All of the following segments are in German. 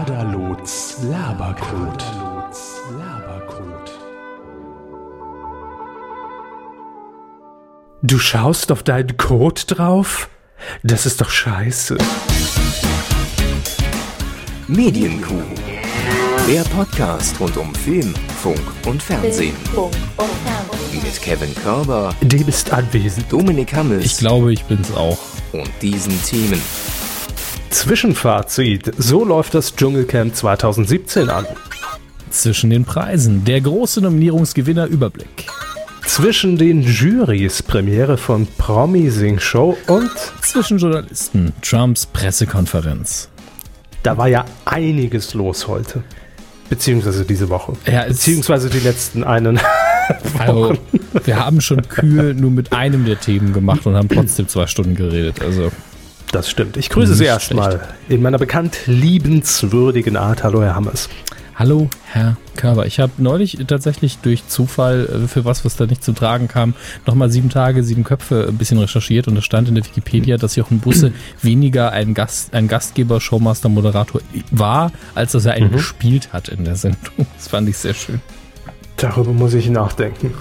Kaderlots Labercode. Du schaust auf deinen Code drauf? Das ist doch scheiße. Medienkuh. Der Podcast rund um Film, Funk und Fernsehen. Mit Kevin Körber, Dem ist anwesend. Dominik Hammes Ich glaube, ich bin's auch. und diesen Themen. Zwischenfazit. So läuft das Dschungelcamp 2017 an. Zwischen den Preisen. Der große Nominierungsgewinner Überblick. Zwischen den Jurys Premiere von Promi Sing Show und Zwischen Journalisten. Trumps Pressekonferenz. da war ja einiges los heute. Beziehungsweise diese Woche. Ja, Beziehungsweise die letzten einen. Also, wir haben schon kühl nur mit einem der Themen gemacht und haben trotzdem zwei Stunden geredet. Also, Das stimmt. Ich grüße Sie Nicht erstmal in meiner bekannt liebenswürdigen Art. Hallo, Herr Hammers. hallo, Herr Körber. Ich habe neulich tatsächlich durch Zufall, äh, für was, was da nicht zum Tragen kam, nochmal sieben Tage, sieben Köpfe ein bisschen recherchiert und es stand in der Wikipedia, dass Jochen Busse weniger ein Gast, ein Gastgeber, Showmaster, Moderator war, als dass er einen gespielt hat in der Sendung. Das fand ich sehr schön. Darüber muss ich nachdenken.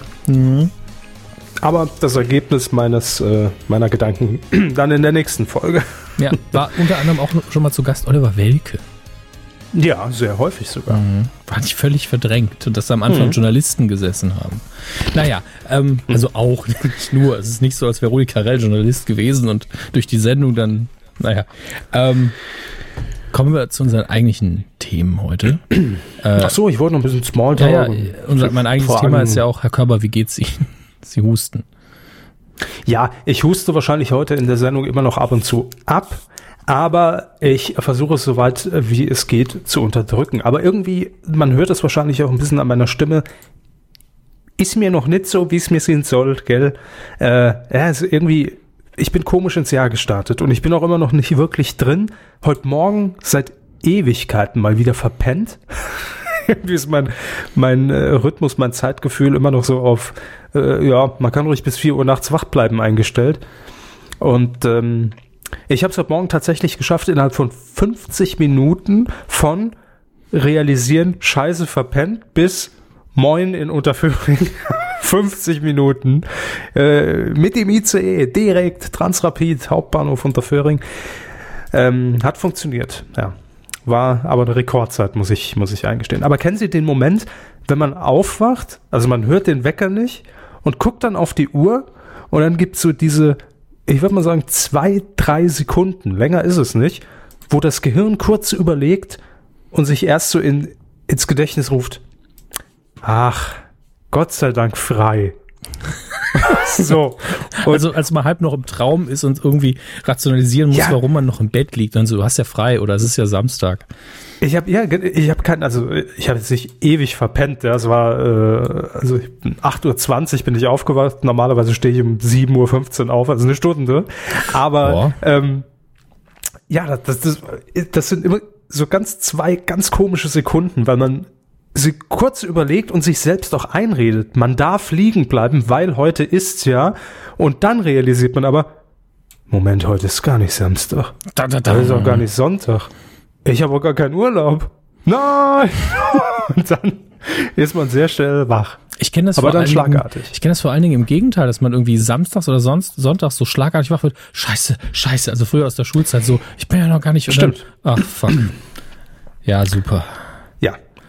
Aber das Ergebnis meines, äh, meiner Gedanken dann in der nächsten Folge. Ja, war unter anderem auch schon mal zu Gast Oliver Welke. Ja, sehr häufig sogar. War nicht völlig verdrängt, dass da am Anfang Journalisten gesessen haben. Naja, ähm, also auch nicht nur. Es ist nicht so, als wäre Rudi Carell Journalist gewesen und durch die Sendung dann, naja. Ähm, kommen wir zu unseren eigentlichen Themen heute. Ach so, ich wollte noch ein bisschen Smalltalk. Ja, ja, unser, mein eigentliches Fragen. Thema ist ja auch, Herr Körber, wie geht's Ihnen? Sie husten. Ja, ich huste wahrscheinlich heute in der Sendung immer noch ab und zu ab, aber ich versuche es soweit äh, wie es geht zu unterdrücken. Aber irgendwie, man hört es wahrscheinlich auch ein bisschen an meiner Stimme, ist mir noch nicht so, wie es mir sein soll, gell? Äh, ja, ist irgendwie, ich bin komisch ins Jahr gestartet und ich bin auch immer noch nicht wirklich drin. Heute Morgen seit Ewigkeiten mal wieder verpennt. Irgendwie ist mein, mein äh, Rhythmus, mein Zeitgefühl immer noch so auf, äh, ja, man kann ruhig bis 4 Uhr nachts wach bleiben eingestellt. Und ähm, ich habe es heute Morgen tatsächlich geschafft, innerhalb von 50 Minuten von realisieren, scheiße verpennt, bis moin in Unterföhring. 50 Minuten äh, mit dem ICE direkt Transrapid Hauptbahnhof Unterföhring ähm, hat funktioniert ja war aber eine Rekordzeit muss ich muss ich eingestehen. Aber kennen Sie den Moment wenn man aufwacht also man hört den Wecker nicht und guckt dann auf die Uhr und dann gibt's so diese ich würde mal sagen zwei drei Sekunden länger ist es nicht wo das Gehirn kurz überlegt und sich erst so in, ins Gedächtnis ruft ach Gott sei Dank frei so und Also als man halb noch im Traum ist und irgendwie rationalisieren muss, Ja. warum man noch im Bett liegt, dann so, du hast ja frei oder es ist ja Samstag. Ich habe ja, ich habe keinen, also ich habe jetzt nicht ewig verpennt. Ja, es war, äh, also ich bin 8.20 Uhr bin ich aufgewacht. Normalerweise stehe ich um 7.15 Uhr auf, also eine Stunde. Aber ähm, ja, das, das, das sind immer so ganz zwei ganz komische Sekunden, weil man sie kurz überlegt und sich selbst auch einredet. Man darf liegen bleiben, weil heute ist's ja. Und dann realisiert man aber, Moment, heute ist gar nicht Samstag. Da, da, da. Das ist auch gar nicht Sonntag. Ich habe auch gar keinen Urlaub. Nein! Und dann ist man sehr schnell wach. Ich kenne das Aber vor dann allen Dingen- schlagartig. Ich kenne das vor allen Dingen im Gegenteil, dass man irgendwie samstags oder sonst sonntags so schlagartig wach wird. Scheiße, scheiße. Also früher aus der Schulzeit so, ich bin ja noch gar nicht. Stimmt. Dann, ach, fuck. Ja, super.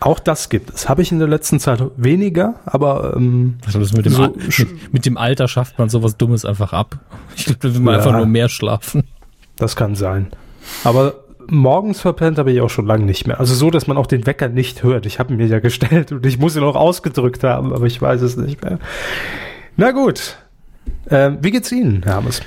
Auch das gibt es. Habe ich in der letzten Zeit weniger, aber ähm, Also mit, dem So mit, mit dem Alter schafft man sowas Dummes einfach ab. Ich glaube, da will man Ja. einfach nur mehr schlafen. das kann sein. Aber morgens verpennt habe ich auch schon lange nicht mehr. Also so, dass man auch den Wecker nicht hört. Ich habe ihn mir ja gestellt und ich muss ihn auch ausgedrückt haben, aber ich weiß es nicht mehr. Na gut. Ähm, wie geht's Ihnen, Herr Hammes?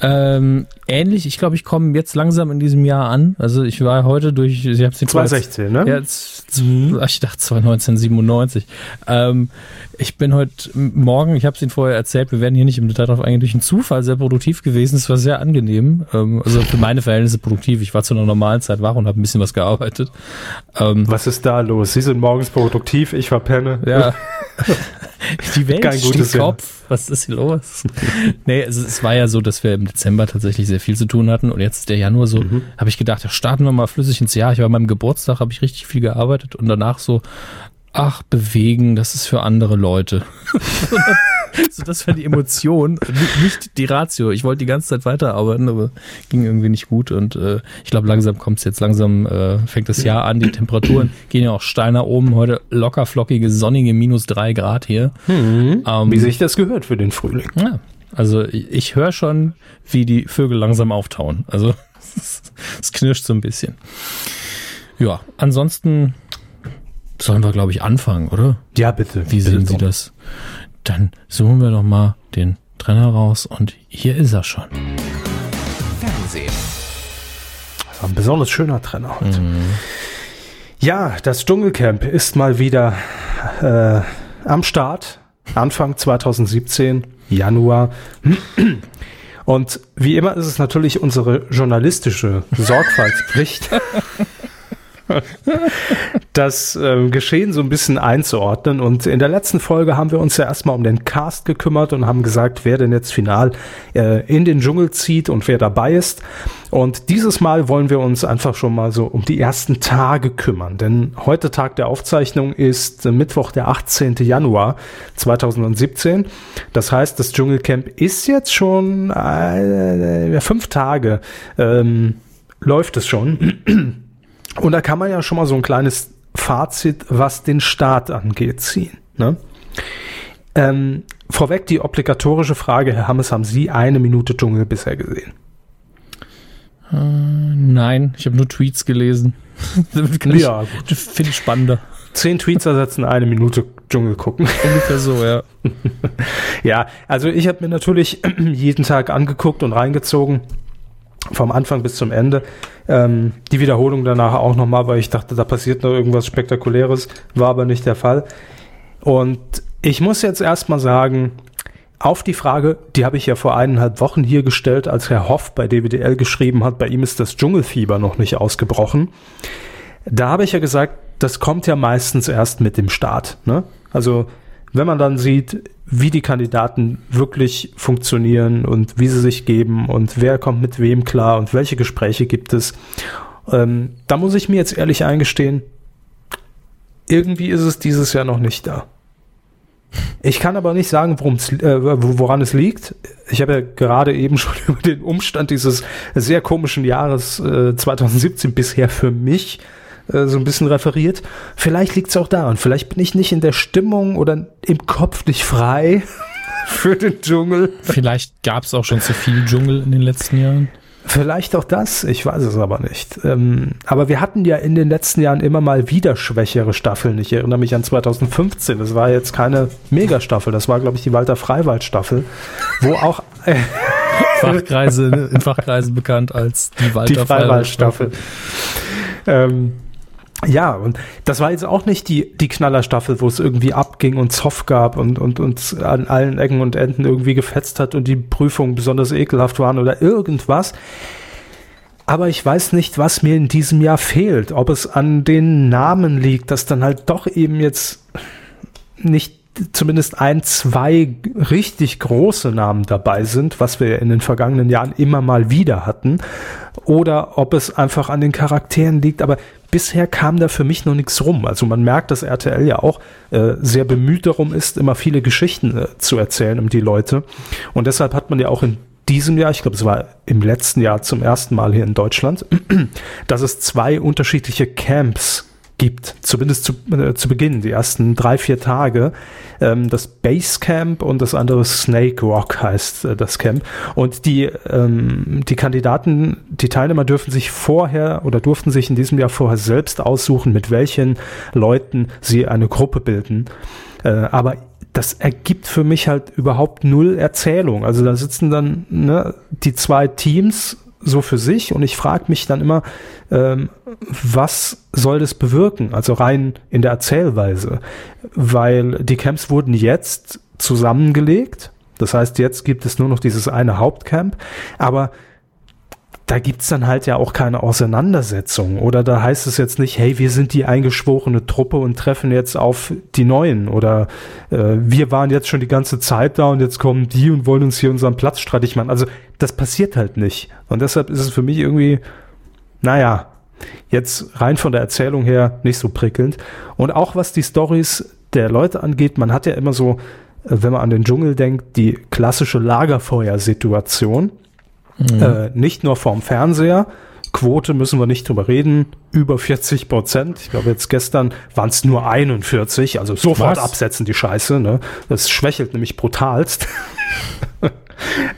Ähm, ähnlich, ich glaube, ich komme jetzt langsam in diesem Jahr an. Also ich war heute durch, ich habe 2016, ne? Jetzt, ich dachte 1997. Ähm, ich bin heute Morgen, ich habe es Ihnen vorher erzählt, wir werden hier nicht im Detail drauf eingehen, durch einen Zufall sehr produktiv gewesen. Es war sehr angenehm. Ähm, also für meine Verhältnisse produktiv. Ich war zu einer normalen Zeit wach und habe ein bisschen was gearbeitet. Ähm, Was ist da los? Sie sind morgens produktiv, ich verpenne. ja. Die Welt Kein steht. Kopf. Was ist hier los? nee, es, es war ja so, dass wir im Dezember tatsächlich sehr sehr viel zu tun hatten. Und jetzt ist der Januar so, mhm. habe ich gedacht, ja, starten wir mal flüssig ins Jahr. Ich war an meinem Geburtstag, habe ich richtig viel gearbeitet und danach so, ach, bewegen, das ist für andere Leute. so, das war die Emotion, nicht die Ratio. Ich wollte die ganze Zeit weiterarbeiten, aber ging irgendwie nicht gut. Und äh, ich glaube, langsam kommt es jetzt, langsam äh, fängt das Jahr an. Die Temperaturen gehen ja auch steiner oben. Heute locker flockige, sonnige minus drei Grad hier. Mhm. Ähm, wie sich das gehört für den Frühling. Ja, also ich, höre schon, wie die Vögel langsam auftauen. Also es knirscht so ein bisschen. Ja, ansonsten sollen wir, glaube ich, anfangen, oder? Ja, bitte. Wie sehen bitte Sie das? Dann suchen wir doch mal den Trenner raus und hier ist er schon. Fernsehen. Das war ein besonders schöner Trenner heute. Mhm. Ja, das Dschungelcamp ist mal wieder äh, am Start. Anfang 2017, Januar. Und wie immer ist es natürlich unsere journalistische Sorgfaltspflicht, das äh, Geschehen so ein bisschen einzuordnen. Und in der letzten Folge haben wir uns ja erstmal um den Cast gekümmert und haben gesagt, wer denn jetzt final äh, in den Dschungel zieht und wer dabei ist. Und dieses Mal wollen wir uns einfach schon mal so um die ersten Tage kümmern. Denn heute Tag der Aufzeichnung ist Mittwoch, der 18. Januar 2017. Das heißt, das Dschungelcamp ist jetzt schon äh, fünf Tage ähm, läuft es schon. Und da kann man ja schon mal so ein kleines Fazit, was den Start angeht, ziehen. Ne? Ähm, vorweg die obligatorische Frage, Herr Hammes, haben Sie eine Minute Dschungel bisher gesehen? Äh, nein, ich habe nur Tweets gelesen. ja, finde ich spannender. Zehn Tweets ersetzen eine Minute Dschungel gucken. Ungefähr so, ja. ja, also ich habe mir natürlich jeden Tag angeguckt und reingezogen vom Anfang bis zum Ende. Ähm, die Wiederholung danach auch nochmal, weil ich dachte, da passiert noch irgendwas Spektakuläres, war aber nicht der Fall. Und ich muss jetzt erstmal sagen, auf die Frage, die habe ich ja vor eineinhalb Wochen hier gestellt, als Herr Hoff bei DWDL geschrieben hat, bei ihm ist das Dschungelfieber noch nicht ausgebrochen. Da habe ich ja gesagt, das kommt ja meistens erst mit dem Start. Ne? Also wenn man dann sieht, wie die Kandidaten wirklich funktionieren und wie sie sich geben und wer kommt mit wem klar und welche Gespräche gibt es. Ähm, da muss ich mir jetzt ehrlich eingestehen, irgendwie ist es dieses Jahr noch nicht da. Ich kann aber nicht sagen, äh, woran es liegt. Ich habe ja gerade eben schon über den Umstand dieses sehr komischen Jahres äh, 2017 bisher für mich äh, so ein bisschen referiert. Vielleicht liegt es auch daran. Vielleicht bin ich nicht in der Stimmung oder im Kopf nicht frei für den Dschungel. Vielleicht gab es auch schon zu viel Dschungel in den letzten Jahren. Vielleicht auch das, ich weiß es aber nicht. Ähm, aber wir hatten ja in den letzten Jahren immer mal wieder schwächere Staffeln. Ich erinnere mich an 2015, das war jetzt keine Megastaffel, das war, glaube ich, die Walter Freiwald-Staffel, wo auch. Äh, Fachkreise, in Fachkreisen bekannt als die Walter Freiwald-Staffel. Ähm, ja, und das war jetzt auch nicht die, die Knallerstaffel, wo es irgendwie abging und Zoff gab und, und uns an allen Ecken und Enden irgendwie gefetzt hat und die Prüfungen besonders ekelhaft waren oder irgendwas. Aber ich weiß nicht, was mir in diesem Jahr fehlt. Ob es an den Namen liegt, dass dann halt doch eben jetzt nicht zumindest ein, zwei richtig große Namen dabei sind, was wir in den vergangenen Jahren immer mal wieder hatten, oder ob es einfach an den Charakteren liegt. Aber bisher kam da für mich noch nichts rum. Also man merkt, dass RTL ja auch äh, sehr bemüht darum ist, immer viele Geschichten äh, zu erzählen um die Leute. Und deshalb hat man ja auch in diesem Jahr, ich glaube, es war im letzten Jahr zum ersten Mal hier in Deutschland, dass es zwei unterschiedliche Camps gibt, zumindest zu, äh, zu Beginn, die ersten drei, vier Tage. Ähm, das Basecamp und das andere Snake Rock heißt äh, das Camp. Und die, ähm, die Kandidaten, die Teilnehmer dürfen sich vorher oder durften sich in diesem Jahr vorher selbst aussuchen, mit welchen Leuten sie eine Gruppe bilden. Äh, aber das ergibt für mich halt überhaupt null Erzählung. Also da sitzen dann ne, die zwei Teams so für sich und ich frage mich dann immer, ähm, was soll das bewirken? Also rein in der Erzählweise, weil die Camps wurden jetzt zusammengelegt. Das heißt, jetzt gibt es nur noch dieses eine Hauptcamp, aber da gibt's dann halt ja auch keine Auseinandersetzung. Oder da heißt es jetzt nicht, hey, wir sind die eingeschworene Truppe und treffen jetzt auf die Neuen. Oder äh, wir waren jetzt schon die ganze Zeit da und jetzt kommen die und wollen uns hier unseren Platz streitig machen. Also das passiert halt nicht. Und deshalb ist es für mich irgendwie, naja, jetzt rein von der Erzählung her nicht so prickelnd. Und auch was die Stories der Leute angeht, man hat ja immer so, äh, wenn man an den Dschungel denkt, die klassische Lagerfeuersituation. Mhm. Äh, nicht nur vorm Fernseher. Quote müssen wir nicht drüber reden. Über 40 Prozent. Ich glaube, jetzt gestern waren es nur 41. Also sofort Was? absetzen die Scheiße. Ne? Das schwächelt nämlich brutalst.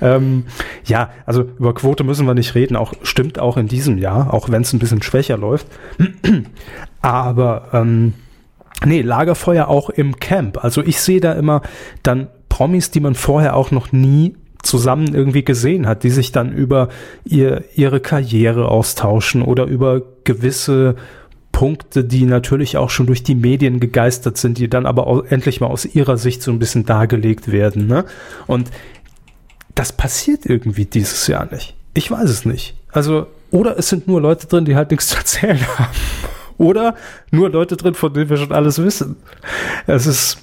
ähm, ja, also über Quote müssen wir nicht reden. Auch stimmt auch in diesem Jahr, auch wenn es ein bisschen schwächer läuft. Aber ähm, nee, Lagerfeuer auch im Camp. Also ich sehe da immer dann Promis, die man vorher auch noch nie zusammen irgendwie gesehen hat, die sich dann über ihr, ihre Karriere austauschen oder über gewisse Punkte, die natürlich auch schon durch die Medien gegeistert sind, die dann aber auch endlich mal aus ihrer Sicht so ein bisschen dargelegt werden. Ne? Und das passiert irgendwie dieses Jahr nicht. Ich weiß es nicht. Also, oder es sind nur Leute drin, die halt nichts zu erzählen haben. Oder nur Leute drin, von denen wir schon alles wissen. Es ist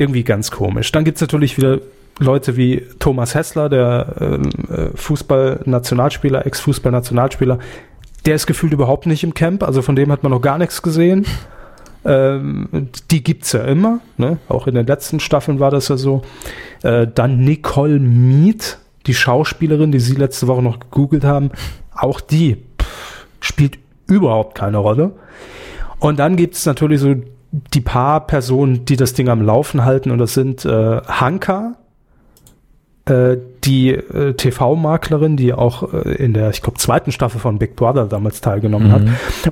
irgendwie ganz komisch. Dann gibt's natürlich wieder Leute wie Thomas Hessler, der ähm, äh, Fußballnationalspieler, Ex-Fußballnationalspieler, der ist gefühlt überhaupt nicht im Camp, also von dem hat man noch gar nichts gesehen. Ähm, die gibt's ja immer, ne? auch in den letzten Staffeln war das ja so. Äh, dann Nicole Mead, die Schauspielerin, die Sie letzte Woche noch gegoogelt haben, auch die pff, spielt überhaupt keine Rolle. Und dann gibt's natürlich so die paar Personen, die das Ding am Laufen halten, und das sind äh, Hanka, äh, die äh, TV-Maklerin, die auch äh, in der, ich glaube, zweiten Staffel von Big Brother damals teilgenommen mhm. hat.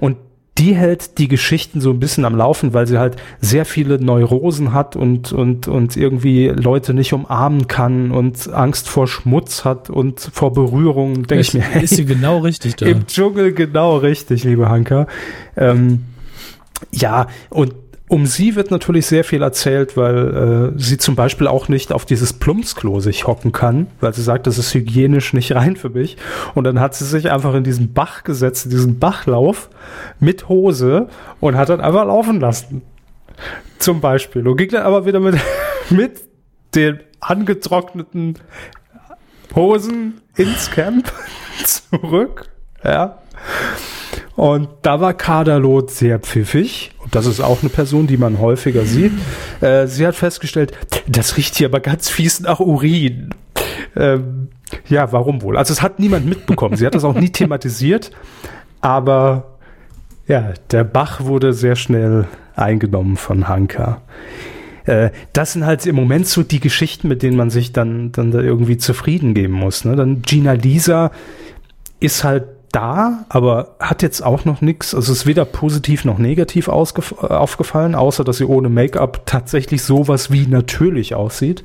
Und die hält die Geschichten so ein bisschen am Laufen, weil sie halt sehr viele Neurosen hat und, und, und irgendwie Leute nicht umarmen kann und Angst vor Schmutz hat und vor Berührung. Denke ich mir, hey, ist sie genau richtig da. Im Dschungel genau richtig, liebe Hanka. Ähm, ja, und um sie wird natürlich sehr viel erzählt, weil äh, sie zum Beispiel auch nicht auf dieses Plumpsklo sich hocken kann, weil sie sagt, das ist hygienisch nicht rein für mich. Und dann hat sie sich einfach in diesen Bach gesetzt, in diesen Bachlauf mit Hose und hat dann einfach laufen lassen. Zum Beispiel. Und ging dann aber wieder mit, mit den angetrockneten Hosen ins Camp zurück. Ja. Und da war Kaderlot sehr pfiffig. Das ist auch eine Person, die man häufiger sieht. Äh, sie hat festgestellt, das riecht hier aber ganz fies nach Urin. Ähm, ja, warum wohl? Also es hat niemand mitbekommen. Sie hat das auch nie thematisiert. Aber ja, der Bach wurde sehr schnell eingenommen von Hanka. Äh, das sind halt im Moment so die Geschichten, mit denen man sich dann, dann da irgendwie zufrieden geben muss. Ne? Dann Gina Lisa ist halt da, aber hat jetzt auch noch nichts, also ist weder positiv noch negativ aufgefallen, außer dass sie ohne Make-up tatsächlich sowas wie natürlich aussieht,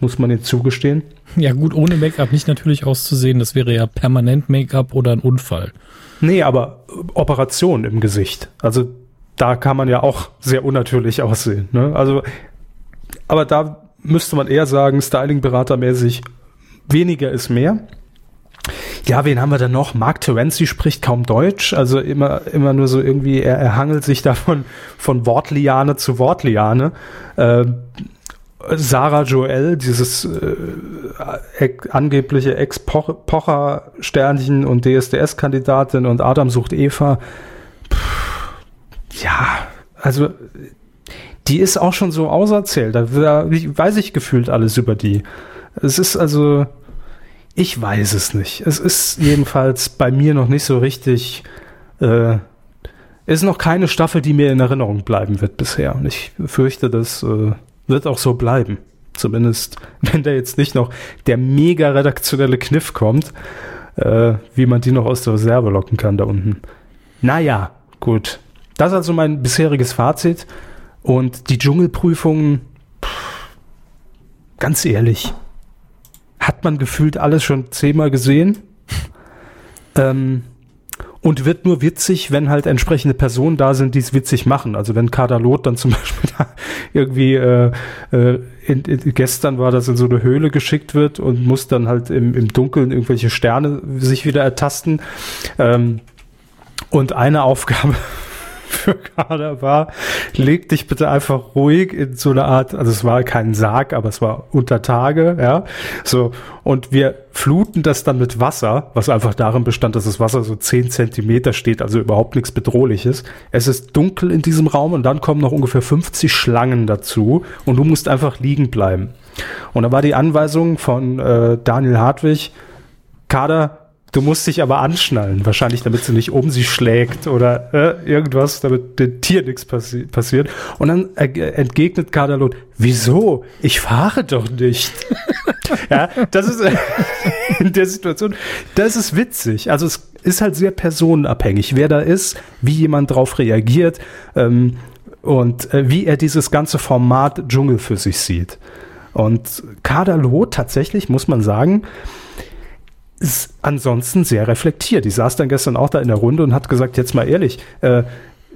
muss man ihr zugestehen. Ja gut, ohne Make-up nicht natürlich auszusehen, das wäre ja permanent Make-up oder ein Unfall. Nee, aber Operation im Gesicht. Also da kann man ja auch sehr unnatürlich aussehen. Ne? Also, aber da müsste man eher sagen, Styling-Berater-mäßig, weniger ist mehr. Ja, wen haben wir denn noch? Mark Terenzi spricht kaum Deutsch, also immer, immer nur so irgendwie, er, er hangelt sich davon von Wortliane zu Wortliane. Äh, Sarah Joel, dieses äh, angebliche Ex-Pocher-Sternchen und DSDS-Kandidatin und Adam sucht Eva. Pff, ja, also die ist auch schon so auserzählt. Da, da weiß ich gefühlt alles über die. Es ist also, ich weiß es nicht. Es ist jedenfalls bei mir noch nicht so richtig. Äh, ist noch keine Staffel, die mir in Erinnerung bleiben wird bisher. Und ich fürchte, das äh, wird auch so bleiben. Zumindest, wenn da jetzt nicht noch der mega redaktionelle Kniff kommt, äh, wie man die noch aus der Reserve locken kann da unten. Naja, gut. Das ist also mein bisheriges Fazit. Und die Dschungelprüfungen, ganz ehrlich, hat man gefühlt alles schon zehnmal gesehen. Ähm, und wird nur witzig, wenn halt entsprechende Personen da sind, die es witzig machen. Also wenn Kadalot dann zum Beispiel da irgendwie äh, äh, in, in, gestern war das in so eine Höhle geschickt wird und muss dann halt im, im Dunkeln irgendwelche Sterne sich wieder ertasten. Ähm, und eine Aufgabe für Kader war, leg dich bitte einfach ruhig in so eine Art, also es war kein Sarg, aber es war unter Tage, ja, so, und wir fluten das dann mit Wasser, was einfach darin bestand, dass das Wasser so zehn Zentimeter steht, also überhaupt nichts Bedrohliches. Es ist dunkel in diesem Raum und dann kommen noch ungefähr 50 Schlangen dazu und du musst einfach liegen bleiben. Und da war die Anweisung von äh, Daniel Hartwig, Kader, Du musst dich aber anschnallen, wahrscheinlich, damit sie nicht um sie schlägt oder äh, irgendwas, damit dem Tier nichts passi passiert. Und dann entgegnet Kadalot, wieso? Ich fahre doch nicht. ja, das ist in der Situation, das ist witzig. Also es ist halt sehr personenabhängig, wer da ist, wie jemand drauf reagiert ähm, und äh, wie er dieses ganze Format Dschungel für sich sieht. Und Kadalot tatsächlich, muss man sagen, ist ansonsten sehr reflektiert. Die saß dann gestern auch da in der Runde und hat gesagt, jetzt mal ehrlich, äh,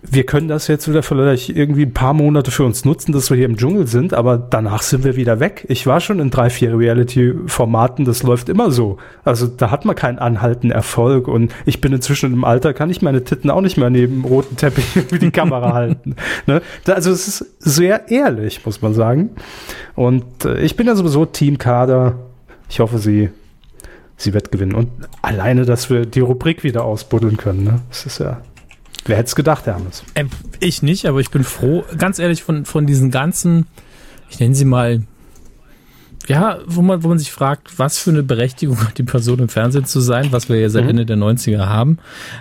wir können das jetzt wieder vielleicht irgendwie ein paar Monate für uns nutzen, dass wir hier im Dschungel sind, aber danach sind wir wieder weg. Ich war schon in drei, vier Reality-Formaten, das läuft immer so. Also da hat man keinen anhaltenden Erfolg und ich bin inzwischen im Alter, kann ich meine Titten auch nicht mehr neben dem roten Teppich wie die Kamera halten. Ne? also es ist sehr ehrlich, muss man sagen. Und äh, ich bin ja sowieso Teamkader. Ich hoffe, sie sie wird gewinnen. Und alleine, dass wir die Rubrik wieder ausbuddeln können, ne? Das ist ja. Wer hätte es gedacht, Hermes? Ähm, ich nicht, aber ich bin froh, ganz ehrlich, von, von diesen ganzen, ich nenne sie mal, ja, wo man, wo man sich fragt, was für eine Berechtigung hat die Person im Fernsehen zu sein, was wir ja seit mhm. Ende der 90er haben,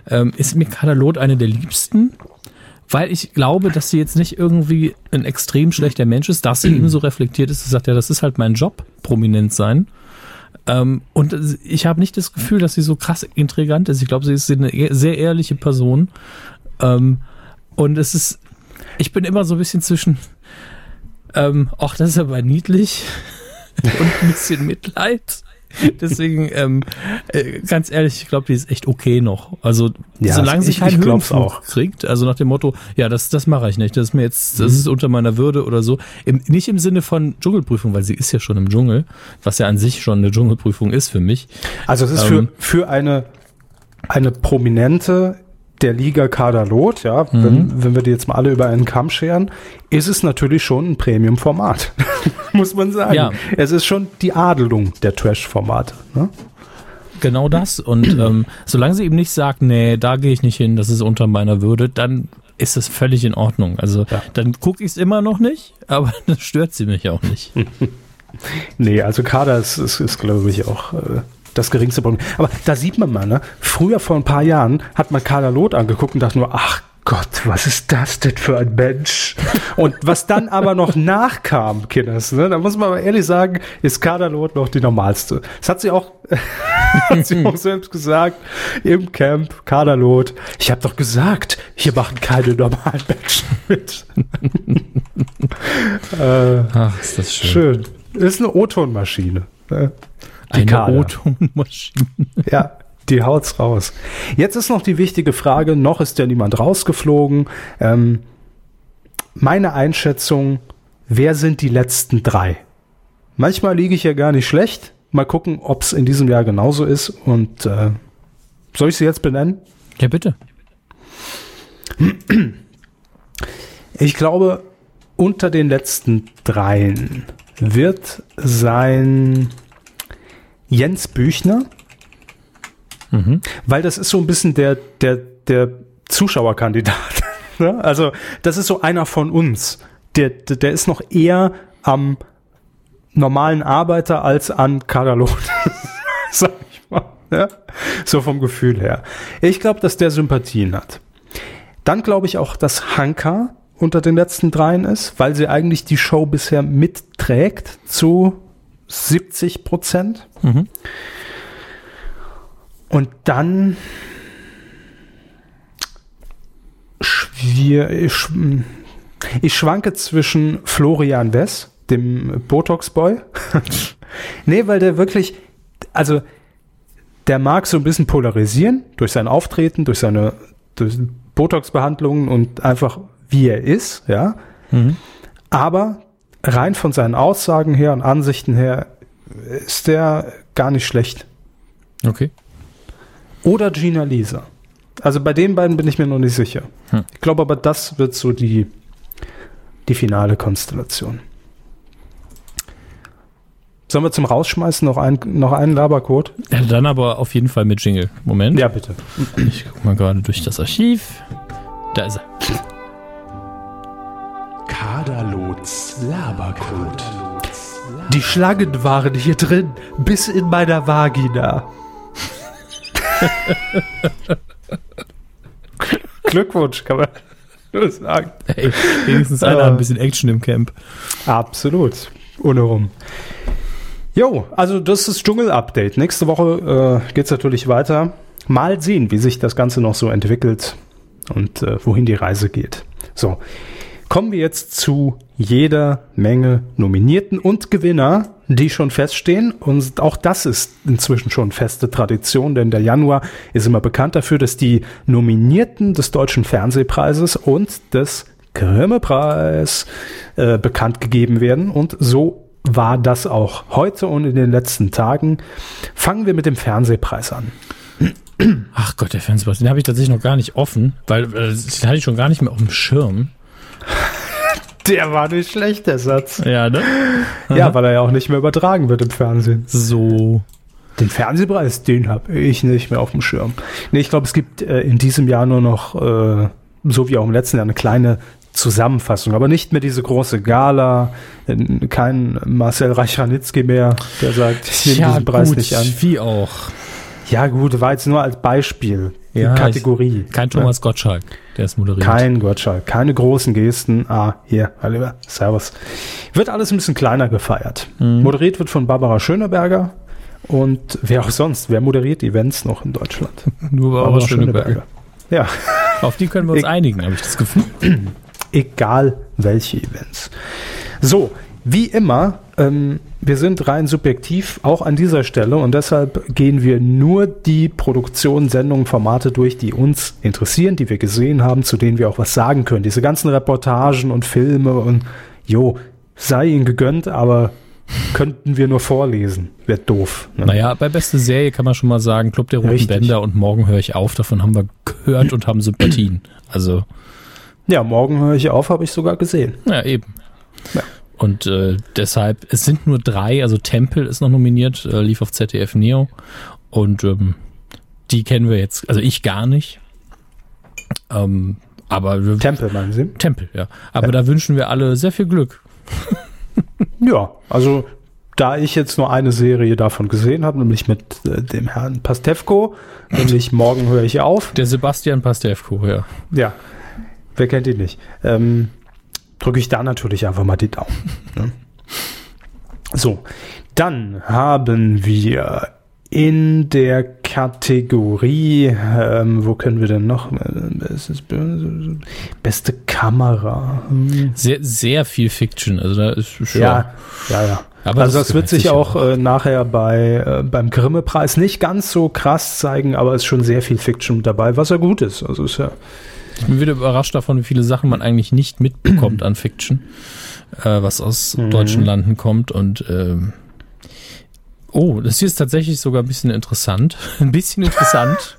ähm, ist mir Kadalot eine der liebsten, weil ich glaube, dass sie jetzt nicht irgendwie ein extrem schlechter Mensch ist, dass sie eben so reflektiert ist, sie sagt, ja, das ist halt mein Job, prominent sein. Ähm, und ich habe nicht das Gefühl, dass sie so krass intrigant ist. Ich glaube, sie ist eine e-, sehr ehrliche Person. Ähm, und es ist, ich bin immer so ein bisschen zwischen, ähm, ach, das ist aber niedlich und ein bisschen Mitleid. Deswegen, ähm, äh, ganz ehrlich, ich glaube, die ist echt okay noch. Also ja, solange sie keinen Höhenflug kriegt, also nach dem Motto, ja, das, das mache ich nicht, das ist mir jetzt, das mhm. ist unter meiner Würde oder so. Im, nicht im Sinne von Dschungelprüfung, weil sie ist ja schon im Dschungel, was ja an sich schon eine Dschungelprüfung ist für mich. Also es ist ähm, für, für eine, eine prominente der Liga Kaderlot, ja, mhm. wenn, wenn wir die jetzt mal alle über einen Kamm scheren, ist es natürlich schon ein Premium-Format, muss man sagen. Ja. Es ist schon die Adelung der Trash-Formate. Ne? Genau das. Und ähm, solange sie eben nicht sagt, nee, da gehe ich nicht hin, das ist unter meiner Würde, dann ist das völlig in Ordnung. Also ja. dann gucke ich es immer noch nicht, aber das stört sie mich auch nicht. nee, also Kader ist, ist, ist glaube ich, auch äh, das geringste Problem. Aber da sieht man mal, ne? Früher vor ein paar Jahren hat man Kader Loth angeguckt und dachte nur, ach Gott, was ist das denn für ein Mensch? Und was dann aber noch nachkam, Kinders, ne, da muss man aber ehrlich sagen, ist Kaderlot noch die normalste. Das hat sie auch, hat sie auch selbst gesagt im Camp, Kaderlot. Ich habe doch gesagt, hier machen keine normalen Menschen mit. äh, Ach, ist das schön. Schön. Ist eine O-Ton-Maschine. Ne? Eine O-Ton-Maschine. Ja, die haut's raus. Jetzt ist noch die wichtige Frage, noch ist ja niemand rausgeflogen. Ähm, meine Einschätzung, wer sind die letzten drei? Manchmal liege ich ja gar nicht schlecht. Mal gucken, ob es in diesem Jahr genauso ist. Und äh, soll ich sie jetzt benennen? Ja, bitte. Ich glaube, unter den letzten dreien wird sein Jens Büchner, mhm. weil das ist so ein bisschen der, der, der Zuschauerkandidat. Ne? also das ist so einer von uns. Der, der, der ist noch eher am normalen Arbeiter als an Katalon. Sag ich mal. Ja? So vom Gefühl her. Ich glaube, dass der Sympathien hat. Dann glaube ich auch, dass Hanka unter den letzten dreien ist, weil sie eigentlich die Show bisher mitträgt zu 70 Prozent. Mhm. Und dann ich, ich schwanke zwischen Florian Wess, dem Botox-Boy. nee, weil der wirklich, also der mag so ein bisschen polarisieren durch sein Auftreten, durch seine durch Botox-Behandlungen und einfach wie er ist, ja. Mhm. Aber rein von seinen Aussagen her und Ansichten her ist der gar nicht schlecht. Okay. Oder Gina Lisa. Also bei den beiden bin ich mir noch nicht sicher. Hm. Ich glaube aber, das wird so die, die finale Konstellation. Sollen wir zum Rausschmeißen noch, ein, noch einen Labercode? Ja, dann aber auf jeden Fall mit Jingle. Moment. Ja, bitte. Ich guck mal gerade durch das Archiv. Da ist er. Kaderlots Labercode. Die Schlangen waren hier drin, bis in meiner Vagina. Glückwunsch, kann man nur sagen. Hey, wenigstens einer hat ein bisschen Action im Camp. Absolut. Ohne rum. Jo, also das ist Dschungel-Update. Nächste Woche äh, geht es natürlich weiter. Mal sehen, wie sich das Ganze noch so entwickelt und äh, wohin die Reise geht. So, kommen wir jetzt zu jeder Menge Nominierten und Gewinner, die schon feststehen. Und auch das ist inzwischen schon feste Tradition, denn der Januar ist immer bekannt dafür, dass die Nominierten des Deutschen Fernsehpreises und des Grimme-Preis äh, bekannt gegeben werden. Und so war das auch heute und in den letzten Tagen. Fangen wir mit dem Fernsehpreis an. Ach Gott, der Fernsehpreis, den habe ich tatsächlich noch gar nicht offen, weil äh, den hatte ich schon gar nicht mehr auf dem Schirm. Der war nicht schlecht, der Satz. Ja, ne? Ja, weil er ja auch nicht mehr übertragen wird im Fernsehen. So. Den Fernsehpreis, den habe ich nicht mehr auf dem Schirm. Nee, ich glaube, es gibt äh, in diesem Jahr nur noch, äh, so wie auch im letzten Jahr, eine kleine Zusammenfassung, aber nicht mehr diese große Gala, kein Marcel Reichranitzky mehr, der sagt, ich nehme diesen Preis gut, nicht an. wie auch. Ja gut, war jetzt nur als Beispiel, Ja, Kategorie. Kein Thomas Gottschalk, der ist moderiert. Kein Gottschalk, keine großen Gesten. Ah, hier, Lieber, Servus. Wird alles ein bisschen kleiner gefeiert. Mhm. Moderiert wird von Barbara Schöneberger und wer auch sonst, wer moderiert Events noch in Deutschland? Nur Barbara Schöneberger. Ja, Auf die können wir uns Ich- einigen, habe ich das Gefühl. egal welche Events. So, wie immer, ähm, wir sind rein subjektiv auch an dieser Stelle und deshalb gehen wir nur die Produktionen, Sendungen, Formate durch, die uns interessieren, die wir gesehen haben, zu denen wir auch was sagen können. Diese ganzen Reportagen und Filme und jo, sei ihnen gegönnt, aber könnten wir nur vorlesen. Wäre doof. Ne? Naja, bei beste Serie kann man schon mal sagen, Club der Roten Richtig. Bänder und Morgen höre ich auf, davon haben wir gehört und haben Sympathien. Also, Ja, morgen höre ich auf, habe ich sogar gesehen. ja, eben. Ja. Und äh, deshalb, es sind nur drei, also Tempel ist noch nominiert, äh, lief auf ZDF Neo. Und ähm, die kennen wir jetzt, also ich gar nicht. Ähm, aber wir- Tempel, meinen Sie? Tempel, ja. Aber Ja. da wünschen wir alle sehr viel Glück. Ja, also da ich jetzt nur eine Serie davon gesehen habe, nämlich mit äh, dem Herrn Pastewko, nämlich morgen höre ich auf. Der Sebastian Pastewko, ja. Ja, wer kennt ihn nicht? Ähm, Drücke ich da natürlich einfach mal die Daumen. Ne? So, dann haben wir in der Kategorie, ähm, wo können wir denn noch? Beste Kamera. Hm. Sehr, sehr viel Fiction. Also da ist schon. Ja, ja, ja. Aber also das das wird sich auch äh, nachher bei äh, beim Grimme-Preis nicht ganz so krass zeigen, aber es ist schon sehr viel Fiction dabei, was ja gut ist. Also ist ja Ich bin wieder überrascht davon, wie viele Sachen man eigentlich nicht mitbekommt an Fiction, äh, was aus Mhm. deutschen Landen kommt. Und ähm, oh, das hier ist tatsächlich sogar ein bisschen interessant. ein bisschen interessant.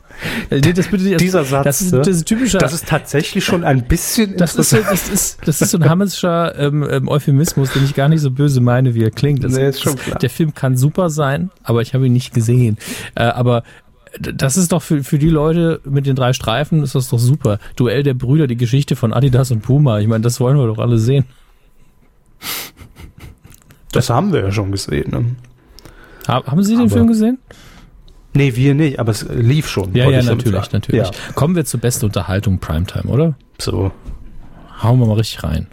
Äh, das bitte, Dieser Satz, das ist, ne? das ist typischer. das ist tatsächlich schon ein bisschen das ist, das, ist, das ist so ein Hammescher ähm, ähm, Euphemismus, den ich gar nicht so böse meine, wie er klingt. Das, Nee, ist schon klar. Der Film kann super sein, aber ich habe ihn nicht gesehen. Äh, aber das ist doch für, für die Leute mit den drei Streifen, ist das doch super. Duell der Brüder, die Geschichte von Adidas und Puma. Ich meine, das wollen wir doch alle sehen. Das haben wir ja schon gesehen. Ne? Ha- Haben Sie den Aber- Film gesehen? Nee, wir nicht, aber es lief schon. Ja, ja, natürlich, natürlich. Ja, Kommen wir zur besten Unterhaltung Primetime, oder? so. Hauen wir mal richtig rein.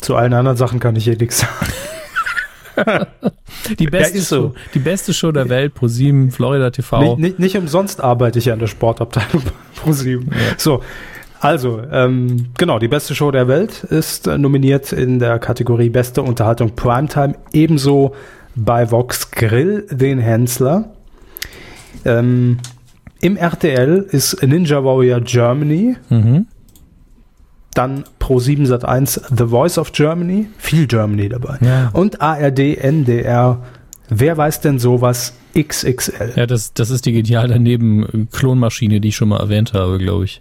Zu allen anderen Sachen kann ich hier nichts sagen. Die beste, ist so. Show, die beste Show der Welt, ProSieben, Florida TV. Nicht, nicht, nicht umsonst arbeite ich ja an der Sportabteilung pro sieben. So, also, ähm, genau, die beste Show der Welt ist äh, nominiert in der Kategorie Beste Unterhaltung Primetime, ebenso bei Vox Grill, den Hensler. Ähm, Im RTL ist Ninja Warrior Germany, Mhm. dann Pro 7 Sat 1 The Voice of Germany, viel Germany dabei. Ja. Und ARD, NDR, wer weiß denn sowas XXL. Ja, das, das ist die genial daneben Klonmaschine, die ich schon mal erwähnt habe, glaube ich.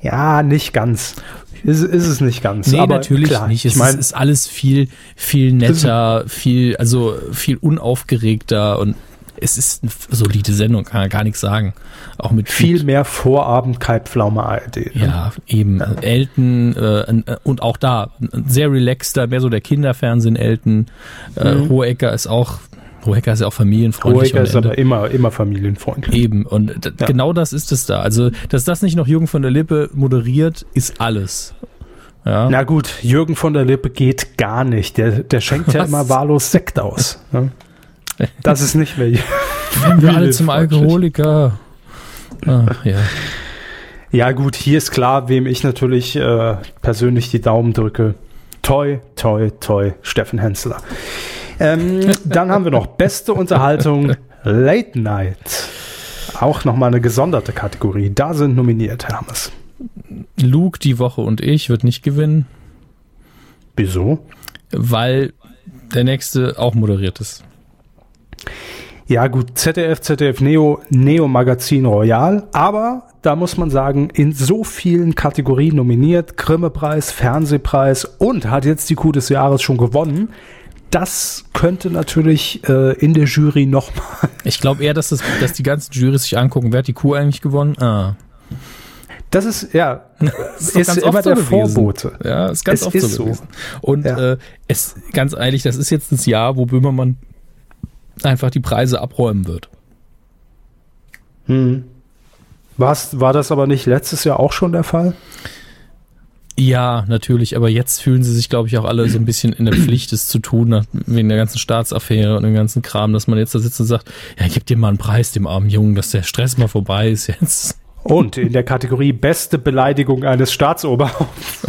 Ja, nicht ganz. Ist, ist es nicht ganz. Nee, aber natürlich klar, nicht. Ich Es meine, ist, ist alles viel, viel netter, viel, also viel unaufgeregter und es ist eine solide Sendung, kann man gar nichts sagen. Auch mit viel mehr Vorabend Kai Pflaume ARD. ne? Ja, eben. Elton äh, äh, und auch da ein sehr relaxter, mehr so der Kinderfernsehen Elton. Äh, Mhm. Hohecker ist auch, Hohecker ist ja auch familienfreundlich. Hohecker ist aber immer, immer familienfreundlich. Eben, und Ja. genau das ist es da. Also, dass das nicht noch Jürgen von der Lippe moderiert, ist alles. Ja. Na gut, Jürgen von der Lippe geht gar nicht. Der, der schenkt ja Was? immer wahllos Sekt aus. ne? Das ist nicht mehr. Werden wir alle zum. Alkoholiker. Ach, ja. Ja gut, hier ist klar, wem ich natürlich äh, persönlich die Daumen drücke. Toi, toi, toi, Steffen Hensler. Ähm, dann haben wir noch beste Unterhaltung Late Night. Auch nochmal eine gesonderte Kategorie. Da sind nominiert, Hermes. Luke die Woche und ich wird nicht gewinnen, Wieso? weil der nächste auch moderiert ist. Ja gut, ZDF, ZDF Neo, Neo Magazin Royal, aber da muss man sagen, in so vielen Kategorien nominiert, Grimme-Preis, Fernsehpreis und hat jetzt die Kuh des Jahres schon gewonnen. Das könnte natürlich äh, in der Jury nochmal. Ich glaube eher, dass, das, dass die ganzen Jurys sich angucken, wer hat die Kuh eigentlich gewonnen? Ah. Das ist, ja, Das ist ganz immer oft so der gewesen. Vorbote. Ja, ist ganz Es oft ist so so. Und Ja. äh, es, ganz ehrlich, das ist jetzt das Jahr, wo Böhmermann einfach die Preise abräumen wird. Hm. War's, war das aber nicht letztes Jahr auch schon der Fall? Ja, natürlich, aber jetzt fühlen sie sich, glaube ich, auch alle so ein bisschen in der Pflicht, es zu tun, wegen der ganzen Staatsaffäre und dem ganzen Kram, dass man jetzt da sitzt und sagt, ja, gib dir mal einen Preis, dem armen Jungen, dass der Stress mal vorbei ist jetzt. Und in der Kategorie beste Beleidigung eines Staatsoberhaupts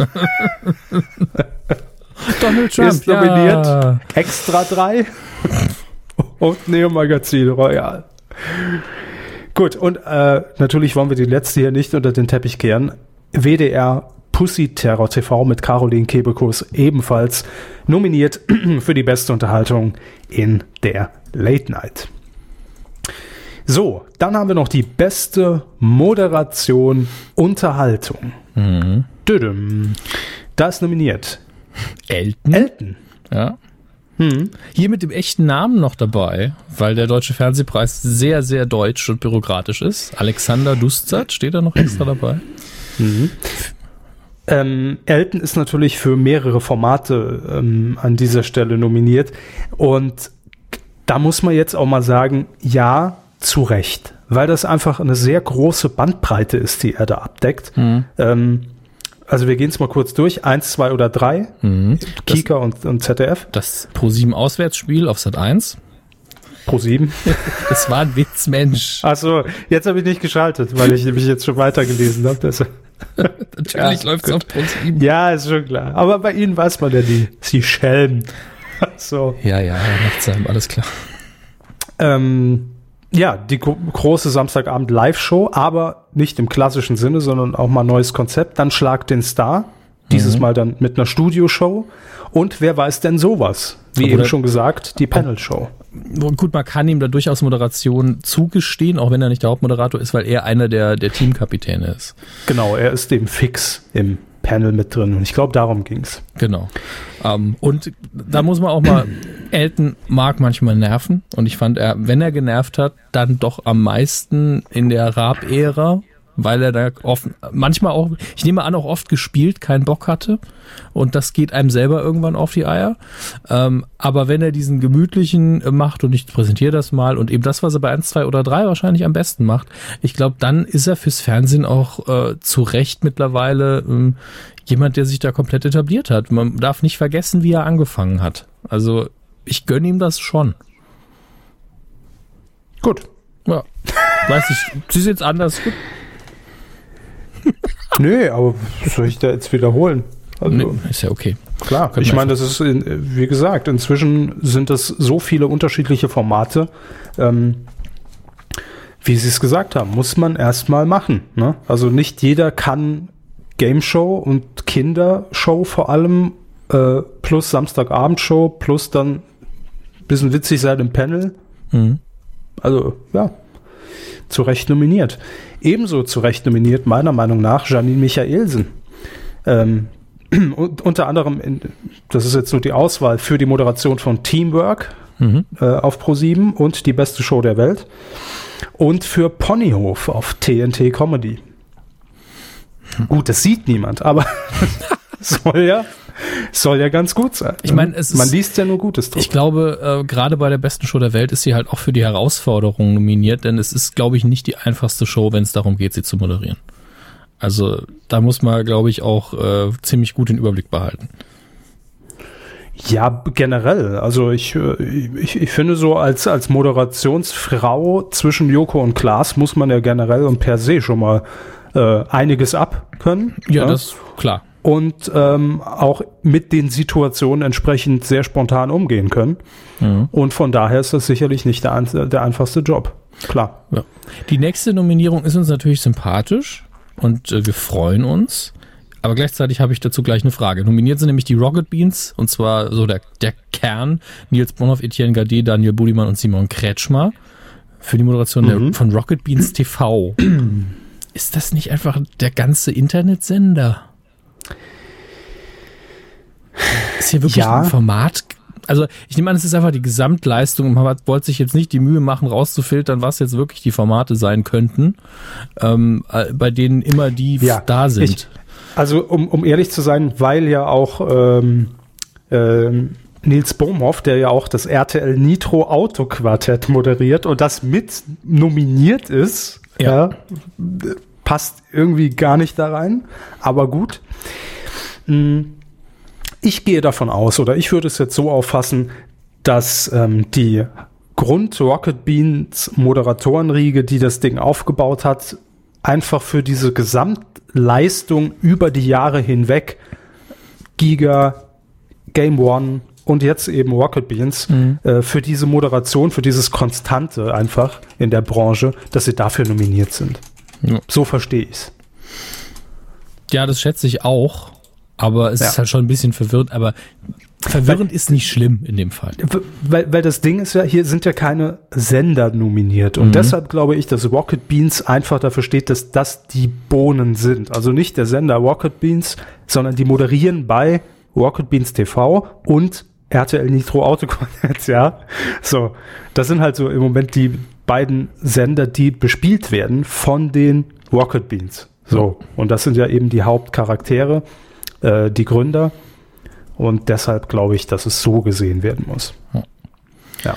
Donald ist nominiert Extra 3 und Neo Magazin Royal. Gut, und äh, natürlich wollen wir die letzte hier nicht unter den Teppich kehren. WDR Pussy Terror TV mit Caroline Kebekus ebenfalls nominiert für die beste Unterhaltung in der Late Night. So, dann haben wir noch die beste Moderation Unterhaltung. Mhm. Düdüm. Da ist nominiert Elton. Elton. Ja. Hm. Hier mit dem echten Namen noch dabei, weil der Deutsche Fernsehpreis sehr, sehr deutsch und bürokratisch ist. Alexander Dustzat steht da noch extra dabei. Ähm, Elton ist natürlich für mehrere Formate ähm, an dieser Stelle nominiert. Und da muss man jetzt auch mal sagen, ja, zu Recht. Weil das einfach eine sehr große Bandbreite ist, die er da abdeckt. Ähm, also wir gehen es mal kurz durch. Eins, zwei oder drei. Mhm. Das, Kika und, und ZDF. das Pro7 Auswärtsspiel auf Sat 1. Pro sieben. Das war ein Witz, Mensch. Achso, jetzt habe ich nicht geschaltet, weil ich nämlich jetzt schon weitergelesen habe. Das- Natürlich Ja, läuft's gut. auf Pro7. Ja, ist schon klar. Aber bei Ihnen weiß man ja die, die Schelm. So. Ja, ja, Nachtsheim, alles klar. Ähm, ja, die gro große Samstagabend Live-Show, aber nicht im klassischen Sinne, sondern auch mal neues Konzept. Dann Schlag den Star. Dieses Mal dann mit einer Studioshow. Und wer weiß denn sowas? Wie Obwohl eben er- schon gesagt, die Panel-Show. Gut, man kann ihm da durchaus Moderation zugestehen, auch wenn er nicht der Hauptmoderator ist, weil er einer der, der Teamkapitäne ist. Genau, er ist dem fix im Panel mit drin. Und ich glaube, darum ging's. Genau. Ähm, und da muss man auch mal, Elton mag manchmal nerven. Und ich fand, er, wenn er genervt hat, dann doch am meisten in der Raab-Ära, weil er da oft, manchmal auch, ich nehme an, auch oft gespielt, keinen Bock hatte. Und das geht einem selber irgendwann auf die Eier. Ähm, aber wenn er diesen gemütlichen äh, macht und ich präsentiere das mal und eben das, was er bei 1, 2 oder 3 wahrscheinlich am besten macht, ich glaube, dann ist er fürs Fernsehen auch äh, zu Recht mittlerweile ähm, jemand, der sich da komplett etabliert hat. Man darf nicht vergessen, wie er angefangen hat. Also ich gönne ihm das schon. Gut. Ja. Weiß ich, sie jetzt anders. Gut. Nö, aber soll ich da jetzt wiederholen? Also, Nee, ist ja okay. Klar, Können ich meine, das ist, wie gesagt, inzwischen sind das so viele unterschiedliche Formate. Ähm, wie Sie es gesagt haben, muss man erstmal machen. Ne? Also nicht jeder kann Game Show und Kindershow vor allem äh, plus Samstagabendshow plus dann bisschen witzig sein im Panel. Mhm. Also ja, zu Recht nominiert. Ebenso zu Recht nominiert, meiner Meinung nach, Janine Michaelsen. Ähm, unter anderem, in, das ist jetzt nur die Auswahl, für die Moderation von Teamwork Mhm. äh, auf Pro7 und die beste Show der Welt. Und für Ponyhof auf TNT Comedy. Gut, das sieht niemand, aber soll ja, soll ja ganz gut sein. Ich meine, es ist- Man liest ja nur Gutes drauf. Ich glaube, äh, gerade bei der besten Show der Welt ist sie halt auch für die Herausforderung nominiert, denn es ist, glaube ich, nicht die einfachste Show, wenn es darum geht, sie zu moderieren. Also da muss man, glaube ich, auch äh, ziemlich gut den Überblick behalten. Ja, generell. Also ich, äh, ich, ich finde so als, als Moderationsfrau zwischen Joko und Klaas muss man ja generell und per se schon mal äh, einiges abkönnen. Ja, ne? das klar. Und ähm, auch mit den Situationen entsprechend sehr spontan umgehen können. Mhm. Und von daher ist das sicherlich nicht der, der einfachste Job. Klar. Ja. Die nächste Nominierung ist uns natürlich sympathisch und äh, wir freuen uns. Aber gleichzeitig habe ich dazu gleich eine Frage. Nominiert sind nämlich die Rocket Beans und zwar so der, der Kern. Nils Bonhoff, Etienne Gade, Daniel Budimann und Simon Kretschmer für die Moderation der, von Rocket Beans TV. Ist das nicht einfach der ganze Internetsender? Ist hier wirklich Ja. ein Format? Also ich nehme an, es ist einfach die Gesamtleistung. Man hat- wollte sich jetzt nicht die Mühe machen, rauszufiltern, was jetzt wirklich die Formate sein könnten, ähm, äh, bei denen immer die Ja, da sind. ich- Also um, um ehrlich zu sein, weil ja auch ähm, ähm, Nils Bohmhoff, der ja auch das RTL Nitro Auto Quartett moderiert und das mit nominiert ist, Ja. ja, passt irgendwie gar nicht da rein, aber gut. Mm, Ich gehe davon aus, oder ich würde es jetzt so auffassen, dass ähm, die Grund Rocket Beans Moderatorenriege, die das Ding aufgebaut hat, einfach für diese Gesamtleistung über die Jahre hinweg Giga, Game One und jetzt eben Rocket Beans äh, für diese Moderation, für dieses Konstante einfach in der Branche, dass sie dafür nominiert sind. Ja. So verstehe ich's. Ja, das schätze ich auch. Aber es Ja. ist halt schon ein bisschen verwirrend. Aber verwirrend ist nicht schlimm in dem Fall. Weil, weil das Ding ist ja, hier sind ja keine Sender nominiert. Und deshalb glaube ich, dass Rocket Beans einfach dafür steht, dass das die Bohnen sind. Also nicht der Sender Rocket Beans, sondern die moderieren bei Rocket Beans TV und RTL Nitro Auto Quartett, ja. So, das sind halt so im Moment die beiden Sender, die bespielt werden von den Rocket Beans. So, und das sind ja eben die Hauptcharaktere, äh, die Gründer. Und deshalb glaube ich, dass es so gesehen werden muss. Ja.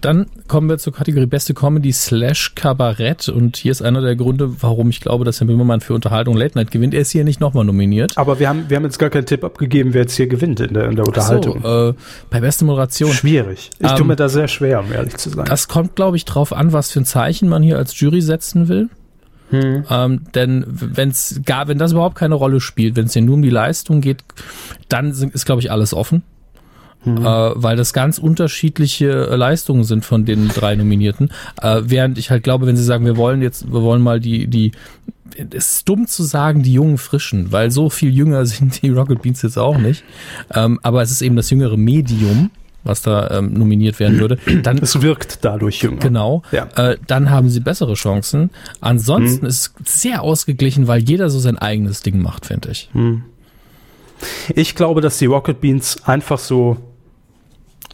Dann kommen wir zur Kategorie Beste Comedy slash Kabarett. Und hier ist einer der Gründe, warum ich glaube, dass Herr Böhmermann für Unterhaltung Late Night gewinnt. Er ist hier nicht nochmal nominiert. Aber wir haben, wir haben jetzt gar keinen Tipp abgegeben, wer jetzt hier gewinnt in der, in der Unterhaltung. So, äh, bei Beste Moderation. Schwierig. Ich Ähm, tue mir da sehr schwer, um ehrlich zu sein. Das kommt, glaube ich, drauf an, was für ein Zeichen man hier als Jury setzen will. Ähm, denn wenn's gar, wenn das überhaupt keine Rolle spielt, wenn es hier nur um die Leistung geht, dann sind, ist, glaube ich, alles offen. Äh, weil das ganz unterschiedliche äh, Leistungen sind von den drei Nominierten. Äh, während ich halt glaube, wenn sie sagen, wir wollen jetzt, wir wollen mal die, die, es ist dumm zu sagen, die jungen Frischen, weil so viel jünger sind die Rocket Beans jetzt auch nicht. Ähm, aber es ist eben das jüngere Medium, was da ähm, nominiert werden würde. Dann es wirkt dadurch jünger. Genau. Ja. Äh, dann haben sie bessere Chancen. Ansonsten ist es sehr ausgeglichen, weil jeder so sein eigenes Ding macht, finde ich. Ich glaube, dass die Rocket Beans einfach so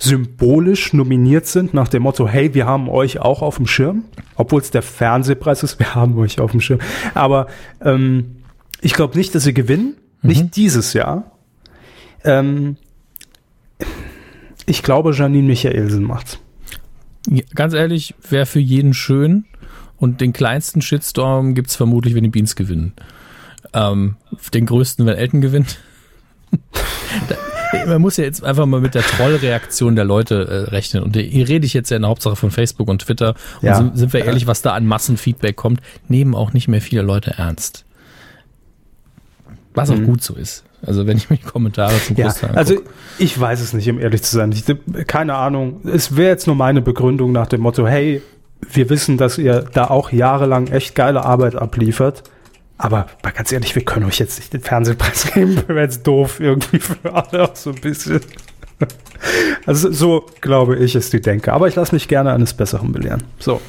symbolisch nominiert sind nach dem Motto, hey, wir haben euch auch auf dem Schirm, obwohl es der Fernsehpreis ist, wir haben euch auf dem Schirm. Aber ähm, ich glaube nicht, dass sie gewinnen, nicht dieses Jahr. Ähm, ich glaube, Janine Michaelsen macht's. Ganz ehrlich, wäre für jeden schön. Und den kleinsten Shitstorm gibt's vermutlich, wenn die Beans gewinnen. Ähm, den größten, wenn Elton gewinnt. Man muss ja jetzt einfach mal mit der Trollreaktion der Leute äh, rechnen. Und hier rede ich jetzt ja in der Hauptsache von Facebook und Twitter. Und Ja. sind, sind wir ehrlich, was da an Massenfeedback kommt, nehmen auch nicht mehr viele Leute ernst. Was auch gut so ist. Also wenn ich mir die Kommentare zum Ja, Großteil also angucke. ich weiß es nicht, um ehrlich zu sein. Ich, keine Ahnung. Es wäre jetzt nur meine Begründung nach dem Motto, hey, wir wissen, dass ihr da auch jahrelang echt geile Arbeit abliefert. Aber mal ganz ehrlich, wir können euch jetzt nicht den Fernsehpreis geben, wäre jetzt doof irgendwie für alle auch so ein bisschen. Also so glaube ich ist die Denke. Aber ich lasse mich gerne eines Besseren belehren. So,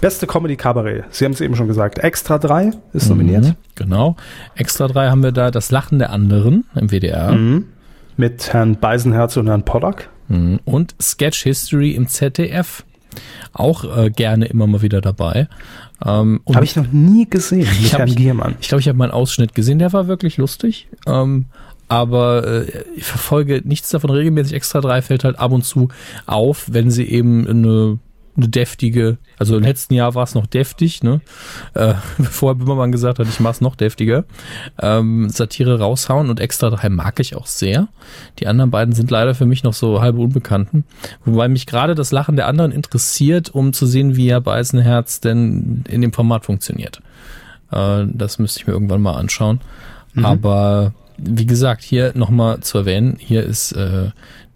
beste Comedy Kabarett. Sie haben es eben schon gesagt. Extra 3 ist nominiert. Mhm, genau. Extra 3 haben wir da das Lachen der anderen im WDR. Mhm. Mit Herrn Beisenherz und Herrn Pollack. Mhm. Und Sketch History im ZDF. Auch äh, gerne immer mal wieder dabei. Ähm, Habe ich noch nie gesehen ich Herrn ich, glaube, ich habe mal einen Ausschnitt gesehen, der war wirklich lustig. Ähm, aber äh, ich verfolge nichts davon regelmäßig. Extra 3 fällt halt ab und zu auf, wenn sie eben eine eine deftige, also im letzten Jahr war es noch deftig, ne? Äh, bevor Böhmermann gesagt hat, ich mach's noch deftiger. Ähm, Satire raushauen und extra drei mag ich auch sehr. Die anderen beiden sind leider für mich noch so halbe Unbekannten. Wobei mich gerade das Lachen der anderen interessiert, um zu sehen, wie Herr Beißenherz denn in dem Format funktioniert. Äh, das müsste ich mir irgendwann mal anschauen. Mhm. Aber wie gesagt, hier nochmal zu erwähnen, hier ist äh,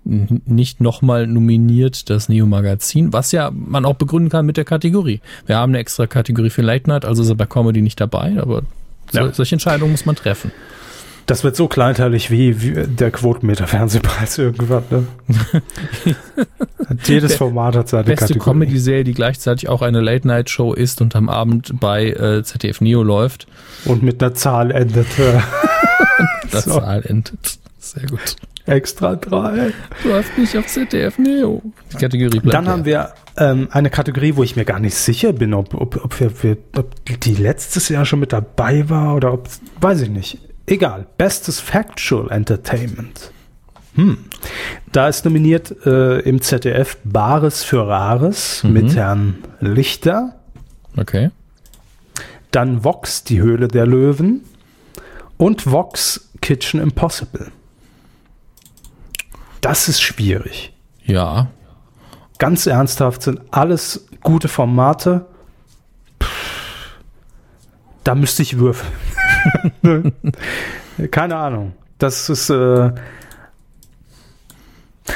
nicht nochmal nominiert das Neo-Magazin, was ja man auch begründen kann mit der Kategorie. Wir haben eine extra Kategorie für Late Night, also ist er bei Comedy nicht dabei, aber ja. solche Entscheidungen muss man treffen. Das wird so kleinteilig wie, wie der Quotenmeter-Fernsehpreis irgendwann. Ne? Jedes Format hat seine beste Kategorie. Comedy-Serie, die gleichzeitig auch eine Late-Night-Show ist und am Abend bei äh, ZDF Neo läuft. Und mit einer Zahl endet. mit einer so. Zahl endet. Sehr gut. Extra drei. Du hast mich auf ZDF Neo. Die Kategorie bleibt Dann haben wir ähm, eine Kategorie, wo ich mir gar nicht sicher bin, ob, ob, ob, wir, ob die letztes Jahr schon mit dabei war oder ob, weiß ich nicht. Egal. Bestes Factual Entertainment. Hm. Da ist nominiert äh, im ZDF Bares für Rares mhm. mit Herrn Lichter. Okay. Dann Vox, die Höhle der Löwen. Und Vox Kitchen Impossible. Das ist schwierig. Ja. Ganz ernsthaft sind alles gute Formate. da müsste ich würfeln. Keine Ahnung. Das ist äh,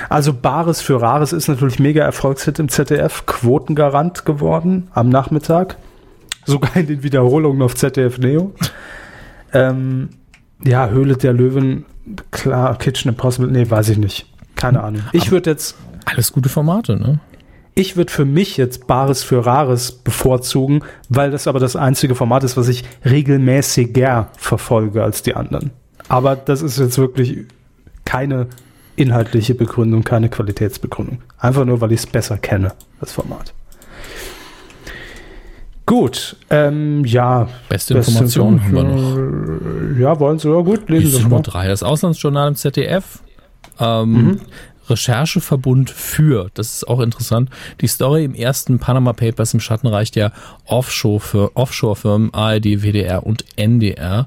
also Bares für Rares ist natürlich mega Erfolgshit im ZDF, Quotengarant geworden am Nachmittag. Sogar in den Wiederholungen auf ZDF Neo. ähm, ja, Höhle der Löwen, klar, Kitchen Impossible, nee, weiß ich nicht. Keine Ahnung. Ich würde jetzt. Alles gute Formate, ne? Ich würde für mich jetzt Bares für Rares bevorzugen, weil das aber das einzige Format ist, was ich regelmäßiger verfolge als die anderen. Aber das ist jetzt wirklich keine inhaltliche Begründung, keine Qualitätsbegründung. Einfach nur, weil ich es besser kenne, das Format. Gut, ähm, ja. Beste, Informationen haben wir noch. Ja, wollen Sie? Ja, gut, lesen Sie Nummer drei. Das Auslandsjournal im ZDF ähm, mhm. Rechercheverbund für, das ist auch interessant, die Story im ersten Panama Papers im Schattenreich der Offshore-Firmen Offshore ARD, WDR und NDR.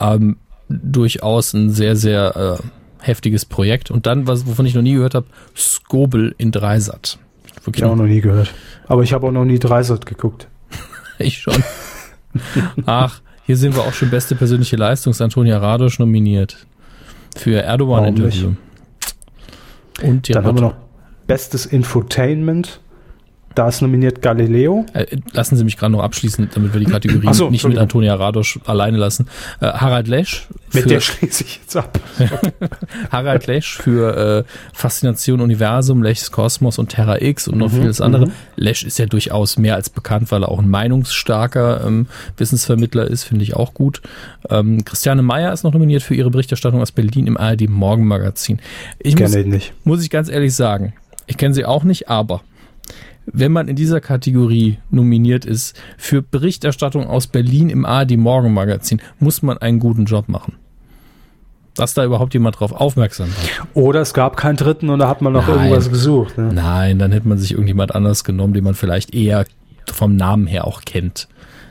Ähm, durchaus ein sehr, sehr äh, heftiges Projekt. Und dann, was, wovon ich noch nie gehört habe, Skobel in Dreisat. Wirklich ich auch noch nie gehört. Aber ich habe auch noch nie Dreisat geguckt. ich schon. Ach, hier sehen wir auch schon beste persönliche Leistung. Antonia Radosch nominiert für Erdogan-Interview. Und Dann haben wir noch Bestes Infotainment. Da ist nominiert Galileo. Äh, lassen Sie mich gerade noch abschließen, damit wir die Kategorie so, nicht mit Antonia Radosch alleine lassen. Äh, Harald Lesch. Mit der schließe ich jetzt ab. Harald Lesch für äh, Faszination Universum, Leschs Kosmos und Terra X und noch mhm, vieles andere. Mhm. Lesch ist ja durchaus mehr als bekannt, weil er auch ein meinungsstarker ähm, Wissensvermittler ist, finde ich auch gut. Ähm, Christiane Meyer ist noch nominiert für ihre Berichterstattung aus Berlin im ARD Morgenmagazin. Ich muss, nicht. muss ich ganz ehrlich sagen, ich kenne sie auch nicht, aber wenn man in dieser Kategorie nominiert ist für Berichterstattung aus Berlin im ARD Morgenmagazin, muss man einen guten Job machen. Dass da überhaupt jemand drauf aufmerksam wird. Oder es gab keinen dritten und da hat man noch Nein. irgendwas gesucht. Ne? Nein, dann hätte man sich irgendjemand anders genommen, den man vielleicht eher vom Namen her auch kennt.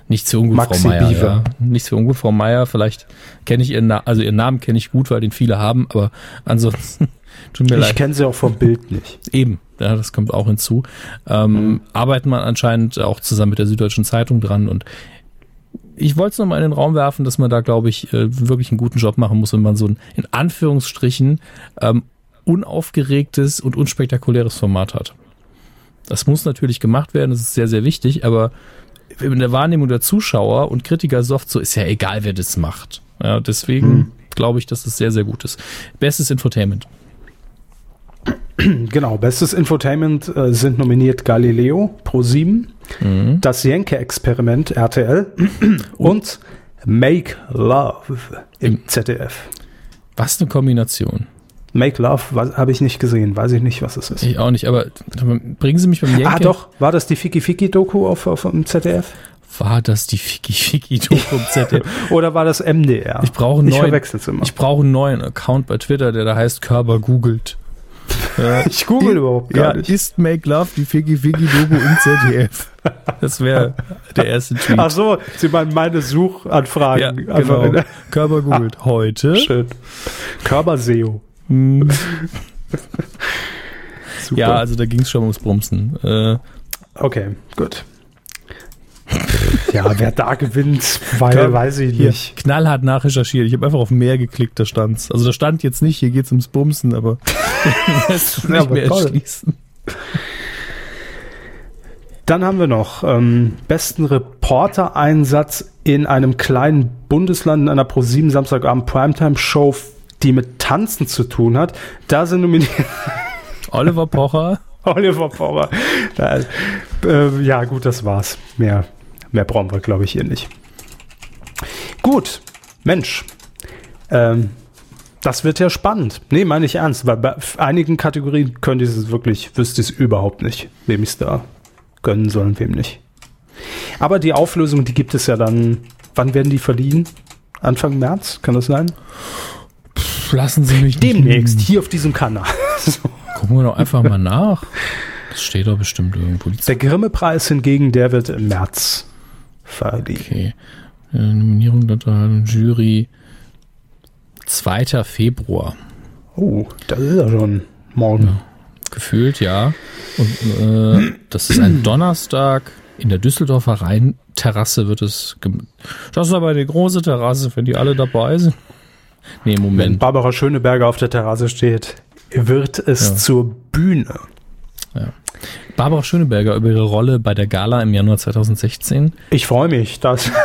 Nicht zu ungut, Frau Meier. Ja. Nicht zu ungut, Frau Meier. Vielleicht kenne ich ihren, Na also ihren Namen kenne ich gut, weil den viele haben, aber ansonsten tut mir ich leid. Ich kenne sie auch vom Bild nicht. Eben ja, das kommt auch hinzu. Ähm, mhm. Arbeiten man anscheinend auch zusammen mit der Süddeutschen Zeitung dran und ich wollte es nochmal in den Raum werfen, dass man da, glaube ich, äh, wirklich einen guten Job machen muss, wenn man so ein, in Anführungsstrichen, ähm, unaufgeregtes und unspektakuläres Format hat. Das muss natürlich gemacht werden, das ist sehr, sehr wichtig, aber in der Wahrnehmung der Zuschauer und Kritiker ist oft so, ist ja egal, wer das macht. Ja, deswegen Hm. glaube ich, dass es sehr, sehr gut ist. Bestes Infotainment. Genau, bestes Infotainment äh, sind nominiert Galileo Pro 7, Mhm. das Jenke-Experiment RTL und Make Love im ZDF. Was eine Kombination. Make Love habe ich nicht gesehen, weiß ich nicht, was es ist. Ich auch nicht, aber bringen Sie mich beim Jenke. Ah, doch, war das die Fiki Fiki Doku auf, auf dem ZDF? War das die Fiki Fiki Doku im ZDF? Oder war das MDR? Ich brauche einen neuen, ich brauche einen neuen Account bei Twitter, der da heißt Körper googelt. Ich google überhaupt gar ja, nicht. ist Make Love die Fiki Fiki Doku im ZDF? Das wäre der erste Tweet. Ach so, Sie meinen meine Suchanfragen. ja, genau. in- Körper googelt heute. Schön. Körperseo. Hm. Super. Ja, also da ging es schon ums Brumsen. Äh, okay, gut. ja, wer da gewinnt, weil, Körper- weiß ich nicht. knallhart nachrecherchiert. Ich habe einfach auf mehr geklickt, da stand's. Also da stand jetzt nicht, hier geht's ums Bumsen, aber Ja, nicht aber mehr toll. erschließen. Dann haben wir noch ähm, besten Reporter-Einsatz in einem kleinen Bundesland in einer Pro7 Samstagabend Primetime-Show, die mit Tanzen zu tun hat. Da sind nominiert Oliver Pocher. Oliver Power. Da, äh, ja, gut, das war's. Mehr, mehr brauchen wir, glaube ich, hier nicht. Gut, Mensch. Ähm, das wird ja spannend. Nee, meine ich ernst, weil bei einigen Kategorien könnte ich es wirklich, wüsste ich es überhaupt nicht, wem ich es da gönnen soll und wem nicht. Aber die Auflösung, die gibt es ja dann, wann werden die verliehen? Anfang März, kann das sein? Lassen Sie mich nicht- Demnächst, hier auf diesem Kanal. Gucken wir doch einfach mal nach. Das steht doch bestimmt irgendwo. Der Grimme-Preis hingegen, der wird im März verliehen. Okay. Äh, Nominierung der Jury 2. Februar. Oh, das ist ja schon morgen. Gefühlt, ja. Und äh, das ist ein Donnerstag. In der Düsseldorfer Rheinterrasse wird es. Das ist aber eine große Terrasse, wenn die alle dabei sind. Nee, Wenn Moment. Barbara Schöneberger auf der Terrasse steht, wird es Ja. zur Bühne. Barbara Schöneberger über ihre Rolle bei der Gala im Januar 2016. Ich freue mich, dass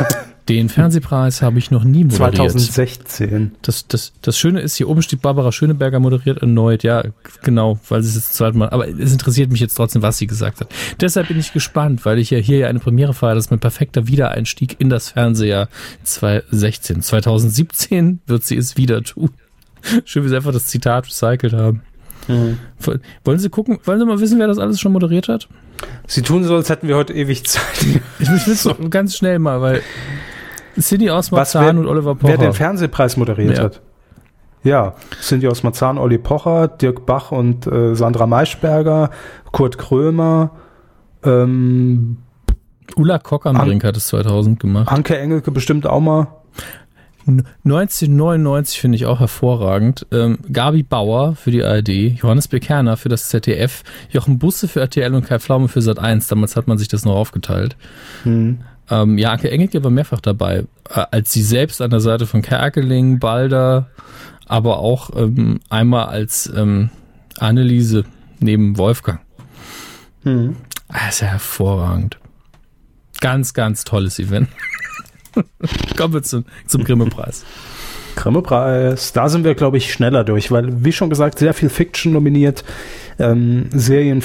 Den Fernsehpreis habe ich noch nie moderiert. 2016. Das, das, das Schöne ist, hier oben steht Barbara Schöneberger moderiert erneut. Ja, genau, weil sie es jetzt das zweite Mal. Aber es interessiert mich jetzt trotzdem, was sie gesagt hat. Deshalb bin ich gespannt, weil ich ja hier ja eine Premiere feiere. Das ist mein perfekter Wiedereinstieg in das Fernsehjahr 2016. 2017 wird sie es wieder tun. Schön, wie sie einfach das Zitat recycelt haben. Wollen Sie gucken, wollen Sie mal wissen, wer das alles schon moderiert hat? Sie tun so, als hätten wir heute ewig Zeit. Ich will so. ganz schnell mal, weil Cindy aus Marzahn wer- und Oliver Wer den Pocher. Fernsehpreis moderiert Ja. hat. Ja, Cindy aus Marzahn, Olli Pocher, Dirk Bach und äh, Sandra Maischberger, Kurt Krömer, ähm, Ulla Kockernbrink hat es 2000 gemacht. Anke Engelke bestimmt auch mal. 1999 finde ich auch hervorragend. Ähm, Gabi Bauer für die ARD, Johannes Bekerner für das ZDF, Jochen Busse für RTL und Kai Pflaume für Sat 1. Damals hat man sich das noch aufgeteilt. Hm. Ähm, ja, Anke Engelke war mehrfach dabei, äh, als sie selbst an der Seite von Kerkeling, Balder, aber auch ähm, einmal als ähm, Anneliese neben Wolfgang. Hm. Das ist ja hervorragend. Ganz, ganz tolles Event. Kommen wir zum, zum Grimme-Preis. Grimme-Preis, da sind wir, glaube ich, schneller durch, weil, wie schon gesagt, sehr viel Fiction nominiert, ähm, Serien.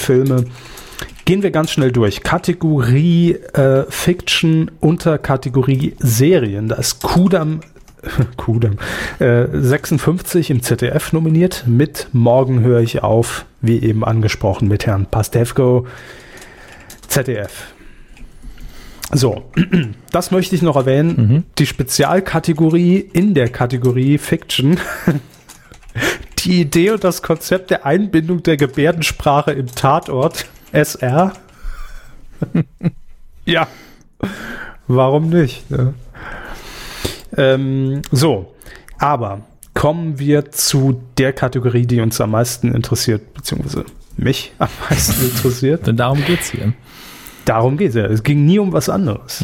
Gehen wir ganz schnell durch. Kategorie äh, Fiction unter Kategorie Serien. Da ist Kudam, Kudam, äh, 56 im ZDF nominiert. Mit Morgen höre ich auf, wie eben angesprochen, mit Herrn Pastewko, ZDF. So, das möchte ich noch erwähnen. Mhm. Die Spezialkategorie in der Kategorie Fiction. Die Idee und das Konzept der Einbindung der Gebärdensprache im Tatort SR. ja, warum nicht? Ne? Ähm, so, aber kommen wir zu der Kategorie, die uns am meisten interessiert, beziehungsweise mich am meisten interessiert. Denn darum geht's hier. Darum geht es ja. Es ging nie um was anderes.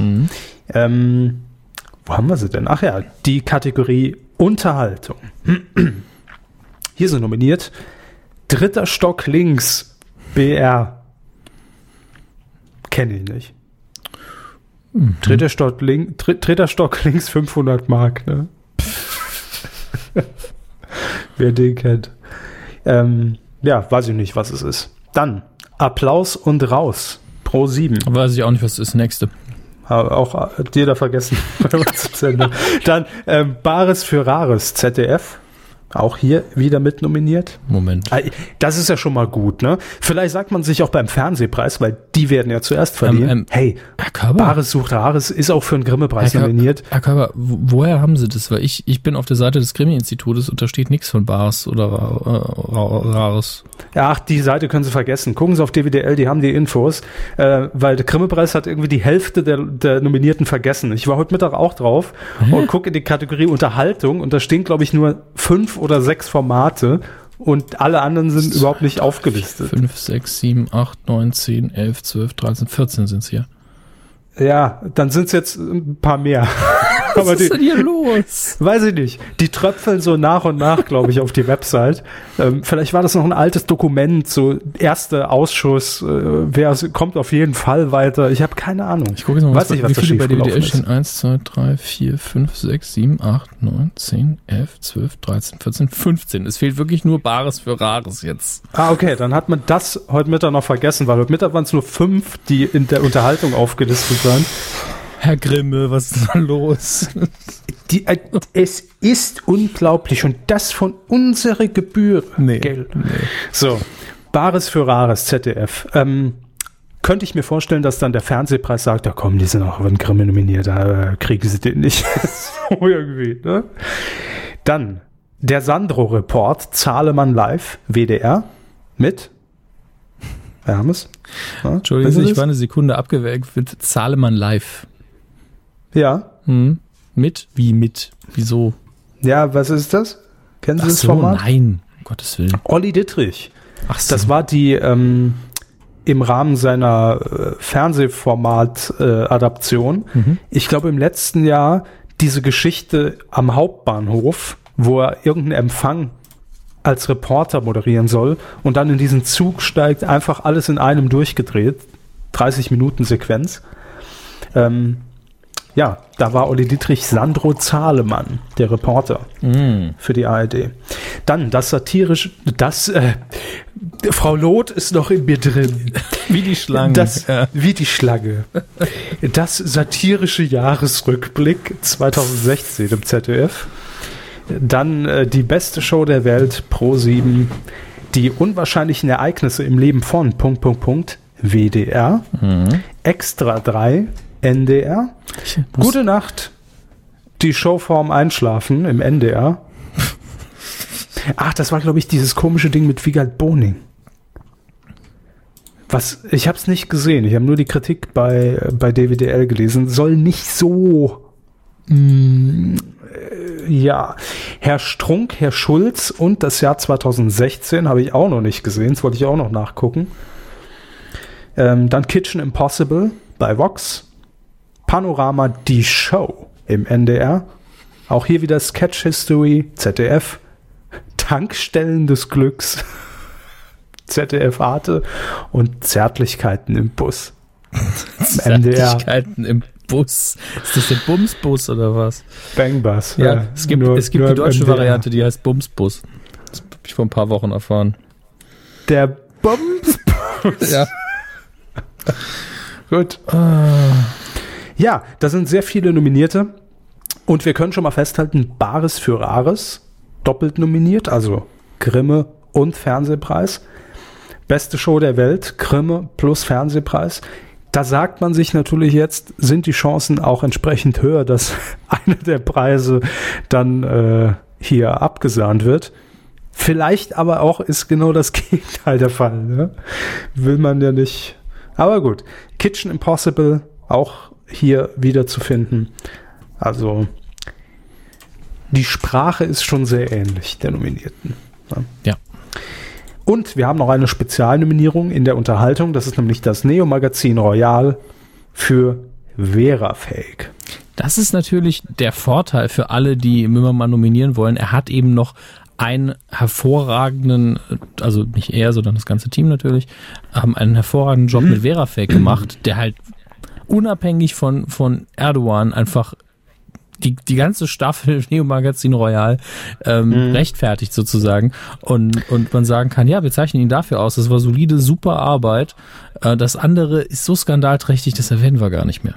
Ähm, wo haben wir sie denn? Ach ja, die Kategorie Unterhaltung. Hier sind nominiert Dritter Stock links, BR. Kenne ich nicht. Dritter, Stock link, dr- dritter Stock links 500 Mark. Ne? Wer den kennt. Ähm, ja, weiß ich nicht, was es ist. Dann Applaus und raus. Pro 7. Weiß ich auch nicht, was das nächste. Auch jeder vergessen. bei uns im Sender. Dann ähm, Bares für Rares, ZDF. Auch hier wieder mit nominiert. Moment. Ah, Das ist ja schon mal gut, ne? Vielleicht sagt man sich auch beim Fernsehpreis, weil die werden ja zuerst verlieren. ähm, hey, Herr Körber, Bares sucht Rares ist auch für einen Grimme-Preis nominiert. Herr Körber, wo- woher haben Sie das? Weil ich, ich bin auf der Seite des Krimi-Institutes und da steht nichts von Bares oder äh, Ra- Rares. Ach, die Seite können Sie vergessen. Gucken Sie auf DWDL, die haben die Infos. Äh, weil der Grimme-Preis hat irgendwie die Hälfte der, der Nominierten vergessen. Ich war heute Mittag auch drauf und gucke in die Kategorie Unterhaltung und da stehen, glaube ich, nur fünf oder sechs Formate und alle anderen sind überhaupt nicht aufgelistet. 5, 6, 7, 8, 9, 10, 11, 12, 13, 14 sind es hier. Ja, dann sind es jetzt ein paar mehr. Was Aber ist denn hier los? Weiß ich nicht. Die tröpfeln so nach und nach, glaube ich, auf die Website. Ähm, vielleicht war das noch ein altes Dokument, so erster Ausschuss, äh, wer kommt auf jeden Fall weiter. Ich habe keine Ahnung. Ich gucke jetzt mal, Weiß nicht, was wie viele bei DWDL stehen. 1, 2, 3, 4, 5, 6, 7, 8, 9, 10, 11, 12, 13, 14, 15. Es fehlt wirklich nur Bares für Rares jetzt. Ah, okay, dann hat man das heute Mittag noch vergessen, weil heute Mittag waren es nur fünf, die in der Unterhaltung aufgelistet waren. Herr Grimme, was ist da los? Die, äh, es ist unglaublich und das von unserer Gebühr. Nee, Gell? nee. So, Bares für Rares, ZDF. Ähm, könnte ich mir vorstellen, dass dann der Fernsehpreis sagt, ja komm, die sind auch den Grimme nominiert, da äh, kriegen sie den nicht. so irgendwie, ne? Dann der Sandro-Report, Zahlemann Live, WDR, mit Hermes. Ja, Entschuldigung, ich war eine Sekunde abgeweckt. Wird Zahlemann live. Ja. Hm? Mit? Wie mit? Wieso? Ja, was ist das? Kennen Sie Ach das so, Format? nein. Um Gottes Willen. Olli Dittrich. Ach so. Das war die ähm, im Rahmen seiner äh, Fernsehformat-Adaption. Mhm. Ich glaube im letzten Jahr diese Geschichte am Hauptbahnhof, wo er irgendeinen Empfang als Reporter moderieren soll und dann in diesen Zug steigt, einfach alles in einem durchgedreht. 30 Minuten Sequenz. Ähm, ja, da war Olli Dietrich Sandro Zahlemann, der Reporter Mm. für die ARD. Dann das satirische, das, äh, Frau Loth ist noch in mir drin. Wie die Schlangen. Das, ja. wie die Schlange. Das satirische Jahresrückblick 2016 im ZDF. Dann äh, die beste Show der Welt, Pro 7. Die unwahrscheinlichen Ereignisse im Leben von Punkt, Punkt, Punkt, WDR. Mhm. Extra 3, NDR. Gute Nacht. Die Show vorm Einschlafen im NDR. Ach, das war, glaube ich, dieses komische Ding mit Wiegald Boning. Was, ich habe es nicht gesehen. Ich habe nur die Kritik bei, bei DWDL gelesen. Soll nicht so. Mm, äh, ja, Herr Strunk, Herr Schulz und das Jahr 2016 habe ich auch noch nicht gesehen. Das wollte ich auch noch nachgucken. Ähm, dann Kitchen Impossible bei Vox. Panorama Die Show im NDR. Auch hier wieder Sketch History, ZDF. Tankstellen des Glücks, ZDF Arte und Zärtlichkeiten im Bus. Zärtlichkeiten im Bus. Ist das der Bumsbus oder was? Bangbus. Ja, es gibt, nur- es gibt die deutsche. Variante, die heißt Bumsbus. Das habe ich vor ein paar Wochen erfahren. Der Bums. Ja. Gut. Ja, da sind sehr viele Nominierte. Und wir können schon mal festhalten, Bares für Rares, doppelt nominiert, also Grimme und Fernsehpreis. Beste Show der Welt, Grimme plus Fernsehpreis. Da sagt man sich natürlich jetzt, sind die Chancen auch entsprechend höher, dass einer der Preise dann äh, hier abgesahnt wird. Vielleicht aber auch ist genau das Gegenteil der Fall. Ne? Will man ja nicht. Aber gut. Kitchen Impossible auch hier wieder zu finden. Also die Sprache ist schon sehr ähnlich der Nominierten. Ne? Ja. Und wir haben noch eine Spezialnominierung in der Unterhaltung. Das ist nämlich das Neo-Magazin Royal für Verafake. Das ist natürlich der Vorteil für alle, die Mümmermann nominieren wollen. Er hat eben noch einen hervorragenden, also nicht er, sondern das ganze Team natürlich, haben einen hervorragenden Job mit Verafake gemacht, der halt unabhängig von, von Erdogan einfach die, die ganze Staffel Neo Magazin Royal ähm, mhm. rechtfertigt sozusagen und, und man sagen kann, ja, wir zeichnen ihn dafür aus, das war solide, super Arbeit. Äh, das andere ist so skandalträchtig, das erwähnen wir gar nicht mehr.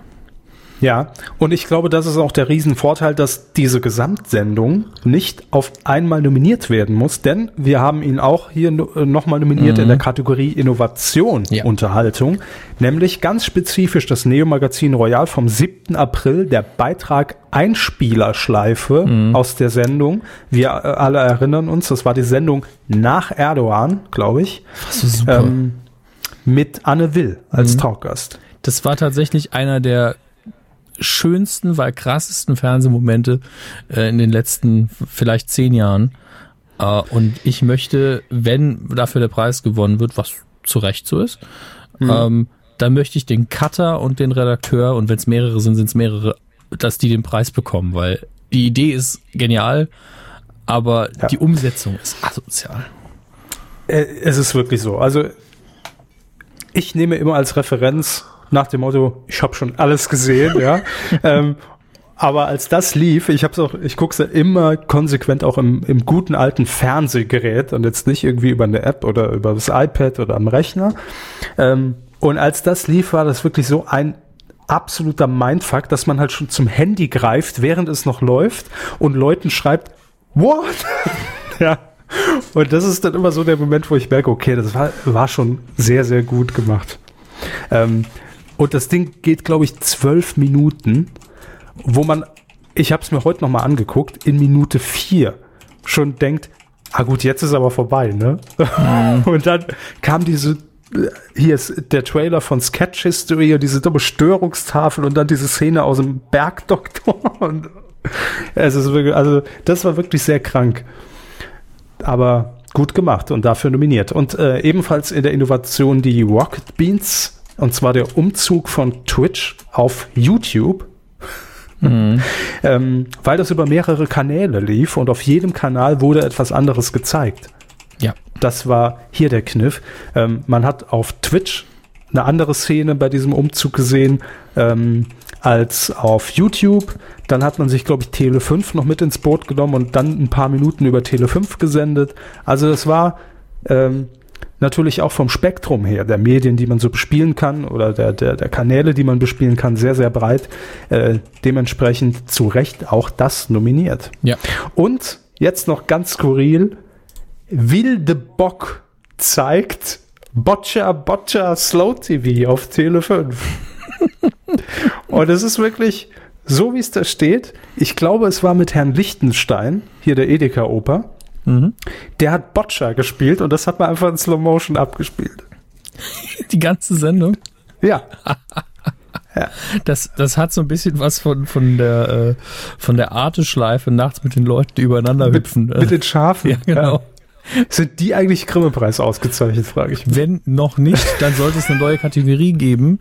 Ja, und ich glaube, das ist auch der Riesenvorteil, dass diese Gesamtsendung nicht auf einmal nominiert werden muss, denn wir haben ihn auch hier äh, nochmal nominiert mhm. in der Kategorie Innovation ja. Unterhaltung, nämlich ganz spezifisch das Neo-Magazin Royal vom 7. April, der Beitrag Einspielerschleife mhm. aus der Sendung. Wir äh, alle erinnern uns, das war die Sendung nach Erdogan, glaube ich. Das ist super. Ähm, mit Anne Will als mhm. Talkgast. Das war tatsächlich einer der schönsten, weil krassesten Fernsehmomente äh, in den letzten vielleicht zehn Jahren. Äh, und ich möchte, wenn dafür der Preis gewonnen wird, was zu Recht so ist, mhm. ähm, dann möchte ich den Cutter und den Redakteur, und wenn es mehrere sind, sind es mehrere, dass die den Preis bekommen, weil die Idee ist genial, aber ja. die Umsetzung ist asozial. Äh, es ist wirklich so. Also ich nehme immer als Referenz nach dem Motto, ich habe schon alles gesehen, ja. ähm, aber als das lief, ich habe es auch, ich gucke es ja immer konsequent auch im, im guten alten Fernsehgerät und jetzt nicht irgendwie über eine App oder über das iPad oder am Rechner. Ähm, und als das lief, war das wirklich so ein absoluter Mindfuck, dass man halt schon zum Handy greift, während es noch läuft und Leuten schreibt, what? ja. Und das ist dann immer so der Moment, wo ich merke, okay, das war, war schon sehr, sehr gut gemacht. Ähm, und das Ding geht, glaube ich, zwölf Minuten, wo man, ich habe es mir heute nochmal angeguckt, in Minute vier schon denkt, ah gut, jetzt ist aber vorbei, ne? Mhm. Und dann kam diese, hier ist der Trailer von Sketch History und diese dumme Störungstafel und dann diese Szene aus dem Bergdoktor. Und es ist wirklich, also das war wirklich sehr krank. Aber gut gemacht und dafür nominiert. Und äh, ebenfalls in der Innovation die Rocket Beans und zwar der Umzug von Twitch auf YouTube. Mhm. ähm, weil das über mehrere Kanäle lief und auf jedem Kanal wurde etwas anderes gezeigt. Ja. Das war hier der Kniff. Ähm, man hat auf Twitch eine andere Szene bei diesem Umzug gesehen ähm, als auf YouTube. Dann hat man sich, glaube ich, Tele 5 noch mit ins Boot genommen und dann ein paar Minuten über Tele 5 gesendet. Also das war ähm, natürlich auch vom Spektrum her, der Medien, die man so bespielen kann oder der, der, der Kanäle, die man bespielen kann, sehr, sehr breit. Äh, dementsprechend zu Recht auch das nominiert. Ja. Und jetzt noch ganz skurril, Wilde Bock zeigt Boccia Boccia Slow TV auf Tele 5. Und es ist wirklich so, wie es da steht. Ich glaube, es war mit Herrn Lichtenstein, hier der Edeka-Oper. Mhm. Der hat Boccia gespielt und das hat man einfach in Slow Motion abgespielt. Die ganze Sendung? Ja. ja. Das, das hat so ein bisschen was von, von der, äh, von der Arte-Schleife nachts mit den Leuten, die übereinander mit, hüpfen. Mit den Schafen. Ja, genau. Ja. Sind die eigentlich Grimme-Preis ausgezeichnet, frage ich mich. Wenn noch nicht, dann sollte es eine neue Kategorie geben.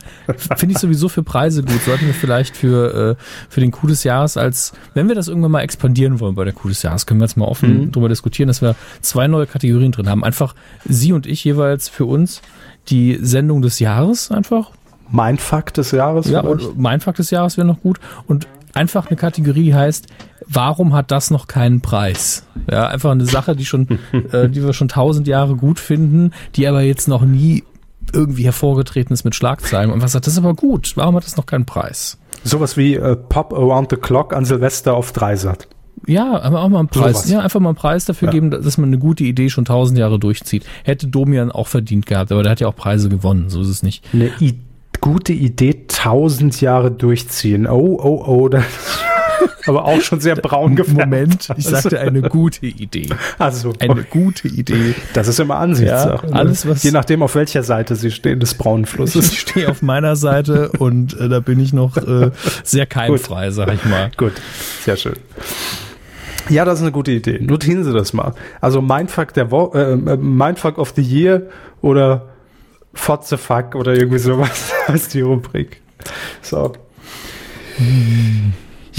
Finde ich sowieso für Preise gut. Sollten wir vielleicht für, äh, für den Coup des Jahres als, wenn wir das irgendwann mal expandieren wollen bei der Coup des Jahres, können wir jetzt mal offen mhm. drüber diskutieren, dass wir zwei neue Kategorien drin haben. Einfach Sie und ich jeweils für uns die Sendung des Jahres einfach. Mein Fakt des Jahres? Ja, und mein Fakt des Jahres wäre noch gut. Und einfach eine Kategorie heißt, warum hat das noch keinen Preis? Ja, einfach eine Sache, die schon, äh, die wir schon tausend Jahre gut finden, die aber jetzt noch nie irgendwie hervorgetreten ist mit Schlagzeilen. Und was sagt, das ist aber gut. Warum hat das noch keinen Preis? Sowas wie äh, Pop Around the Clock an Silvester auf Dreisat. Ja, aber auch mal einen Preis. So ja, einfach mal einen Preis dafür ja. geben, dass man eine gute Idee schon tausend Jahre durchzieht. Hätte Domian auch verdient gehabt, aber der hat ja auch Preise gewonnen. So ist es nicht. Eine I gute Idee tausend Jahre durchziehen. Oh, oh, oh. Das aber auch schon sehr braun gefärbt. Moment, ich sagte eine gute Idee. Also eine gute Idee. Das ist immer Ansichtssache. Ja, alles was je nachdem auf welcher Seite Sie stehen des braunen Flusses. Ich stehe auf meiner Seite und äh, da bin ich noch äh, sehr keimfrei, Gut. sag ich mal. Gut, sehr schön. Ja, das ist eine gute Idee. Notieren Sie das mal. Also Mindfuck der Wo äh, äh Mindfuck of the Year oder Fotze Fuck oder irgendwie sowas als die Rubrik. So.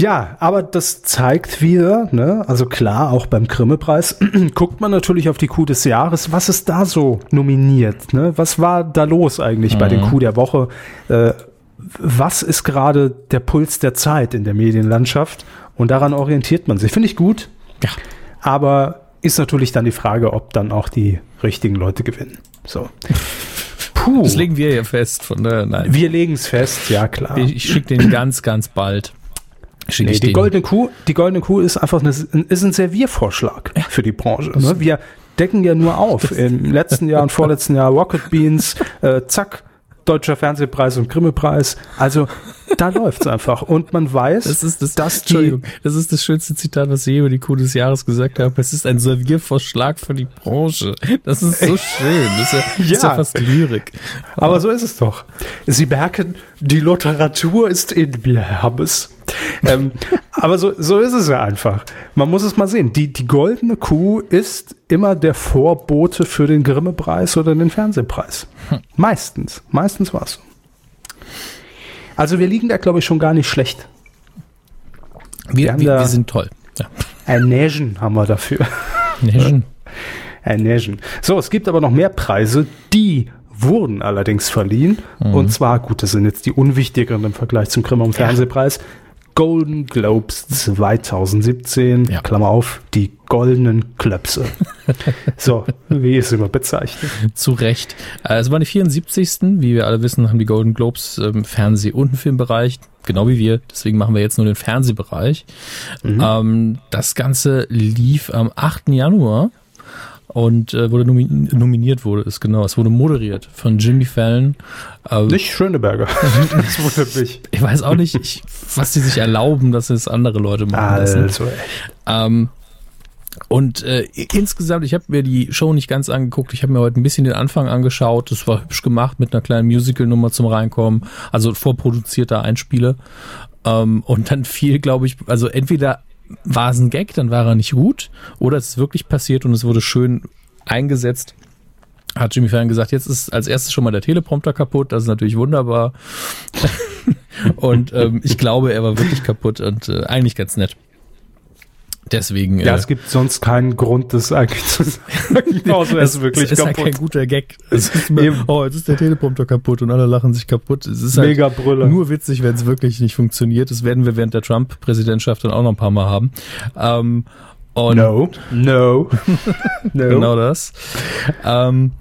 Ja, aber das zeigt wieder, ne, also klar, auch beim Grimme-Preis guckt man natürlich auf die Kuh des Jahres. Was ist da so nominiert? Ne? Was war da los eigentlich mhm. bei den Kuh der Woche? Äh, was ist gerade der Puls der Zeit in der Medienlandschaft? Und daran orientiert man sich. Finde ich gut. Ja. Aber ist natürlich dann die Frage, ob dann auch die richtigen Leute gewinnen. So. Puh. Das legen wir ja fest. Von der, nein. Wir legen es fest, ja klar. Ich, ich schicke den ganz, ganz bald. Nee, die goldene Kuh, die goldene Kuh ist einfach eine, ist ein Serviervorschlag ja. für die Branche. Ne? Wir decken ja nur auf. Im letzten Jahr und vorletzten Jahr Rocket Beans, äh, zack, Deutscher Fernsehpreis und Grimme-Preis. Also da läuft's einfach. Und man weiß, das ist das, dass Entschuldigung, das ist das schönste Zitat, was ich über die Kuh des Jahres gesagt habe. Es ist ein Serviervorschlag für die Branche. Das ist so schön. Das ist ja, ja. Ist ja fast Lyrik. Aber so ist es doch. Sie merken, die Literatur ist in mir, Herr Hammes. ähm, aber so, so ist es ja einfach. Man muss es mal sehen. Die, die goldene Kuh ist immer der Vorbote für den Grimme-Preis oder den Fernsehpreis. Hm. Meistens. Meistens war es so. Also wir liegen da, glaube ich, schon gar nicht schlecht. Wir, wir, wir sind toll. Ja. Ein Nation haben wir dafür. Nation. Ein Nation. So, es gibt aber noch mehr Preise, die wurden allerdings verliehen. Mhm. Und zwar, gut, das sind jetzt die unwichtigeren im Vergleich zum Grimme und Fernsehpreis. Golden Globes 2017, ja. Klammer auf, die goldenen Klöpse. so, wie ist es immer bezeichnet? Zu Recht. Äh, es waren die 74. Wie wir alle wissen, haben die Golden Globes im Fernseh- und Filmbereich, genau wie wir. Deswegen machen wir jetzt nur den Fernsehbereich. Mhm. Ähm, das Ganze lief am 8. Januar und äh, wurde nomi nominiert wurde es genau. Es wurde moderiert von Jimmy Fallon. Äh, nicht Schöneberger. das wundert mich. Ich weiß auch nicht, ich, was die sich erlauben, dass es andere Leute machen also, Ähm, und äh, insgesamt, ich habe mir die Show nicht ganz angeguckt. Ich habe mir heute ein bisschen den Anfang angeschaut. Das war hübsch gemacht mit einer kleinen Musical-Nummer zum Reinkommen. Also vorproduzierter Einspieler. Ähm, und dann fiel, glaube ich, also entweder war es ein Gag, dann war er nicht gut, oder es ist wirklich passiert und es wurde schön eingesetzt. Hat Jimmy Fallon gesagt, jetzt ist als erstes schon mal der Teleprompter kaputt, das ist natürlich wunderbar. und ähm, ich glaube, er war wirklich kaputt und äh, eigentlich ganz nett. Deswegen. Ja, äh, es gibt sonst keinen Grund, das eigentlich zu sagen. Außer es ist wirklich es ist kaputt. kein guter Gag. Es ist immer, oh, jetzt ist der Teleprompter kaputt und alle lachen sich kaputt. Es ist Mega halt Brüller. nur witzig, wenn es wirklich nicht funktioniert. Das werden wir während der Trump-Präsidentschaft dann auch noch ein paar Mal haben. Ähm, no, no, no. Genau das. Ähm,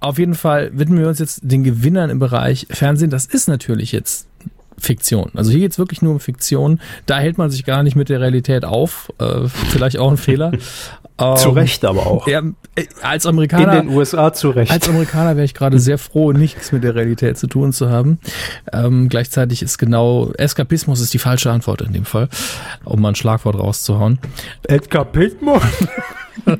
auf jeden Fall widmen wir uns jetzt den Gewinnern im Bereich Fernsehen. Das ist natürlich jetzt Fiktion. Also hier geht's wirklich nur um Fiktion. Da hält man sich gar nicht mit der Realität auf. Äh, vielleicht auch ein Fehler. Ähm, zu Recht aber auch. Ja, äh, als Amerikaner. In den USA zu Recht. Als Amerikaner wäre ich gerade sehr froh, nichts mit der Realität zu tun zu haben. Ähm, gleichzeitig ist genau, Eskapismus ist die falsche Antwort in dem Fall, um mal ein Schlagwort rauszuhauen. Eskapismus?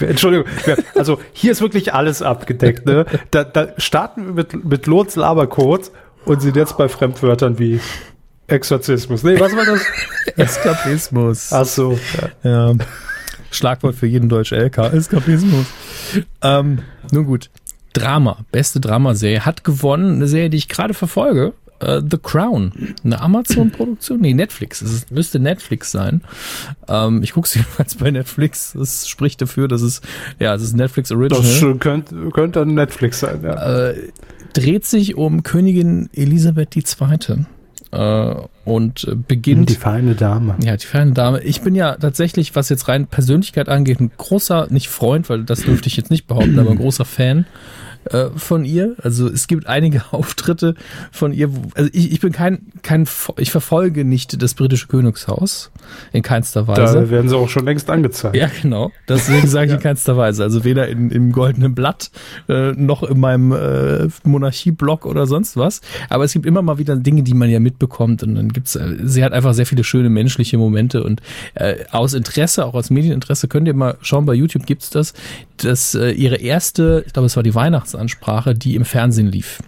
Entschuldigung, also hier ist wirklich alles abgedeckt. Ne? Da, da starten wir mit, mit Lots Labercode und sind jetzt bei Fremdwörtern wie Exorzismus. Nee, was war das? Eskapismus. Ach so. Ja. ja. Schlagwort für jeden Deutsch LK. Eskapismus. Ähm, nun gut. Drama. Beste Dramaserie. Hat gewonnen. Eine Serie, die ich gerade verfolge. Uh, The Crown. Eine Amazon-Produktion? Nee, Netflix. Es müsste Netflix sein. Ähm, ich gucke es jedenfalls bei Netflix. Das spricht dafür, dass es, ja, es ist Netflix Original. Das könnte, könnte Netflix sein, ja. Äh, dreht sich um Königin Elisabeth II. Äh, und beginnt. Die feine Dame. Ja, die feine Dame. Ich bin ja tatsächlich, was jetzt rein Persönlichkeit angeht, ein großer, nicht Freund, weil das dürfte ich jetzt nicht behaupten, aber ein großer Fan äh, von ihr. Also es gibt einige Auftritte von ihr. Wo, also ich, ich bin kein, kein, ich verfolge nicht das britische Königshaus in keinster Weise. Da werden sie auch schon längst angezeigt. Ja, genau. Deswegen sage ich ja. in keinster Weise. Also weder in, im goldenen Blatt äh, noch in meinem äh, Monarchie-Blog oder sonst was. Aber es gibt immer mal wieder Dinge, die man ja mitbekommt. Und dann gibt's, äh, sie hat einfach sehr viele schöne menschliche Momente. Und äh, aus Interesse, auch aus Medieninteresse, könnt ihr mal schauen, bei YouTube gibt's das, dass äh, ihre erste, ich glaube, es war die Weihnachtsansprache, die im Fernsehen lief.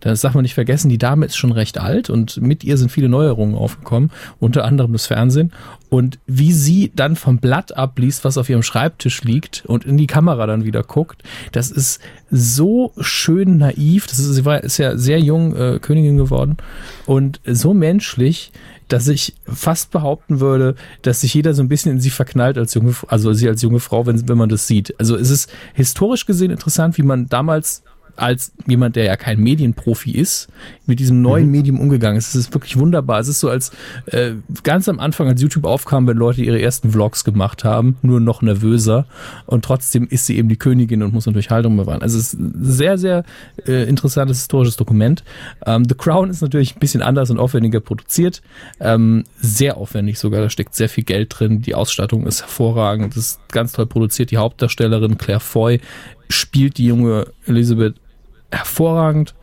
Das darf man nicht vergessen, die Dame ist schon recht alt und mit ihr sind viele Neuerungen aufgekommen, unter anderem das Fernsehen. Und wie sie dann vom Blatt abliest, was auf ihrem Schreibtisch liegt und in die Kamera dann wieder guckt, das ist so schön naiv. Das ist, sie war, ist ja sehr jung äh, Königin geworden und so menschlich dass ich fast behaupten würde, dass sich jeder so ein bisschen in sie verknallt als junge, also sie als junge Frau, wenn, wenn man das sieht. Also es ist historisch gesehen interessant, wie man damals als jemand, der ja kein Medienprofi ist, mit diesem neuen mhm. Medium umgegangen ist. Es ist wirklich wunderbar. Es ist so, als äh, ganz am Anfang, als YouTube aufkam, wenn Leute ihre ersten Vlogs gemacht haben, nur noch nervöser. Und trotzdem ist sie eben die Königin und muss natürlich Haltung bewahren. Also es ist ein sehr, sehr äh, interessantes historisches Dokument. Ähm, The Crown ist natürlich ein bisschen anders und aufwendiger produziert. Ähm, sehr aufwendig sogar. Da steckt sehr viel Geld drin. Die Ausstattung ist hervorragend. Das ist ganz toll produziert. Die Hauptdarstellerin Claire Foy spielt die junge Elisabeth hervorragend.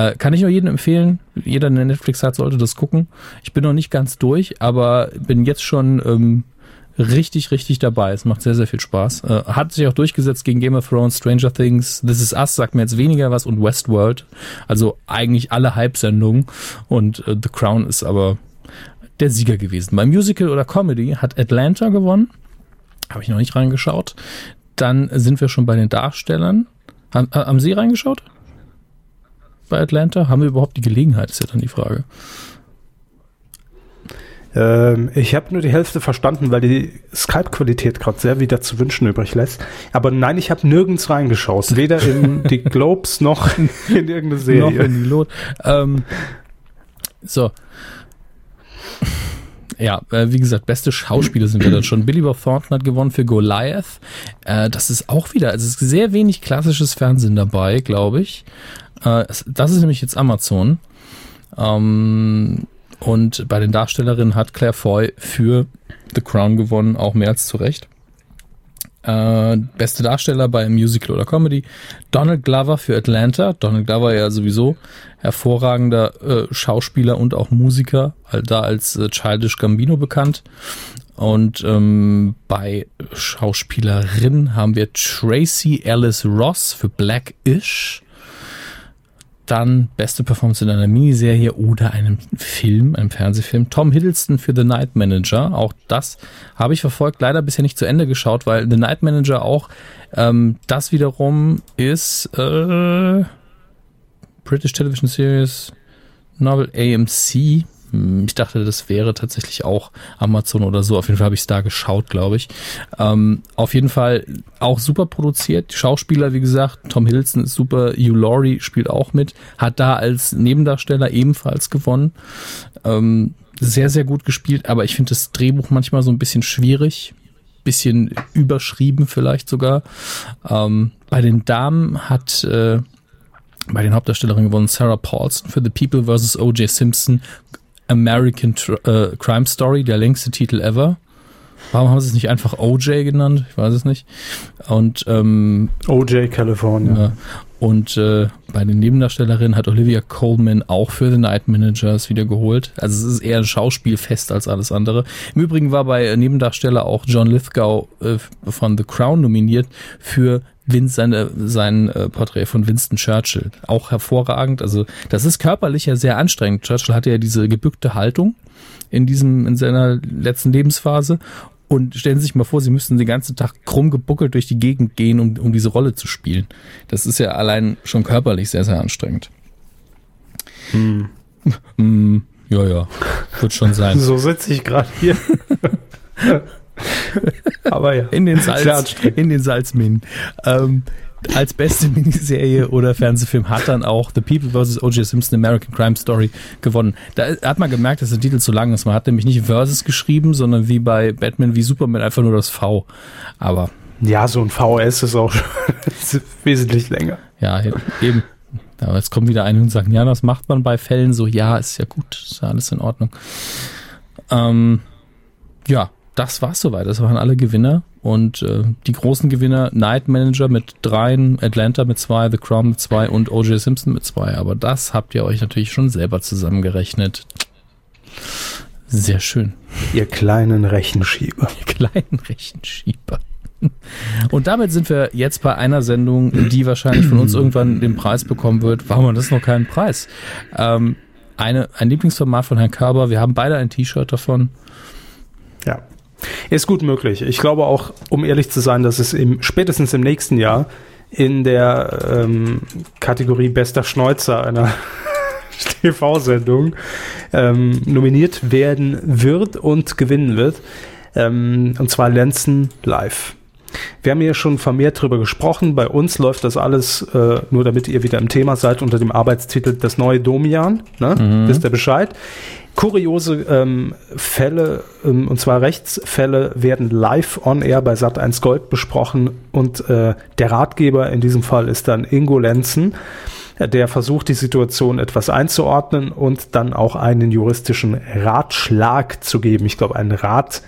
Äh, kann ich nur jedem empfehlen. Jeder, der Netflix hat, sollte das gucken. Ich bin noch nicht ganz durch, aber bin jetzt schon ähm, richtig, richtig dabei. Es macht sehr, sehr viel Spaß. Äh, hat sich auch durchgesetzt gegen Game of Thrones, Stranger Things, This Is Us sagt mir jetzt weniger was und Westworld. Also eigentlich alle Hype-Sendungen. Und äh, The Crown ist aber der Sieger gewesen. Beim Musical oder Comedy hat Atlanta gewonnen. Habe ich noch nicht reingeschaut. Dann sind wir schon bei den Darstellern. Haben, haben Sie reingeschaut? Bei Atlanta? Haben wir überhaupt die Gelegenheit, ist ja dann die Frage. Ähm, ich habe nur die Hälfte verstanden, weil die Skype-Qualität gerade sehr wieder zu wünschen übrig lässt. Aber nein, ich habe nirgends reingeschaut. Weder in die Globes noch in, in irgendeine Serie. Noch in die Lot. Ähm, so. Ja, äh, wie gesagt, beste Schauspieler sind wir dann schon. Billy Bob Thornton hat gewonnen für Goliath. Äh, das ist auch wieder, also es ist sehr wenig klassisches Fernsehen dabei, glaube ich. Äh, das ist nämlich jetzt Amazon. Ähm, und bei den Darstellerinnen hat Claire Foy für The Crown gewonnen, auch mehr als zu Recht. Äh, beste Darsteller bei Musical oder Comedy. Donald Glover für Atlanta. Donald Glover ja sowieso hervorragender äh, Schauspieler und auch Musiker, da als äh, Childish Gambino bekannt. Und ähm, bei Schauspielerin haben wir Tracy Ellis Ross für Black-ish. Dann beste Performance in einer Miniserie oder einem Film, einem Fernsehfilm. Tom Hiddleston für The Night Manager. Auch das habe ich verfolgt, leider bisher nicht zu Ende geschaut, weil The Night Manager auch ähm, das wiederum ist äh, British Television Series Novel AMC ich dachte, das wäre tatsächlich auch Amazon oder so. Auf jeden Fall habe ich es da geschaut, glaube ich. Ähm, auf jeden Fall auch super produziert. Schauspieler, wie gesagt, Tom Hiddleston ist super. Hugh Laurie spielt auch mit. Hat da als Nebendarsteller ebenfalls gewonnen. Ähm, sehr, sehr gut gespielt. Aber ich finde das Drehbuch manchmal so ein bisschen schwierig. Bisschen überschrieben vielleicht sogar. Ähm, bei den Damen hat... Äh, bei den Hauptdarstellerinnen gewonnen Sarah Paulson für The People vs. O.J. Simpson, American äh, Crime Story, der längste Titel ever. Warum haben sie es nicht einfach OJ genannt? Ich weiß es nicht. Und ähm, OJ California. Ja. Und äh, bei den Nebendarstellerinnen hat Olivia Coleman auch für The Night Managers wieder geholt. Also es ist eher ein Schauspielfest als alles andere. Im Übrigen war bei Nebendarsteller auch John Lithgow äh, von The Crown nominiert für Vince, seine, sein äh, Porträt von Winston Churchill. Auch hervorragend. Also das ist körperlich ja sehr anstrengend. Churchill hatte ja diese gebückte Haltung in diesem, in seiner letzten Lebensphase. Und stellen Sie sich mal vor, Sie müssten den ganzen Tag krumm gebuckelt durch die Gegend gehen, um, um diese Rolle zu spielen. Das ist ja allein schon körperlich sehr, sehr anstrengend. Hm. hm ja, ja, wird schon sein. So sitze ich gerade hier. Aber ja. In den, Salz, in den Salzminen. Ähm, als beste Miniserie oder Fernsehfilm hat dann auch The People vs. O.J. Simpson American Crime Story gewonnen. Da hat man gemerkt, dass der Titel zu lang ist. Man hat nämlich nicht Versus geschrieben, sondern wie bei Batman wie Superman einfach nur das V. Aber. Ja, so ein VS ist auch ist wesentlich länger. Ja, eben. Aber jetzt kommen wieder einige und sagen, ja, das macht man bei Fällen so. Ja, ist ja gut, ist ja alles in Ordnung. Ähm, ja, das war's soweit. Das waren alle Gewinner. Und äh, die großen Gewinner, Night Manager mit dreien, Atlanta mit zwei, The Crown mit zwei und O.J. Simpson mit zwei. Aber das habt ihr euch natürlich schon selber zusammengerechnet. Sehr schön. Ihr kleinen Rechenschieber. Ihr kleinen Rechenschieber. Und damit sind wir jetzt bei einer Sendung, die wahrscheinlich von uns irgendwann den Preis bekommen wird. Warum hat das noch keinen Preis? Ähm, eine, ein Lieblingsformat von Herrn Körber. Wir haben beide ein T-Shirt davon. Ja. Ist gut möglich. Ich glaube auch, um ehrlich zu sein, dass es im, spätestens im nächsten Jahr in der ähm, Kategorie Bester Schneuzer einer TV-Sendung ähm, nominiert werden wird und gewinnen wird. Ähm, und zwar Lenzen Live. Wir haben hier schon vermehrt drüber gesprochen. Bei uns läuft das alles, äh, nur damit ihr wieder im Thema seid, unter dem Arbeitstitel Das neue Domian. Ne? Mhm. Wisst ihr Bescheid? Kuriose ähm, Fälle, ähm, und zwar Rechtsfälle, werden live on air bei Sat1 Gold besprochen und äh, der Ratgeber in diesem Fall ist dann Ingo Lenzen, der versucht, die Situation etwas einzuordnen und dann auch einen juristischen Ratschlag zu geben. Ich glaube, einen Rat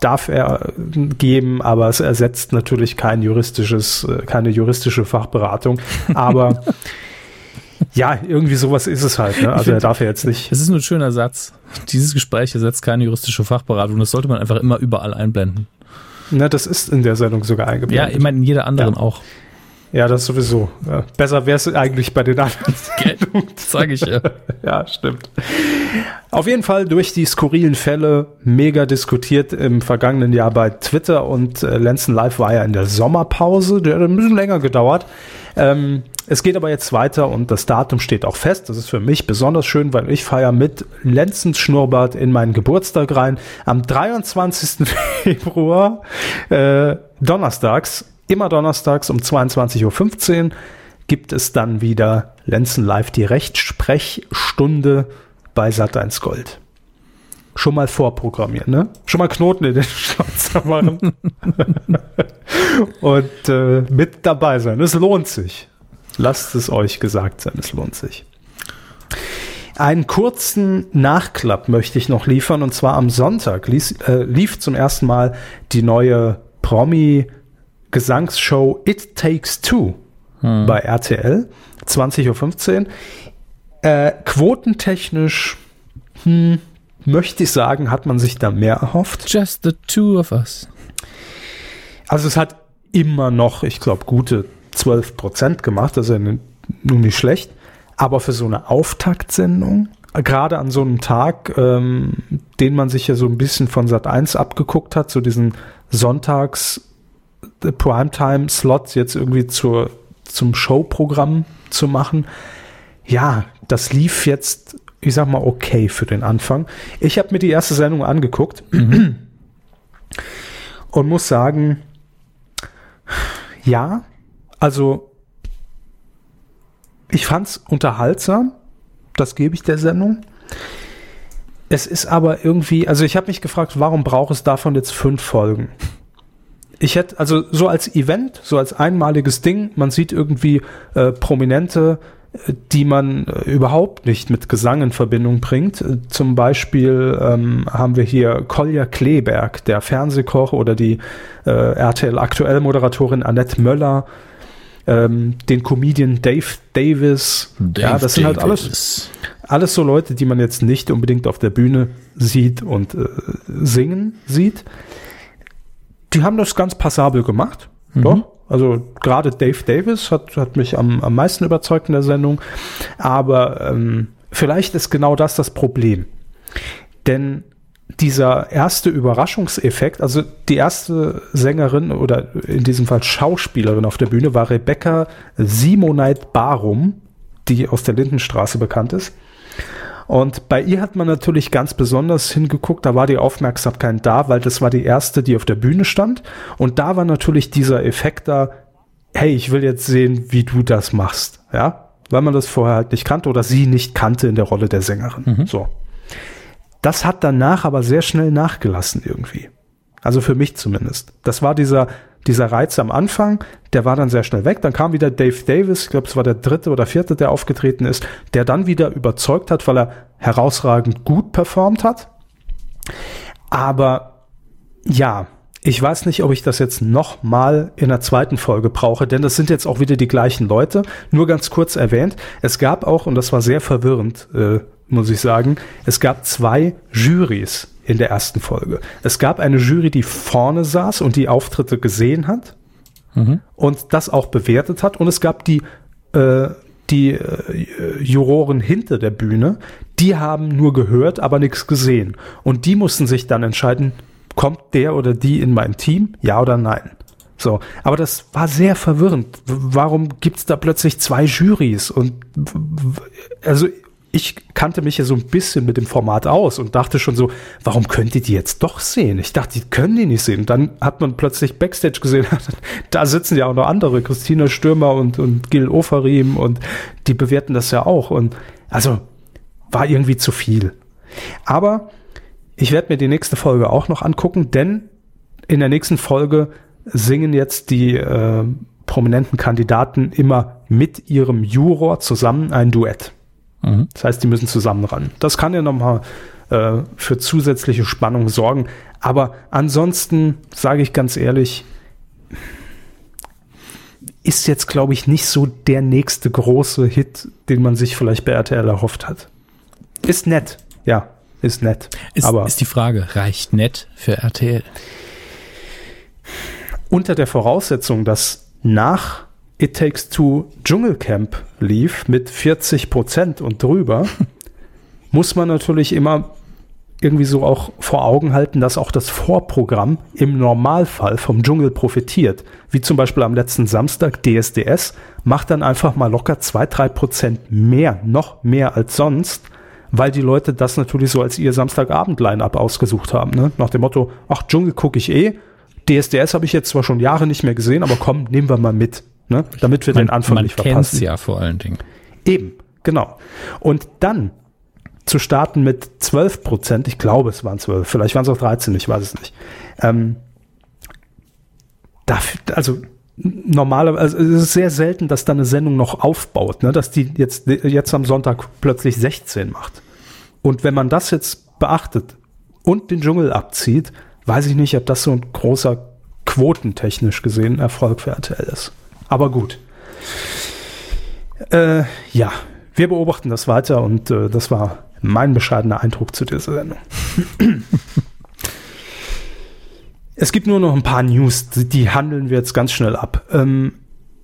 darf er geben, aber es ersetzt natürlich kein juristisches, äh, keine juristische Fachberatung. Aber ja, irgendwie sowas ist es halt. Ne? Also er darf ja jetzt nicht. Es ist nur ein schöner Satz. Dieses Gespräch ersetzt keine juristische Fachberatung. Das sollte man einfach immer überall einblenden. Na, das ist in der Sendung sogar eingeblendet. Ja, ich meine in jeder anderen ja. auch. Ja, das sowieso. Ja, besser wäre es eigentlich bei den anderen. Sage ich ja. ja, stimmt. Auf jeden Fall durch die skurrilen Fälle mega diskutiert im vergangenen Jahr bei Twitter und äh, Lenzen Live war ja in der Sommerpause, der hat ein bisschen länger gedauert. Ähm, es geht aber jetzt weiter und das Datum steht auch fest. Das ist für mich besonders schön, weil ich feiere mit Lenzens Schnurrbart in meinen Geburtstag rein. Am 23. Februar, äh, donnerstags, immer donnerstags um 22.15 Uhr, gibt es dann wieder Lenzen Live die Rechtsprechstunde bei Sat1 Gold. Schon mal vorprogrammieren, ne? Schon mal Knoten in den Schnauzer machen. Und äh, mit dabei sein. Es lohnt sich. Lasst es euch gesagt sein, es lohnt sich. Einen kurzen Nachklapp möchte ich noch liefern und zwar am Sonntag lief, äh, lief zum ersten Mal die neue Promi-Gesangsshow It Takes Two hm. bei RTL, 20.15 Uhr. Äh, quotentechnisch, hm, möchte ich sagen, hat man sich da mehr erhofft. Just the two of us. Also es hat immer noch, ich glaube, gute 12 Prozent gemacht, das ist ja nun nicht schlecht. Aber für so eine Auftaktsendung, gerade an so einem Tag, ähm, den man sich ja so ein bisschen von Sat 1 abgeguckt hat, so diesen Sonntags äh, Primetime-Slot jetzt irgendwie zur, zum Showprogramm zu machen. Ja, das lief jetzt, ich sag mal, okay für den Anfang. Ich habe mir die erste Sendung angeguckt mhm. und muss sagen, ja, also ich fand es unterhaltsam, das gebe ich der Sendung. Es ist aber irgendwie, also ich habe mich gefragt, warum braucht es davon jetzt fünf Folgen? Ich hätte, also so als Event, so als einmaliges Ding, man sieht irgendwie äh, Prominente, äh, die man äh, überhaupt nicht mit Gesang in Verbindung bringt. Äh, zum Beispiel ähm, haben wir hier Kolja Kleberg, der Fernsehkoch oder die äh, RTL aktuell Moderatorin Annette Möller, ähm, den Comedian Dave Davis. Dave ja, das sind halt alles, alles so Leute, die man jetzt nicht unbedingt auf der Bühne sieht und äh, singen sieht. Die haben das ganz passabel gemacht. Mhm. Doch. Also gerade Dave Davis hat, hat mich am, am meisten überzeugt in der Sendung. Aber ähm, vielleicht ist genau das das Problem. Denn dieser erste Überraschungseffekt, also die erste Sängerin oder in diesem Fall Schauspielerin auf der Bühne war Rebecca Simonite Barum, die aus der Lindenstraße bekannt ist. Und bei ihr hat man natürlich ganz besonders hingeguckt, da war die Aufmerksamkeit da, weil das war die erste, die auf der Bühne stand. Und da war natürlich dieser Effekt da, hey, ich will jetzt sehen, wie du das machst. Ja, weil man das vorher halt nicht kannte oder sie nicht kannte in der Rolle der Sängerin. Mhm. So. Das hat danach aber sehr schnell nachgelassen irgendwie. Also für mich zumindest. Das war dieser, dieser Reiz am Anfang, der war dann sehr schnell weg. Dann kam wieder Dave Davis, ich glaube, es war der dritte oder vierte, der aufgetreten ist, der dann wieder überzeugt hat, weil er herausragend gut performt hat. Aber ja, ich weiß nicht, ob ich das jetzt noch mal in der zweiten Folge brauche, denn das sind jetzt auch wieder die gleichen Leute. Nur ganz kurz erwähnt, es gab auch, und das war sehr verwirrend, äh, muss ich sagen. Es gab zwei Jurys in der ersten Folge. Es gab eine Jury, die vorne saß und die Auftritte gesehen hat mhm. und das auch bewertet hat. Und es gab die, äh, die äh, Juroren hinter der Bühne, die haben nur gehört, aber nichts gesehen. Und die mussten sich dann entscheiden, kommt der oder die in mein Team, ja oder nein. So, aber das war sehr verwirrend. Warum gibt's da plötzlich zwei Jurys? Und also ich kannte mich ja so ein bisschen mit dem Format aus und dachte schon so, warum könnt ihr die jetzt doch sehen? Ich dachte, die können die nicht sehen. Und dann hat man plötzlich Backstage gesehen, da sitzen ja auch noch andere, Christina Stürmer und, und Gil Ofarim und die bewerten das ja auch. Und also war irgendwie zu viel. Aber ich werde mir die nächste Folge auch noch angucken, denn in der nächsten Folge singen jetzt die äh, prominenten Kandidaten immer mit ihrem Juror zusammen ein Duett. Mhm. Das heißt, die müssen zusammen ran. Das kann ja nochmal äh, für zusätzliche Spannung sorgen. Aber ansonsten sage ich ganz ehrlich, ist jetzt, glaube ich, nicht so der nächste große Hit, den man sich vielleicht bei RTL erhofft hat. Ist nett, ja, ist nett. Ist, aber ist die Frage, reicht nett für RTL? Unter der Voraussetzung, dass nach It Takes Two Dschungelcamp lief mit 40 Prozent und drüber, muss man natürlich immer irgendwie so auch vor Augen halten, dass auch das Vorprogramm im Normalfall vom Dschungel profitiert. Wie zum Beispiel am letzten Samstag DSDS macht dann einfach mal locker zwei drei Prozent mehr, noch mehr als sonst, weil die Leute das natürlich so als ihr Samstagabend-Line-Up ausgesucht haben. Ne? Nach dem Motto, ach, Dschungel gucke ich eh, DSDS habe ich jetzt zwar schon Jahre nicht mehr gesehen, aber komm, nehmen wir mal mit ne? damit wir man, den Anfang nicht verpassen. Man ja vor allen Dingen. Eben, genau. Und dann zu starten mit 12 Prozent, ich glaube es waren 12, vielleicht waren es auch 13, ich weiß es nicht. Ähm, dafür, also normalerweise, also es ist sehr selten, dass da eine Sendung noch aufbaut, ne? dass die jetzt, jetzt am Sonntag plötzlich 16 macht. Und wenn man das jetzt beachtet und den Dschungel abzieht, weiß ich nicht, ob das so ein großer quotentechnisch gesehen Erfolg für RTL ist. Aber gut. Äh, ja, wir beobachten das weiter und äh, das war mein bescheidener Eindruck zu dieser Sendung. es gibt nur noch ein paar News, die handeln wir jetzt ganz schnell ab. Ähm,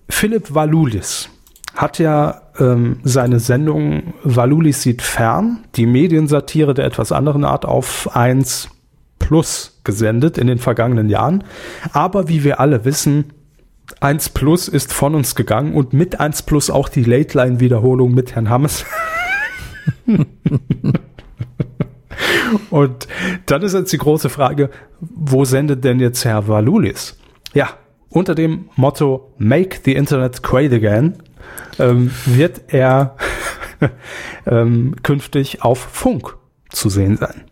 Philipp Valulis hat ja ähm, seine Sendung Valulis sieht fern, die Mediensatire der etwas anderen Art auf 1 Plus gesendet in den vergangenen Jahren. Aber wie wir alle wissen, 1 Plus ist von uns gegangen und mit 1 Plus auch die Late-Line-Wiederholung mit Herrn Hammes. und dann ist jetzt die große Frage, wo sendet denn jetzt Herr Valulis? Ja, unter dem Motto Make the Internet Great Again ähm, wird er ähm, künftig auf Funk zu sehen sein.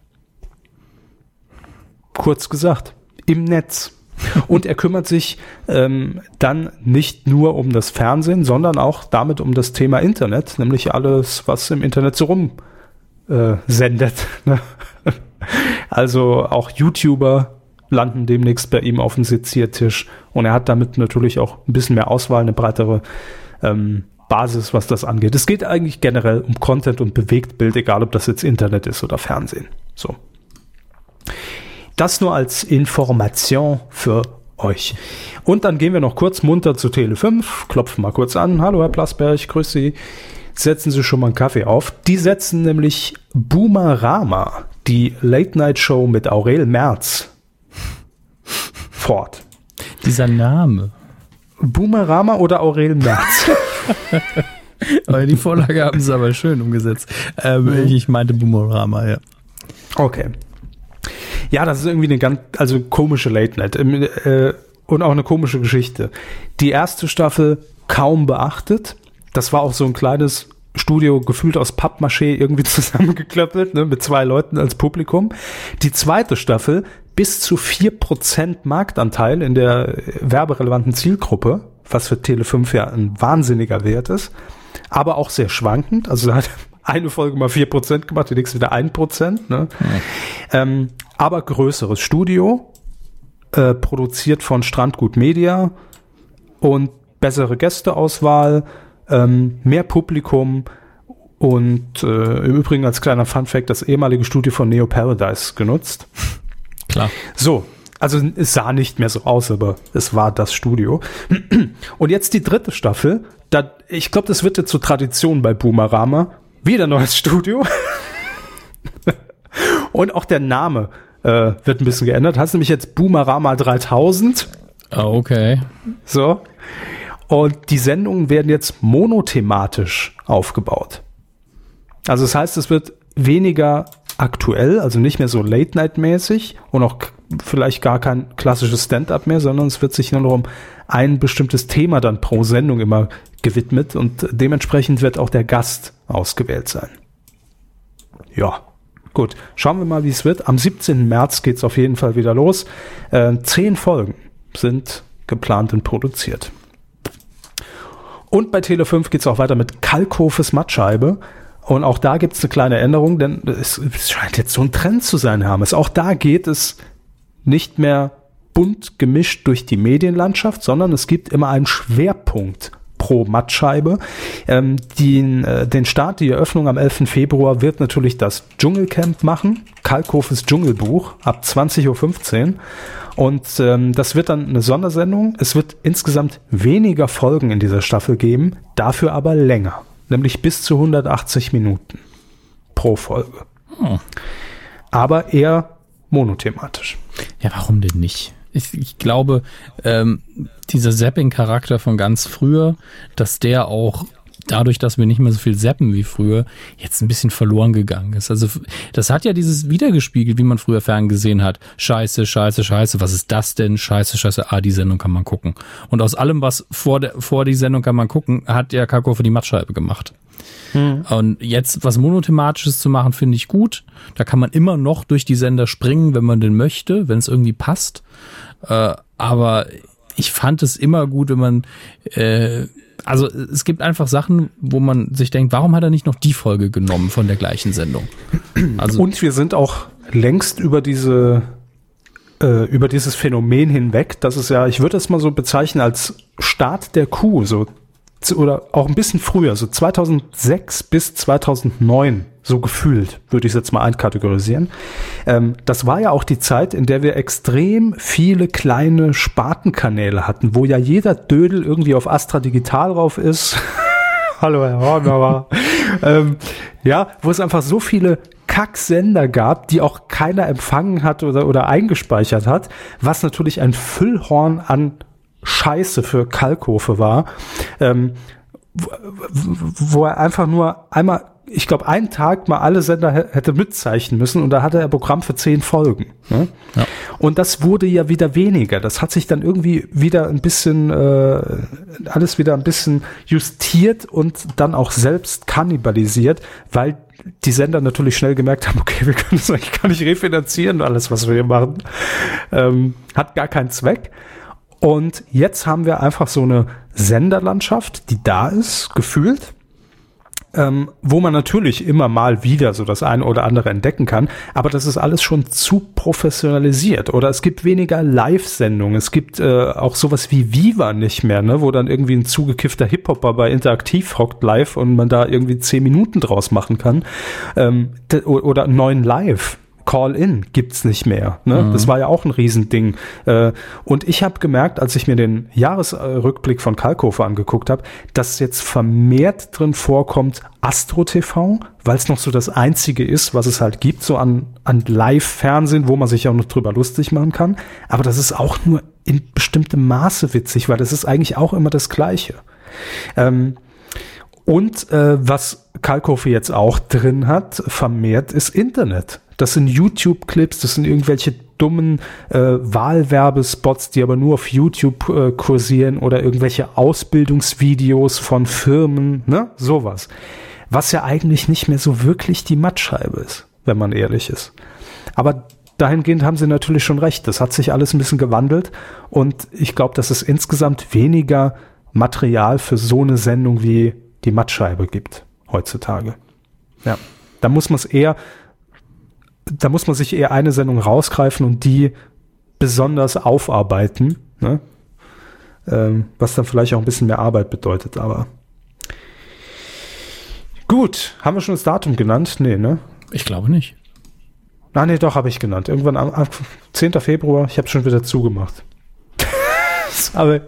Kurz gesagt, im Netz. Und er kümmert sich ähm, dann nicht nur um das Fernsehen, sondern auch damit um das Thema Internet, nämlich alles, was im Internet so rum äh, sendet. Ne? Also auch YouTuber landen demnächst bei ihm auf dem Seziertisch und er hat damit natürlich auch ein bisschen mehr Auswahl, eine breitere ähm, Basis, was das angeht. Es geht eigentlich generell um Content und Bewegtbild, egal ob das jetzt Internet ist oder Fernsehen. So. Das nur als Information für euch. Und dann gehen wir noch kurz munter zu Tele 5, klopfen mal kurz an. Hallo Herr Plasberg, grüß Sie. Setzen Sie schon mal einen Kaffee auf. Die setzen nämlich Boomerama, die Late Night Show mit Aurel Merz, fort. Dieser Name. Boomerama oder Aurel Merz? die Vorlage haben sie aber schön umgesetzt. Ähm, mhm. Ich meinte Boomerama, ja. Okay. Ja, das ist irgendwie eine ganz, also komische Late Night äh, und auch eine komische Geschichte. Die erste Staffel kaum beachtet. Das war auch so ein kleines Studio gefühlt aus Pappmaché irgendwie zusammengeklöppelt, ne, mit zwei Leuten als Publikum. Die zweite Staffel bis zu vier Prozent Marktanteil in der werberelevanten Zielgruppe, was für Tele5 ja ein wahnsinniger Wert ist, aber auch sehr schwankend. Also da hat eine Folge mal vier Prozent gemacht, die nächste wieder ein Prozent. Ne? Ja. Ähm, aber größeres Studio, äh, produziert von Strandgut Media und bessere Gästeauswahl, ähm, mehr Publikum und äh, im Übrigen als kleiner Funfact das ehemalige Studio von Neo Paradise genutzt. Klar. So, also es sah nicht mehr so aus, aber es war das Studio. Und jetzt die dritte Staffel. Da, ich glaube, das wird jetzt zur Tradition bei Boomerama. Wieder neues Studio. Und auch der Name äh, wird ein bisschen geändert. Hast nämlich jetzt Boomerama 3000. Ah, okay. So. Und die Sendungen werden jetzt monothematisch aufgebaut. Also das heißt, es wird weniger aktuell, also nicht mehr so Late-Night-mäßig und auch vielleicht gar kein klassisches Stand-up mehr, sondern es wird sich nur noch um ein bestimmtes Thema dann pro Sendung immer gewidmet und dementsprechend wird auch der Gast ausgewählt sein. Ja, gut. Schauen wir mal, wie es wird. Am 17. März geht es auf jeden Fall wieder los. Äh, zehn Folgen sind geplant und produziert. Und bei Tele 5 geht es auch weiter mit Kalkhofes Mattscheibe. Und auch da gibt es eine kleine Änderung, denn es, scheint jetzt so ein Trend zu sein, Hermes. Auch da geht es nicht mehr bunt gemischt durch die Medienlandschaft, sondern es gibt immer einen Schwerpunkt pro Mattscheibe. Ähm, den, äh, den Start, die Eröffnung am 11. Februar wird natürlich das Dschungelcamp machen, Kalkhofes Dschungelbuch ab 20.15 Uhr. Und ähm, das wird dann eine Sondersendung. Es wird insgesamt weniger Folgen in dieser Staffel geben, dafür aber länger, nämlich bis zu 180 Minuten pro Folge. Hm. Aber eher monothematisch. Ja, warum denn nicht? Ich, ich glaube, ähm, dieser Zapping-Charakter von ganz früher, dass der auch dadurch, dass wir nicht mehr so viel zappen wie früher, jetzt ein bisschen verloren gegangen ist. Also das hat ja dieses wiedergespiegelt, wie man früher ferngesehen hat. Scheiße, scheiße, scheiße, was ist das denn? Scheiße, scheiße, ah, die Sendung kann man gucken. Und aus allem, was vor, der, vor die Sendung kann man gucken, hat ja Kako für die Mattscheibe gemacht. Hm. Und jetzt was monothematisches zu machen, finde ich gut. Da kann man immer noch durch die Sender springen, wenn man denn möchte, wenn es irgendwie passt. Äh, aber ich fand es immer gut, wenn man äh, also es gibt einfach Sachen, wo man sich denkt, warum hat er nicht noch die Folge genommen von der gleichen Sendung? Also Und wir sind auch längst über diese äh, über dieses Phänomen hinweg, das ist ja, ich würde es mal so bezeichnen als Start der Kuh, so oder auch ein bisschen früher, so 2006 bis 2009, so gefühlt, würde ich es jetzt mal einkategorisieren. Ähm, das war ja auch die Zeit, in der wir extrem viele kleine Spartenkanäle hatten, wo ja jeder Dödel irgendwie auf Astra Digital drauf ist. Hallo Herr Hornauer. ähm, ja, wo es einfach so viele Kacksender gab, die auch keiner empfangen hat oder, oder eingespeichert hat, was natürlich ein Füllhorn an Scheiße für Kalkofe war, ähm, wo, wo er einfach nur einmal, ich glaube, einen Tag mal alle Sender hätte mitzeichnen müssen und da hatte er Programm für zehn Folgen. Ne? Ja. Und das wurde ja wieder weniger. Das hat sich dann irgendwie wieder ein bisschen, äh, alles wieder ein bisschen justiert und dann auch selbst kannibalisiert, weil die Sender natürlich schnell gemerkt haben, okay, wir können es eigentlich gar nicht refinanzieren, alles, was wir hier machen. Ähm, hat gar keinen Zweck. Und jetzt haben wir einfach so eine Senderlandschaft, die da ist, gefühlt, ähm, wo man natürlich immer mal wieder so das eine oder andere entdecken kann, aber das ist alles schon zu professionalisiert. Oder es gibt weniger Live-Sendungen, es gibt äh, auch sowas wie Viva nicht mehr, ne, wo dann irgendwie ein zugekiffter Hip-Hopper bei Interaktiv hockt live und man da irgendwie zehn Minuten draus machen kann. Ähm, oder neuen Live Call-in gibt's nicht mehr. Ne? Mhm. Das war ja auch ein Riesending. Äh, und ich habe gemerkt, als ich mir den Jahresrückblick von Kalkofer angeguckt habe, dass jetzt vermehrt drin vorkommt Astro TV, weil es noch so das einzige ist, was es halt gibt, so an, an Live-Fernsehen, wo man sich auch noch drüber lustig machen kann. Aber das ist auch nur in bestimmtem Maße witzig, weil das ist eigentlich auch immer das Gleiche. Ähm, und äh, was Kalkofe jetzt auch drin hat, vermehrt ist Internet. Das sind YouTube-Clips, das sind irgendwelche dummen äh, Wahlwerbespots, die aber nur auf YouTube äh, kursieren oder irgendwelche Ausbildungsvideos von Firmen, ne? Sowas. Was ja eigentlich nicht mehr so wirklich die Mattscheibe ist, wenn man ehrlich ist. Aber dahingehend haben sie natürlich schon recht. Das hat sich alles ein bisschen gewandelt und ich glaube, dass es insgesamt weniger Material für so eine Sendung wie die Mattscheibe gibt heutzutage. Ja, da muss man es eher da muss man sich eher eine Sendung rausgreifen und die besonders aufarbeiten, ne? ähm, was dann vielleicht auch ein bisschen mehr Arbeit bedeutet, aber Gut, haben wir schon das Datum genannt? Nee, ne? Ich glaube nicht. Ah, nee, doch, habe ich genannt. Irgendwann am, am 10. Februar, ich habe schon wieder zugemacht. Aber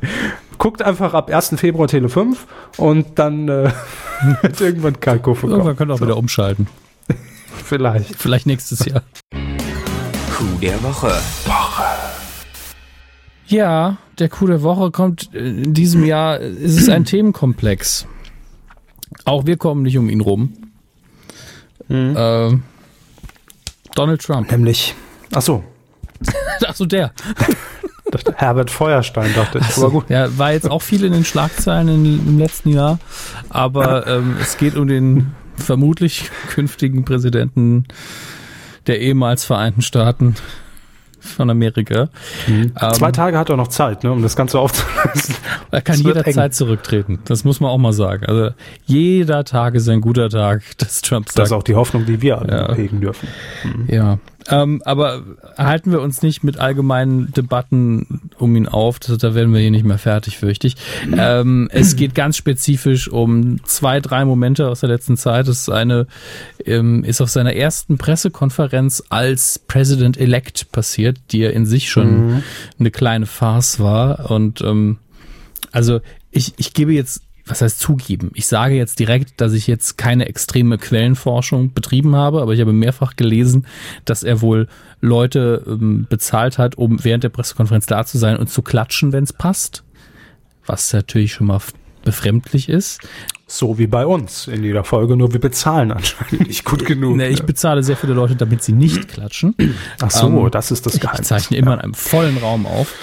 guckt einfach ab 1. Februar Tele 5 und dann äh, wird irgendwann Kalko verkauft. Irgendwann könnt ihr auch so. wieder umschalten. Vielleicht. Vielleicht nächstes Jahr. Coup der Woche. Woche. Ja, der Coup der Woche kommt in diesem Jahr, ist es ein Themenkomplex. Auch wir kommen nicht um ihn rum. Mhm. Äh, Donald Trump. Nämlich. Ach so. ach so, der. Herbert Feuerstein, dachte ich. Aber gut. Ja, war jetzt auch viel in den Schlagzeilen in, im letzten Jahr. Aber ähm, es geht um den vermutlich künftigen Präsidenten der ehemals Vereinten Staaten von Amerika. Mhm. Ähm, Zwei Tage hat er noch Zeit, ne, um das Ganze aufzulösen. Er kann jederzeit zurücktreten. Das muss man auch mal sagen. Also jeder Tag ist ein guter Tag, dass Trump sagt. Das ist auch die Hoffnung, die wir alle ja. hegen dürfen. Mhm. Ja. Ähm, aber halten wir uns nicht mit allgemeinen Debatten um ihn auf, das, da werden wir hier nicht mehr fertig, fürchte ich. Ähm, es geht ganz spezifisch um zwei, drei Momente aus der letzten Zeit. Das ist eine, ähm, ist auf seiner ersten Pressekonferenz als President-elect passiert, die ja in sich schon mhm. eine kleine Farce war. Und ähm, also ich, ich gebe jetzt was heißt zugeben? Ich sage jetzt direkt, dass ich jetzt keine extreme Quellenforschung betrieben habe, aber ich habe mehrfach gelesen, dass er wohl Leute ähm, bezahlt hat, um während der Pressekonferenz da zu sein und zu klatschen, wenn es passt. Was natürlich schon mal befremdlich ist. So wie bei uns in jeder Folge, nur wir bezahlen anscheinend nicht gut genug. Nee, ich bezahle sehr viele Leute, damit sie nicht klatschen. Ach so, ähm, das ist das Geheimnis. Ich zeichne immer in einem vollen Raum auf.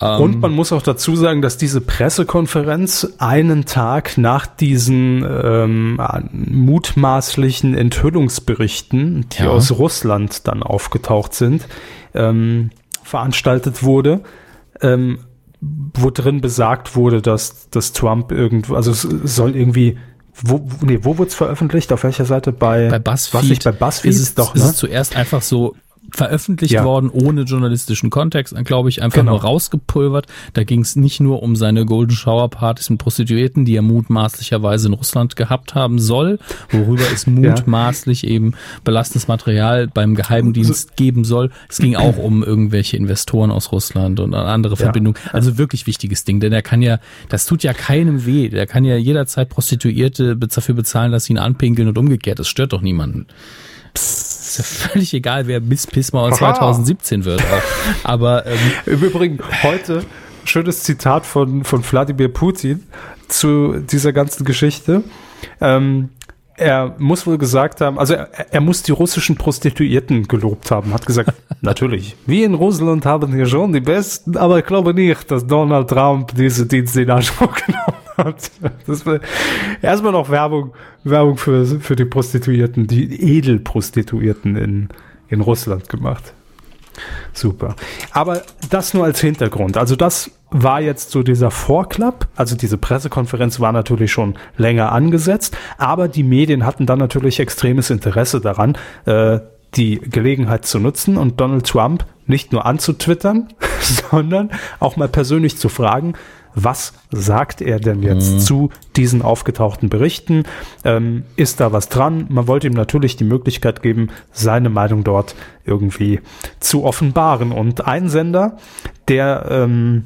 Ähm, Und man muss auch dazu sagen, dass diese Pressekonferenz einen Tag nach diesen ähm, mutmaßlichen Enthüllungsberichten, die ja. aus Russland dann aufgetaucht sind, ähm, veranstaltet wurde. Ähm, wo drin besagt wurde, dass, dass Trump irgendwo, also es soll irgendwie, wo, nee, wo wurde es veröffentlicht? Auf welcher Seite? Bei, bei BuzzFeed. Was nicht bei BuzzFeed? Ist es, doch, ne? ist es zuerst einfach so veröffentlicht ja. worden, ohne journalistischen Kontext, glaube ich, einfach genau. nur rausgepulvert. Da ging es nicht nur um seine Golden Shower Partys mit Prostituierten, die er mutmaßlicherweise in Russland gehabt haben soll, worüber es mutmaßlich ja. eben belastendes Material beim Geheimdienst geben soll. Es ging auch um irgendwelche Investoren aus Russland und andere ja. Verbindungen. Also wirklich wichtiges Ding, denn er kann ja, das tut ja keinem weh. Der kann ja jederzeit Prostituierte dafür bezahlen, dass sie ihn anpinkeln und umgekehrt. Das stört doch niemanden. Psst ist ja völlig egal, wer Miss Pismauer 2017 wird. Auch. Aber ähm, im Übrigen heute schönes Zitat von von Wladimir Putin zu dieser ganzen Geschichte. Ähm, er muss wohl gesagt haben, also er, er, muss die russischen Prostituierten gelobt haben, hat gesagt, natürlich, wir in Russland haben hier schon die Besten, aber ich glaube nicht, dass Donald Trump diese Dienste in Anspruch genommen hat. Das war erstmal noch Werbung, Werbung für, für die Prostituierten, die Edelprostituierten in, in Russland gemacht. Super. Aber das nur als Hintergrund. Also das war jetzt so dieser Vorklapp. Also diese Pressekonferenz war natürlich schon länger angesetzt, aber die Medien hatten dann natürlich extremes Interesse daran, äh, die Gelegenheit zu nutzen und Donald Trump nicht nur anzutwittern, sondern auch mal persönlich zu fragen, was sagt er denn jetzt mhm. zu diesen aufgetauchten Berichten? Ähm, ist da was dran? Man wollte ihm natürlich die Möglichkeit geben, seine Meinung dort irgendwie zu offenbaren. Und ein Sender, der ähm,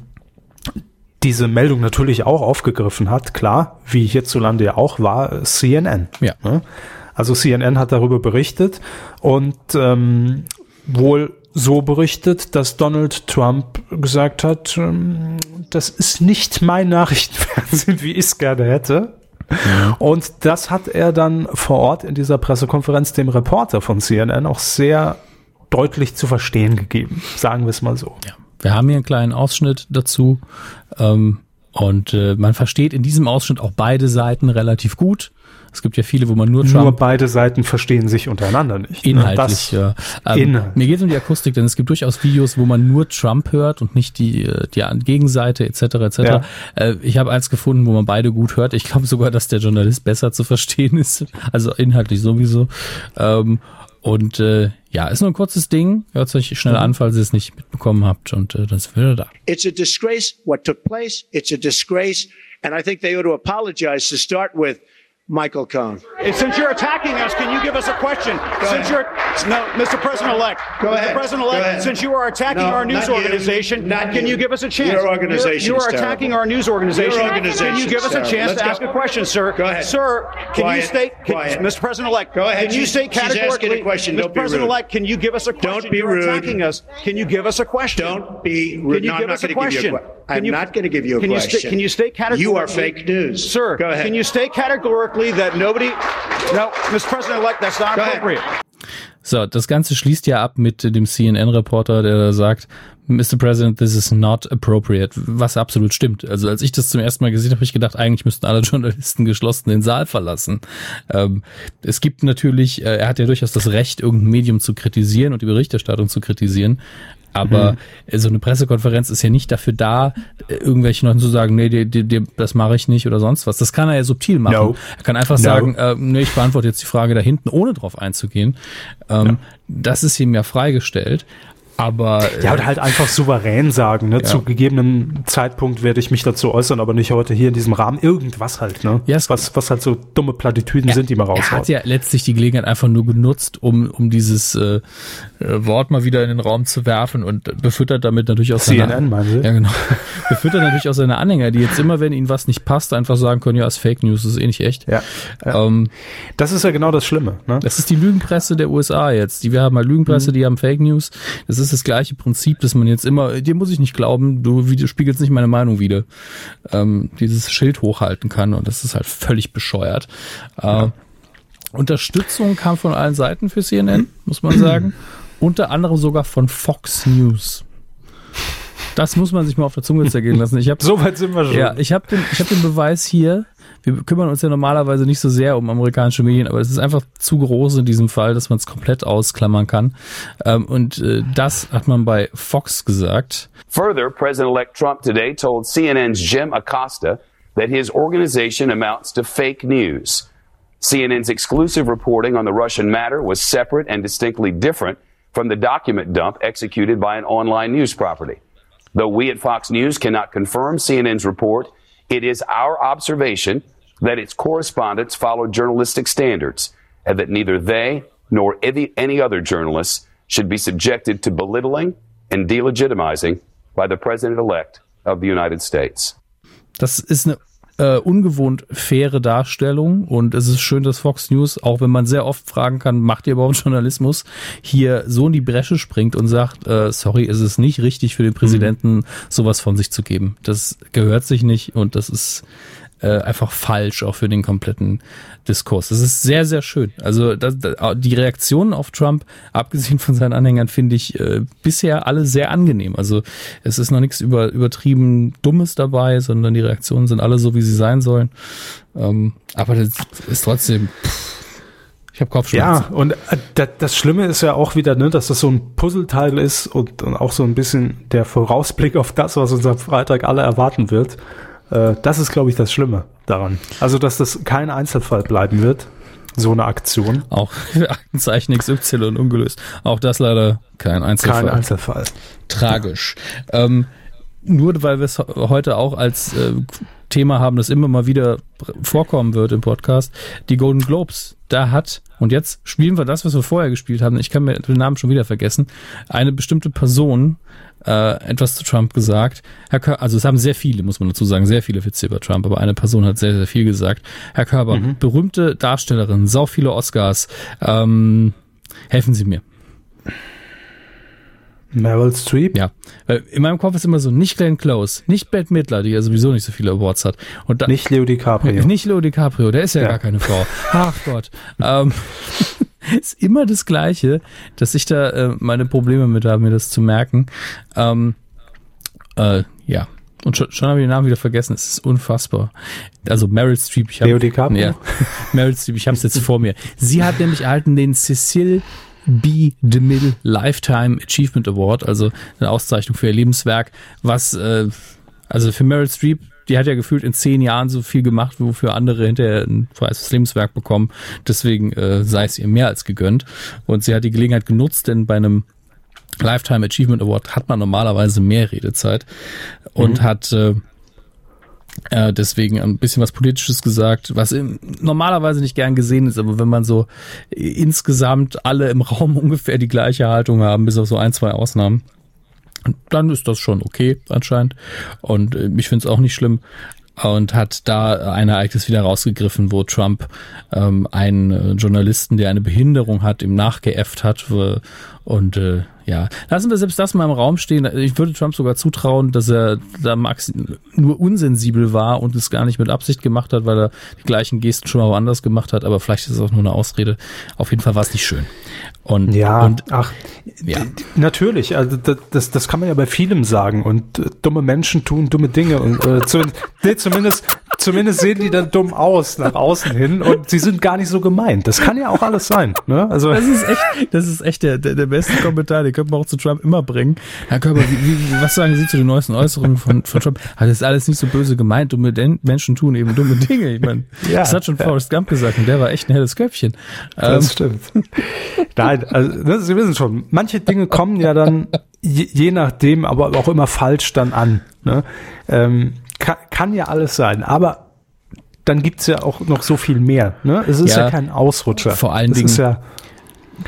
diese Meldung natürlich auch aufgegriffen hat, klar, wie hierzulande ja auch war, CNN. Ja. Ne? Also CNN hat darüber berichtet und ähm, wohl so berichtet, dass Donald Trump gesagt hat, ähm, das ist nicht mein Nachrichtenfernsehen, wie ich es gerne hätte. Ja. Und das hat er dann vor Ort in dieser Pressekonferenz dem Reporter von CNN auch sehr deutlich zu verstehen gegeben, sagen wir es mal so. Ja. Wir haben hier einen kleinen Ausschnitt dazu. Ähm, und äh, man versteht in diesem Ausschnitt auch beide Seiten relativ gut. Es gibt ja viele, wo man nur Trump. Nur beide Seiten verstehen sich untereinander nicht. Ne? Inhaltlich, ne? ja. Ähm, Inhalt. Mir geht es um die Akustik, denn es gibt durchaus Videos, wo man nur Trump hört und nicht die, äh, die Gegenseite etc. etc. Ja. Äh, ich habe eins gefunden, wo man beide gut hört. Ich glaube sogar, dass der Journalist besser zu verstehen ist. Also inhaltlich sowieso. Ähm, und äh, ja, ist nur ein kurzes Ding. Hört euch schnell an, falls ihr es nicht mitbekommen habt. Und äh, dann sind wir da. It's a disgrace what took place. It's a disgrace. And I think they ought to apologize to start with Michael Cohen. Since you're attacking us, can you give us a question? Go since ahead. you're no, Mr. President-elect. Go Mr. ahead. President-elect, since you are attacking No, our news not you. organization, Not can you. you give us a chance? Your organization You are attacking terrible. our news organization. Your organization Can you give us a chance Let's to ask a question, sir? Go ahead. Sir, can Quiet. you state, can, Quiet. Mr. President-elect? Go ahead. Can you state she's asking a categorically, question. Mr. Don't rude. President-elect, can you give us a question? Don't be You're rude. attacking us. Can you give us a question? Don't be Can you No, I'm give not us a going to give you a question? I'm not going to give you a question. can you state categorically? You are fake news. Sir, Go ahead. can you state categorically that nobody... No, Mr. President-elect, that's not appropriate. So, das Ganze schließt ja ab mit dem CNN-Reporter, der da sagt, Mr. President, this is not appropriate, was absolut stimmt. Also als ich das zum ersten Mal gesehen habe, habe ich gedacht, eigentlich müssten alle Journalisten geschlossen den Saal verlassen. Ähm, es gibt natürlich, äh, er hat ja durchaus das Recht, irgendein Medium zu kritisieren und die Berichterstattung zu kritisieren. Aber Mhm. so eine Pressekonferenz ist ja nicht dafür da, äh, irgendwelchen Leuten zu sagen, nee, die, die, die, das mache ich nicht oder sonst was. Das kann er ja subtil machen. No. Er kann einfach No. sagen, äh, nee, ich beantworte jetzt die Frage da hinten, ohne drauf einzugehen. Ähm, Das ist ihm ja freigestellt. Aber äh, Ja, oder halt einfach souverän sagen, ne? Zu gegebenem Zeitpunkt werde ich mich dazu äußern, aber nicht heute hier in diesem Rahmen. Irgendwas halt, ne? Ja, es- was, was halt so dumme Plattitüden sind, die man er hat raushaut. ja letztlich die Gelegenheit einfach nur genutzt, um, um dieses äh, äh, Wort mal wieder in den Raum zu werfen und befüttert damit natürlich auch seine, CNN, meinen? Ja, genau. befüttert natürlich auch seine Anhänger, die jetzt immer, wenn ihnen was nicht passt, einfach sagen können, ja, ist Fake News, das ist eh nicht echt. Ja. ja. Ähm, Das ist ja genau das Schlimme, ne? Das ist die Lügenpresse der USA jetzt. Die wir haben mal Lügenpresse, die haben Fake News. Das ist das gleiche Prinzip, dass man jetzt immer, dir muss ich nicht glauben, du spiegelst nicht meine Meinung wieder. Ähm, dieses Schild hochhalten kann und das ist halt völlig bescheuert. Äh, Unterstützung kam von allen Seiten für CNN, muss man sagen. Unter anderem sogar von Fox News. Das muss man sich mal auf der Zunge zergehen lassen. Ich habe So weit sind wir schon. ja, ich habe den, ich hab den Beweis hier. Wir kümmern uns ja normalerweise nicht so sehr um amerikanische Medien, aber es ist einfach zu groß in diesem Fall, dass man es komplett ausklammern kann. Ähm, und äh, das hat man bei Fox gesagt. Further, President-elect Trump today told CNN's Jim Acosta that his organization amounts to fake news. CNN's exclusive reporting on the Russian matter was separate and distinctly different from the document dump executed by an online news property. Though we at Fox News cannot confirm CNN's report, it is our observation that its correspondents follow journalistic standards and that neither they nor any, other journalists should be subjected to belittling and delegitimizing by the President elect of the United States. Das ist eine äh, ungewohnt faire Darstellung und es ist schön, dass Fox News, auch wenn man sehr oft fragen kann, macht ihr überhaupt Journalismus, hier so in die Bresche springt und sagt, äh, sorry, es ist nicht richtig für den Präsidenten, sowas von sich zu geben. Das gehört sich nicht und das ist äh, einfach falsch auch für den kompletten Diskurs. Das ist sehr, sehr schön. Also das, das, die Reaktionen auf Trump, abgesehen von seinen Anhängern, finde ich äh, bisher alle sehr angenehm. Also es ist noch nichts über, übertrieben Dummes dabei, sondern die Reaktionen sind alle so, wie sie sein sollen. Ähm, aber das ist trotzdem. Pff, ich habe Kopfschmerzen. Ja, und äh, das, Schlimme ist ja auch wieder, ne, dass das so ein Puzzleteil ist und, und auch so ein bisschen der Vorausblick auf das, was uns am Freitag alle erwarten wird. Äh, das ist, glaube ich, das Schlimme daran. Also, dass das kein Einzelfall bleiben wird, so eine Aktion. Auch Aktenzeichen XY ungelöst. Auch das leider kein Einzelfall. Kein Einzelfall. tragisch. Ähm, nur weil wir es heute auch als äh, Thema haben, das immer mal wieder vorkommen wird im Podcast, die Golden Globes. Da hat, und jetzt spielen wir das, was wir vorher gespielt haben, ich kann mir den Namen schon wieder vergessen, eine bestimmte Person äh, etwas zu Trump gesagt. Herr Kör also es haben sehr viele, muss man dazu sagen, sehr viele Witze über Trump, aber eine Person hat sehr, sehr viel gesagt. Herr Körber, berühmte Darstellerin, sau viele Oscars. Ähm, helfen Sie mir. Meryl Streep. Ja, weil in meinem Kopf ist immer so, nicht Glenn Close, nicht Bette Midler, die ja sowieso nicht so viele Awards hat. Und da, Nicht Leo DiCaprio. nicht Leo DiCaprio, der ist ja, Ja. gar keine Frau. Ach Gott. ähm, ist immer das Gleiche, dass ich da äh, meine Probleme mit habe, mir das zu merken. Ähm, äh, ja. Und schon, schon habe ich den Namen wieder vergessen. Es ist unfassbar. Also Meryl Streep. Ich hab, DiCaprio? Ja, Meryl Streep, ich habe es jetzt vor mir. Sie hat nämlich erhalten den Cecil B. DeMille Lifetime Achievement Award, also eine Auszeichnung für ihr Lebenswerk, was äh, also für Meryl Streep, die hat ja gefühlt in zehn Jahren so viel gemacht, wofür andere hinterher ein Preis fürs Lebenswerk bekommen. Deswegen äh, sei es ihr mehr als gegönnt. Und sie hat die Gelegenheit genutzt, denn bei einem Lifetime Achievement Award hat man normalerweise mehr Redezeit und hat äh, Äh, deswegen ein bisschen was Politisches gesagt, was im, normalerweise nicht gern gesehen ist, aber wenn man so insgesamt alle im Raum ungefähr die gleiche Haltung haben, bis auf so ein, zwei Ausnahmen, dann ist das schon okay anscheinend. Und äh, ich finde es auch nicht schlimm. Und hat da ein Ereignis wieder rausgegriffen, wo Trump ähm, einen äh, Journalisten, der eine Behinderung hat, ihm nachgeäfft hat. Und äh, ja, lassen wir selbst das mal im Raum stehen. Ich würde Trump sogar zutrauen, dass er da max nur unsensibel war und es gar nicht mit Absicht gemacht hat, weil er die gleichen Gesten schon mal woanders gemacht hat. Aber vielleicht ist es auch nur eine Ausrede. Auf jeden Fall war es nicht schön. Und, Ja, und ach, Ja. natürlich, also das, das, kann man ja bei vielem sagen und äh, dumme Menschen tun dumme Dinge und äh, zu, nee, zumindest, zumindest sehen die dann dumm aus nach außen hin und sie sind gar nicht so gemeint. Das kann ja auch alles sein, ne? Also Das ist echt, das ist echt der, der, der beste Kommentar, den könnte man auch zu Trump immer bringen. Herr Körber, wie, wie, was sagen Sie zu den neuesten Äußerungen von, von Trump? Hat das ist alles nicht so böse gemeint, dumme Den Menschen tun eben dumme Dinge. Ich meine, Ja. das hat schon Forrest Gump gesagt und der war echt ein helles Köpfchen. Ähm, Das stimmt. Nein, also ne, Sie wissen schon, manche Dinge kommen ja dann je, je nachdem, aber auch immer falsch dann an. Ne? Ähm, kann, kann ja alles sein, aber dann gibt's ja auch noch so viel mehr. Ne? Es ist ja, Ja, kein Ausrutscher. vor allen es Dingen- Ist ja,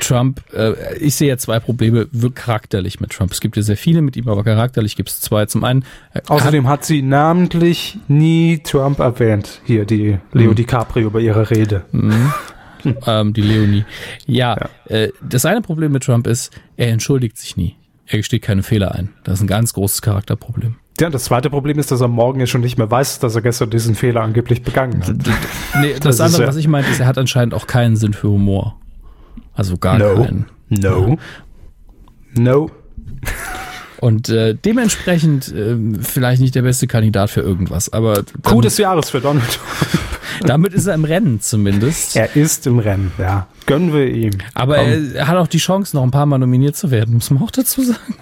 Trump, äh, ich sehe ja zwei Probleme charakterlich mit Trump. Es gibt ja sehr viele mit ihm, aber charakterlich gibt es zwei. Zum einen, äh, außerdem hat sie namentlich nie Trump erwähnt. Hier, die Leo DiCaprio bei ihrer Rede. ähm, die Leonie. Ja, Äh, das eine Problem mit Trump ist, er entschuldigt sich nie. Er gesteht keine Fehler ein. Das ist ein ganz großes Charakterproblem. Ja, das zweite Problem ist, dass er morgen ja schon nicht mehr weiß, dass er gestern diesen Fehler angeblich begangen hat. Nee, das, Das andere, ja- was ich meinte, ist, er hat anscheinend auch keinen Sinn für Humor. Also gar No. keinen. No. No. Und äh, dementsprechend äh, vielleicht nicht der beste Kandidat für irgendwas. Aber Coup des Jahres für Donald Trump. damit ist er im Rennen zumindest. Er ist im Rennen, ja. Gönnen wir ihm. Aber Komm. er, er hat auch die Chance, noch ein paar Mal nominiert zu werden, muss man auch dazu sagen.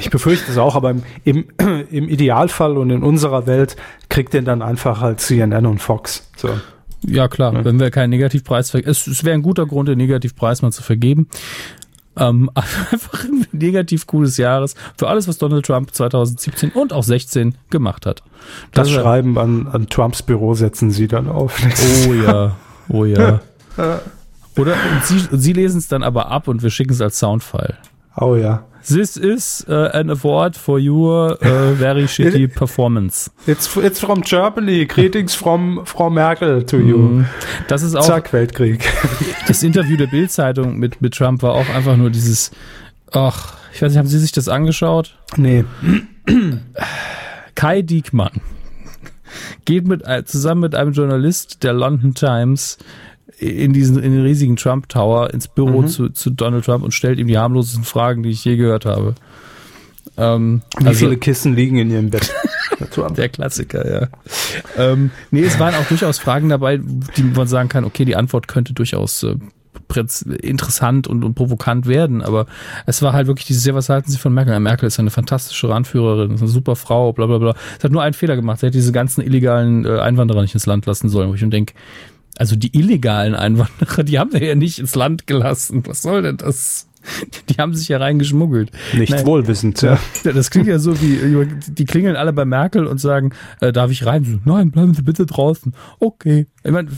Ich befürchte es auch, aber im, im, im Idealfall und in unserer Welt kriegt er dann einfach halt CNN und Fox. So. Ja, klar, wenn wir keinen Negativpreis ver es, es wäre ein guter Grund, den Negativpreis mal zu vergeben. Ähm, einfach ein negativ cooles Jahres für alles, was Donald Trump 2017 und auch 16 gemacht hat. Das, wär- Schreiben an, an Trumps Büro setzen sie dann auf. Oh ja, oh ja. Oder Sie, Sie lesen es dann aber ab und wir schicken es als Soundfile. Oh ja. This is uh, an award for your uh, very shitty performance. It's, it's from Germany. Greetings from Frau Merkel to you. Das ist auch Zack, Weltkrieg. das Interview der Bild-Zeitung mit, mit Trump war auch einfach nur dieses, ach, ich weiß nicht, haben Sie sich das angeschaut? Nee. Kai Diekmann geht mit, äh, zusammen mit einem Journalist der London Times in diesen in den riesigen Trump Tower ins Büro zu, zu Donald Trump und stellt ihm die harmlosesten Fragen, die ich je gehört habe. Ähm, Wie also- viele Kissen liegen in ihrem Bett? Der Klassiker, ja. ähm, nee, es waren auch durchaus Fragen dabei, die man sagen kann, okay, die Antwort könnte durchaus äh, interessant und, und provokant werden, aber es war halt wirklich dieses, ja, was halten Sie von Merkel? Ja, Merkel ist eine fantastische Anführerin, ist eine super Frau, bla bla bla. Es hat nur einen Fehler gemacht, sie hat diese ganzen illegalen äh, Einwanderer nicht ins Land lassen sollen, wo ich mir denke, also die illegalen Einwanderer, die haben wir ja nicht ins Land gelassen. Was soll denn das? Die haben sich ja reingeschmuggelt. Nicht Nein. wohlwissend, ja. Das klingt ja so wie, die klingeln alle bei Merkel und sagen, äh, darf ich rein? Nein, bleiben Sie bitte draußen. Okay. Ich meine,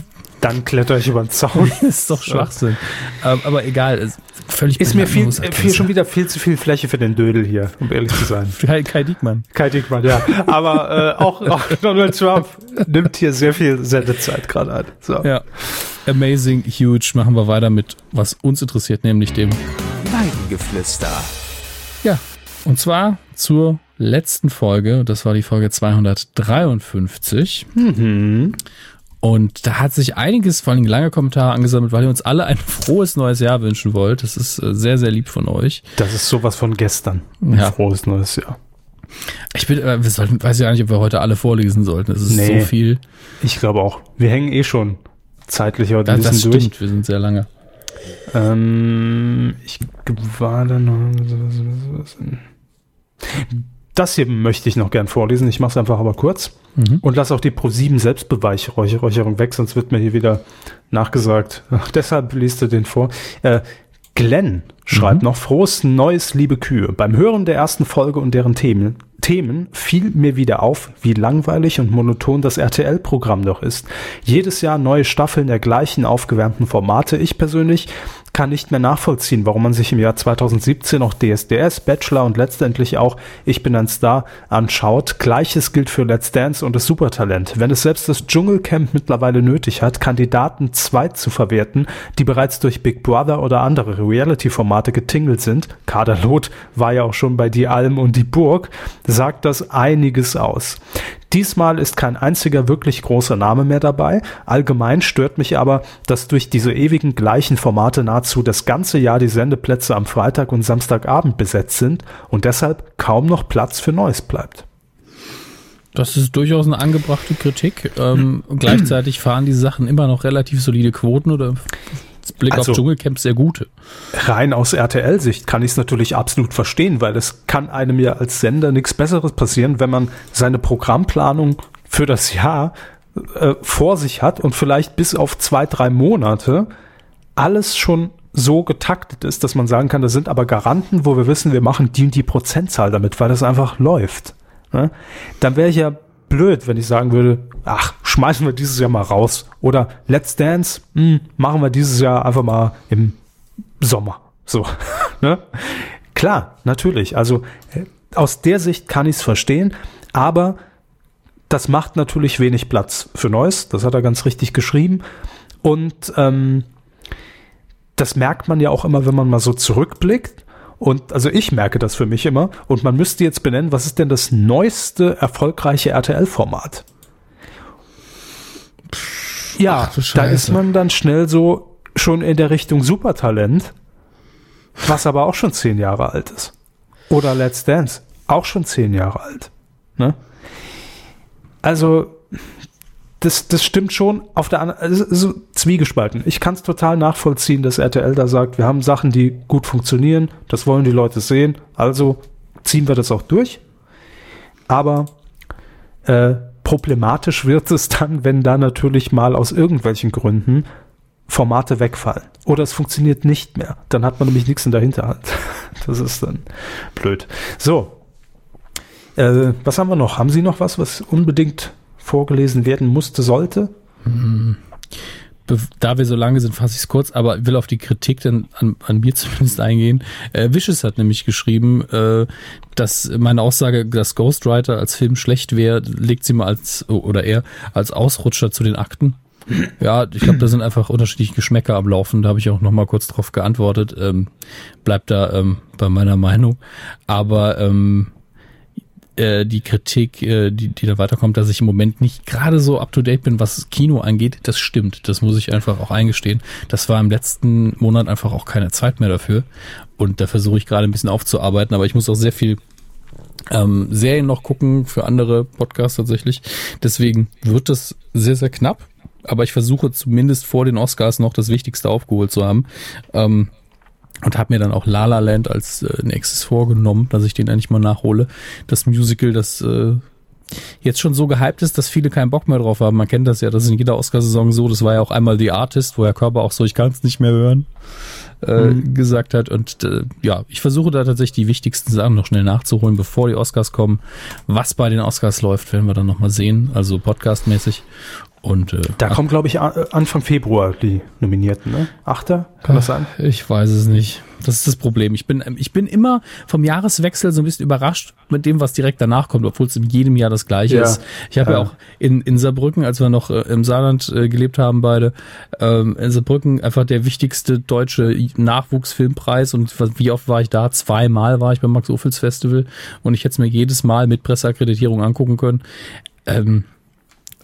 Dann kletter ich über den Zaun. das ist doch Schwachsinn. Ähm, aber egal, ist völlig Ist mir viel, viel, schon wieder viel zu viel Fläche für den Dödel hier, um ehrlich zu sein. Kai, Kai Diekmann. Kai Diekmann, ja. Aber äh, auch, auch Donald Trump nimmt hier sehr viel Sendezeit gerade ein. So. Ja. Amazing, huge. Machen wir weiter mit, was uns interessiert, nämlich dem Weidengeflüster. Ja, und zwar zur letzten Folge, das war die Folge 253. Und da hat sich einiges, vor allem lange Kommentare angesammelt, weil ihr uns alle ein frohes neues Jahr wünschen wollt. Das ist äh, sehr, sehr lieb von euch. Das ist sowas von gestern. Ein Ja. frohes neues Jahr. Ich bin, äh, wir sollten, weiß ja nicht, ob wir heute alle vorlesen sollten. Es ist Nee. so viel. Ich glaube auch. Wir hängen eh schon zeitlich heute Ja, ein das bisschen stimmt, durch. wir sind sehr lange. Ähm, ich war da noch. Das hier möchte ich noch gern vorlesen. Ich mache es einfach aber kurz. Und lass auch die Pro7 Selbstbeweihräucherung weg, sonst wird mir hier wieder nachgesagt. Ach, deshalb liest du den vor. Äh, Glenn schreibt noch frohes Neues, liebe Kühe. Beim Hören der ersten Folge und deren Themen, Themen fiel mir wieder auf, wie langweilig und monoton das RTL-Programm doch ist. Jedes Jahr neue Staffeln der gleichen aufgewärmten Formate. Ich persönlich kann nicht mehr nachvollziehen, warum man sich im Jahr 2017 auch DSDS, Bachelor und letztendlich auch Ich bin ein Star anschaut. Gleiches gilt für Let's Dance und das Supertalent. Wenn es selbst das Dschungelcamp mittlerweile nötig hat, Kandidaten zweit zu verwerten, die bereits durch Big Brother oder andere Reality-Formate getingelt sind, Kader Loth war ja auch schon bei Die Alm und Die Burg, sagt das einiges aus. Diesmal ist kein einziger wirklich großer Name mehr dabei. Allgemein stört mich aber, dass durch diese ewigen gleichen Formate nahezu das ganze Jahr die Sendeplätze am Freitag und Samstagabend besetzt sind und deshalb kaum noch Platz für Neues bleibt. Das ist durchaus eine angebrachte Kritik. Ähm, gleichzeitig fahren die Sachen immer noch relativ solide Quoten oder Blick Also- auf Dschungelcamp sehr gute. Rein aus RTL-Sicht kann ich es natürlich absolut verstehen, weil es kann einem ja als Sender nichts Besseres passieren, wenn man seine Programmplanung für das Jahr äh, vor sich hat und vielleicht bis auf zwei, drei Monate alles schon so getaktet ist, dass man sagen kann, das sind aber Garanten, wo wir wissen, wir machen die und die Prozentzahl damit, weil das einfach läuft. Ne? Dann wäre ich ja blöd, wenn ich sagen würde, ach, schmeißen wir dieses Jahr mal raus. Oder Let's Dance, hm, machen wir dieses Jahr einfach mal im Sommer. So. ne? Klar, natürlich. Also äh, aus der Sicht kann ich es verstehen, aber das macht natürlich wenig Platz für Neues. Das hat er ganz richtig geschrieben. Und ähm, das merkt man ja auch immer, wenn man mal so zurückblickt. Und also ich merke das für mich immer. Und man müsste jetzt benennen, was ist denn das neueste erfolgreiche RTL-Format? Ja, da ist man dann schnell so schon in der Richtung Supertalent, was aber auch schon zehn Jahre alt ist. Oder Let's Dance, auch schon zehn Jahre alt. Ne? Also, das, das stimmt schon. Auf der anderen, so zwiegespalten. Ich kann es total nachvollziehen, dass RTL da sagt, wir haben Sachen, die gut funktionieren, das wollen die Leute sehen, also ziehen wir das auch durch. Aber äh, problematisch wird es dann, wenn da natürlich mal aus irgendwelchen Gründen Formate wegfallen. Oder es funktioniert nicht mehr. Dann hat man nämlich nichts in der Hinterhand. Das ist dann blöd. So. Äh, was haben wir noch? Haben Sie noch was, was unbedingt vorgelesen werden musste, sollte? Be- Da wir so lange sind, fasse ich es kurz, aber will auf die Kritik dann an, an mir zumindest eingehen. Äh, Wishes hat nämlich geschrieben, äh, dass meine Aussage, dass Ghostwriter als Film schlecht wäre, legt sie mal als, oder er, als Ausrutscher zu den Akten. Ja, ich glaube, da sind einfach unterschiedliche Geschmäcker am Laufen. Da habe ich auch noch mal kurz drauf geantwortet. Ähm, bleibt da ähm, bei meiner Meinung. Aber ähm, äh, die Kritik, äh, die, die da weiterkommt, dass ich im Moment nicht gerade so up to date bin, was Kino angeht, das stimmt. Das muss ich einfach auch eingestehen. Das war im letzten Monat einfach auch keine Zeit mehr dafür. Und da versuche ich gerade ein bisschen aufzuarbeiten, aber ich muss auch sehr viel ähm, Serien noch gucken für andere Podcasts tatsächlich. Deswegen wird das sehr, sehr knapp. Aber ich versuche zumindest vor den Oscars noch das Wichtigste aufgeholt zu haben. Ähm, und habe mir dann auch La La Land als äh, nächstes vorgenommen, dass ich den endlich mal nachhole. Das Musical, das äh, jetzt schon so gehypt ist, dass viele keinen Bock mehr drauf haben. Man kennt das ja, das ist in jeder Oscarsaison so. Das war ja auch einmal The Artist, wo Herr Körper auch so, ich kann es nicht mehr hören, äh, gesagt hat. Und äh, ja, ich versuche da tatsächlich die wichtigsten Sachen noch schnell nachzuholen, bevor die Oscars kommen. Was bei den Oscars läuft, werden wir dann nochmal sehen, also podcastmäßig. Und äh, Da kommen, glaube ich, a- Anfang Februar die Nominierten, ne? Achter? Kann das sein? Ich weiß es nicht. Das ist das Problem. Ich bin, ich bin immer vom Jahreswechsel so ein bisschen überrascht mit dem, was direkt danach kommt, obwohl es in jedem Jahr das gleiche Ja. ist. Ich habe ja. Ja. auch in, in Saarbrücken, als wir noch äh, im Saarland äh, gelebt haben, beide, ähm, in Saarbrücken einfach der wichtigste deutsche Nachwuchsfilmpreis und wie oft war ich da? Zweimal war ich beim Max Ophüls Festival und ich hätte es mir jedes Mal mit Presseakkreditierung angucken können. Ähm,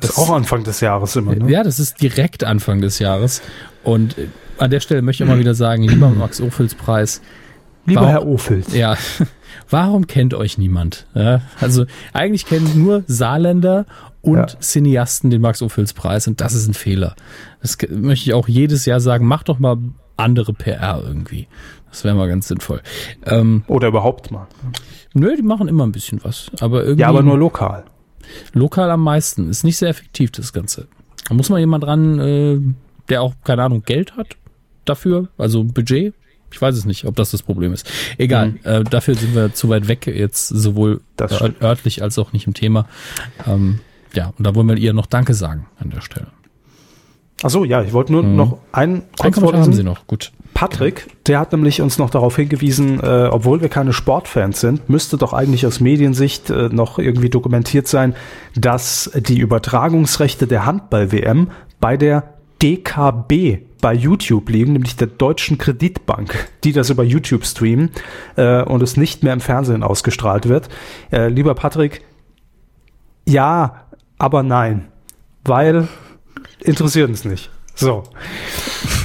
Das ist auch Anfang des Jahres immer, ne? ja, das ist direkt Anfang des Jahres. Und äh, an der Stelle möchte ich mal wieder sagen, lieber Max Ophüls Preis, Lieber Warum- Herr Ophüls. ja, warum kennt euch niemand? Ja, also eigentlich kennen nur Saarländer und Ja. Cineasten den Max Ophüls Preis und das ist ein Fehler. Das möchte ich auch jedes Jahr sagen, macht doch mal andere PR irgendwie. Das wäre mal ganz sinnvoll. Ähm, Oder überhaupt mal. nö, die machen immer ein bisschen was. Aber irgendwie Ja, aber nur lokal. Lokal am meisten. Ist nicht sehr effektiv, das Ganze. Da muss man jemand dran, äh, der auch, keine Ahnung, Geld hat dafür, also Budget, Ich weiß es nicht, ob das das Problem ist. Egal, äh, dafür sind wir zu weit weg, jetzt sowohl örtlich als auch nicht im Thema. Ähm, ja, und da wollen wir ihr noch Danke sagen an der Stelle. Ach so, ja, ich wollte nur noch einen Ein kurz Kommentar haben. Sie noch, gut. Patrick, der hat nämlich uns noch darauf hingewiesen, äh, obwohl wir keine Sportfans sind, müsste doch eigentlich aus Mediensicht äh, noch irgendwie dokumentiert sein, dass die Übertragungsrechte der Handball-WM bei der DKB bei YouTube liegen, nämlich der Deutschen Kreditbank, die das über YouTube streamen äh, und es nicht mehr im Fernsehen ausgestrahlt wird. Äh, lieber Patrick, ja, aber nein, weil interessiert uns nicht. So.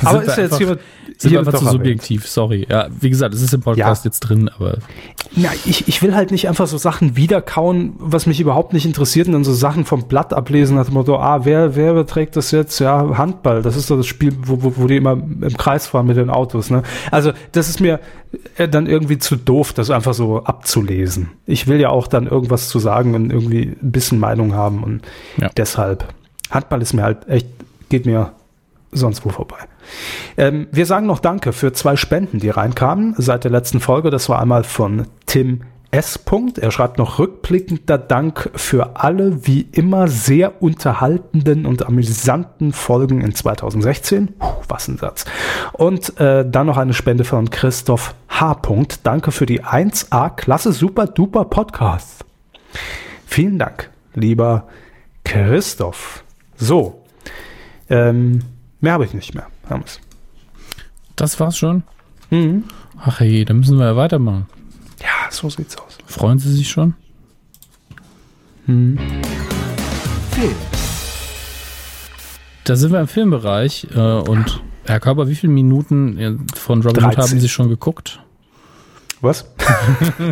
Aber ist ja jetzt einfach- hier, Sind hier einfach zu erwähnt. subjektiv, sorry. Ja, wie gesagt, es ist im Podcast Ja. jetzt drin, aber Na, ich, ich will halt nicht einfach so Sachen wiederkauen, was mich überhaupt nicht interessiert und dann so Sachen vom Blatt ablesen nach dem Motto, ah, wer, wer überträgt das jetzt? Ja, Handball, das ist doch das Spiel, wo, wo, wo die immer im Kreis fahren mit den Autos, ne? Also, das ist mir äh, dann irgendwie zu doof, das einfach so abzulesen. Ich will ja auch dann irgendwas zu sagen und irgendwie ein bisschen Meinung haben und Ja. deshalb. Handball ist mir halt echt, geht mir sonst wo vorbei. Ähm, wir sagen noch Danke für zwei Spenden, die reinkamen seit der letzten Folge. Das war einmal von Tim S. Punkt. Er schreibt noch rückblickender Dank für alle wie immer sehr unterhaltenden und amüsanten Folgen in 2016. Puh, was ein Satz. Und äh, dann noch eine Spende von Christoph H. Punkt. Danke für die 1A Klasse Super Duper Podcast. Vielen Dank, lieber Christoph. So, ähm, mehr habe ich nicht mehr. Hermes. das war's schon. Mhm. Ach hey, dann müssen wir ja weitermachen. Ja, so sieht's aus. Freuen Sie sich schon? Da sind wir im Filmbereich äh, und Herr Körper, wie viele Minuten äh, von Robin Hood 13. haben Sie schon geguckt? Was?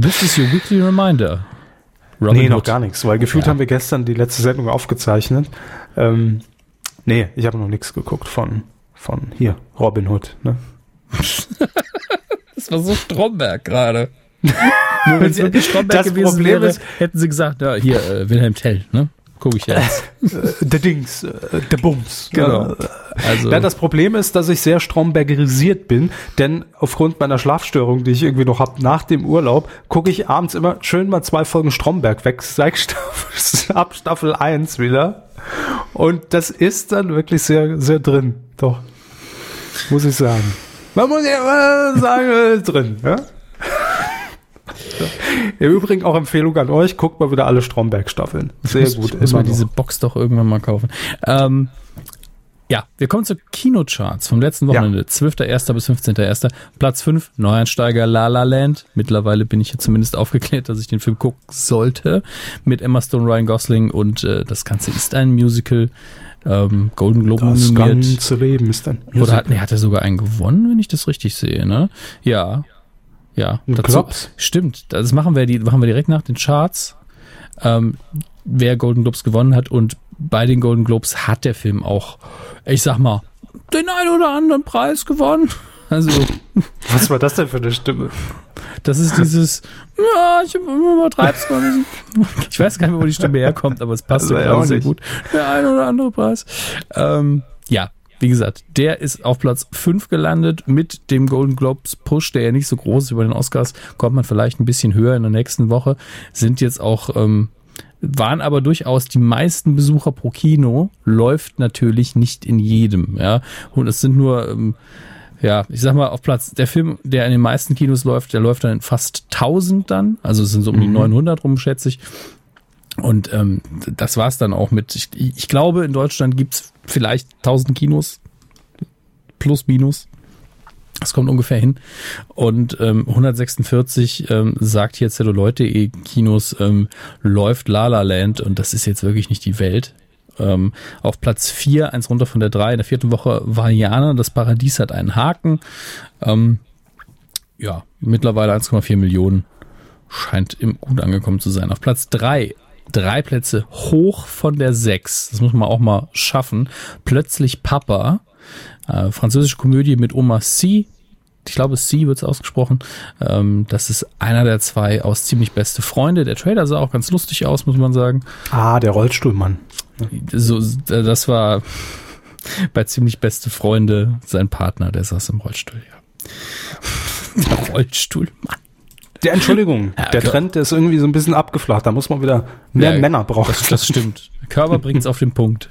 This is your weekly reminder. Robin nee, noch Hood. gar nichts, weil gefühlt Ja. haben wir gestern die letzte Sendung aufgezeichnet. Ähm, nee, ich habe noch nichts geguckt von, von hier, Robin Hood. Ne? Das war so Stromberg gerade. Nur wenn es wirklich Stromberg Das gewesen Problem wäre, ist- hätten sie gesagt, ja, hier, äh, Wilhelm Tell, ne? Guck ich jetzt. Äh, der Dings, äh, der Bums. Genau. Äh, Also, Ja, das Problem ist, dass ich sehr strombergerisiert bin, denn aufgrund meiner Schlafstörung, die ich irgendwie noch habe nach dem Urlaub, gucke ich abends immer schön mal zwei Folgen Stromberg weg, seit Staffel, ab Staffel 1 wieder. Und das ist dann wirklich sehr, sehr drin. Doch. Muss ich sagen. Man muss ja immer sagen, äh, drin, ja? Im Übrigen auch Empfehlung an euch, guckt mal wieder alle Stromberg-Staffeln. Sehr muss, gut. Ich muss mal diese. Box doch irgendwann mal kaufen. Ähm, ja, wir kommen zu Kinocharts vom letzten Ja. Wochenende, 12.01. bis 15.01. Platz 5, Neueinsteiger La La Land. Mittlerweile bin ich jetzt zumindest aufgeklärt, dass ich den Film gucken sollte. Mit Emma Stone, Ryan Gosling und äh, das Ganze ist ein Musical. Ähm, Golden Globe Das nominiert. ganze Leben ist ein Oder hat, nee, hat er sogar einen gewonnen, wenn ich das richtig sehe, ne? Ja. Ja. Dazu, stimmt. Das machen wir, die, machen wir direkt nach den Charts. Ähm, wer Golden Globes gewonnen hat und bei den Golden Globes hat der Film auch, ich sag mal, den einen oder anderen Preis gewonnen. Also, Was war das denn für eine Stimme? das ist dieses, ja, ich übertreib's gar nicht. Ich weiß gar nicht wo die Stimme herkommt, aber es passt Also, ja auch sehr gut. Der ein oder andere Preis. Ähm, ja, wie gesagt, der ist auf Platz 5 gelandet mit dem Golden Globes Push, der ja nicht so groß ist über den Oscars, kommt man vielleicht ein bisschen höher in der nächsten Woche. Sind jetzt auch, ähm, waren aber durchaus die meisten Besucher pro Kino, läuft natürlich nicht in jedem, ja. Und es sind nur, ähm, ja, ich sag mal, auf Platz, der Film, der in den meisten Kinos läuft, der läuft dann in fast 1000 dann, also es sind so um die 900 rum, schätze ich. Und ähm, das war's dann auch mit, ich, ich glaube, in Deutschland gibt's vielleicht 1000 Kinos, plus, minus. Das kommt ungefähr hin. Und ähm, 146 ähm, sagt hier Celluloid.de Kinos ähm, läuft La La Land und das ist jetzt wirklich nicht die Welt. Ähm, auf Platz 4, eins runter von der 3, in der vierten Woche Vajana, das Paradies hat einen Haken. Ähm, ja, mittlerweile 1,4 Millionen. Scheint im, gut angekommen zu sein. Auf Platz 3, drei Plätze hoch von der 6. Das muss man auch mal schaffen. Plötzlich Papa. Äh, französische Komödie mit Oma C. Ich glaube, C wird es ausgesprochen. Ähm, das ist einer der zwei aus ziemlich beste Freunde. Der Trailer sah auch ganz lustig aus, muss man sagen. Ah, der Rollstuhlmann. So, das war, Bei ziemlich beste Freunde, sein Partner, der saß im Rollstuhl, ja. Der Rollstuhl, Mann. Der Entschuldigung, der klar. Trend der ist irgendwie so ein bisschen abgeflacht. Da muss man wieder mehr Ja, Männer brauchen. Das, das stimmt. Körper bringt's auf den Punkt.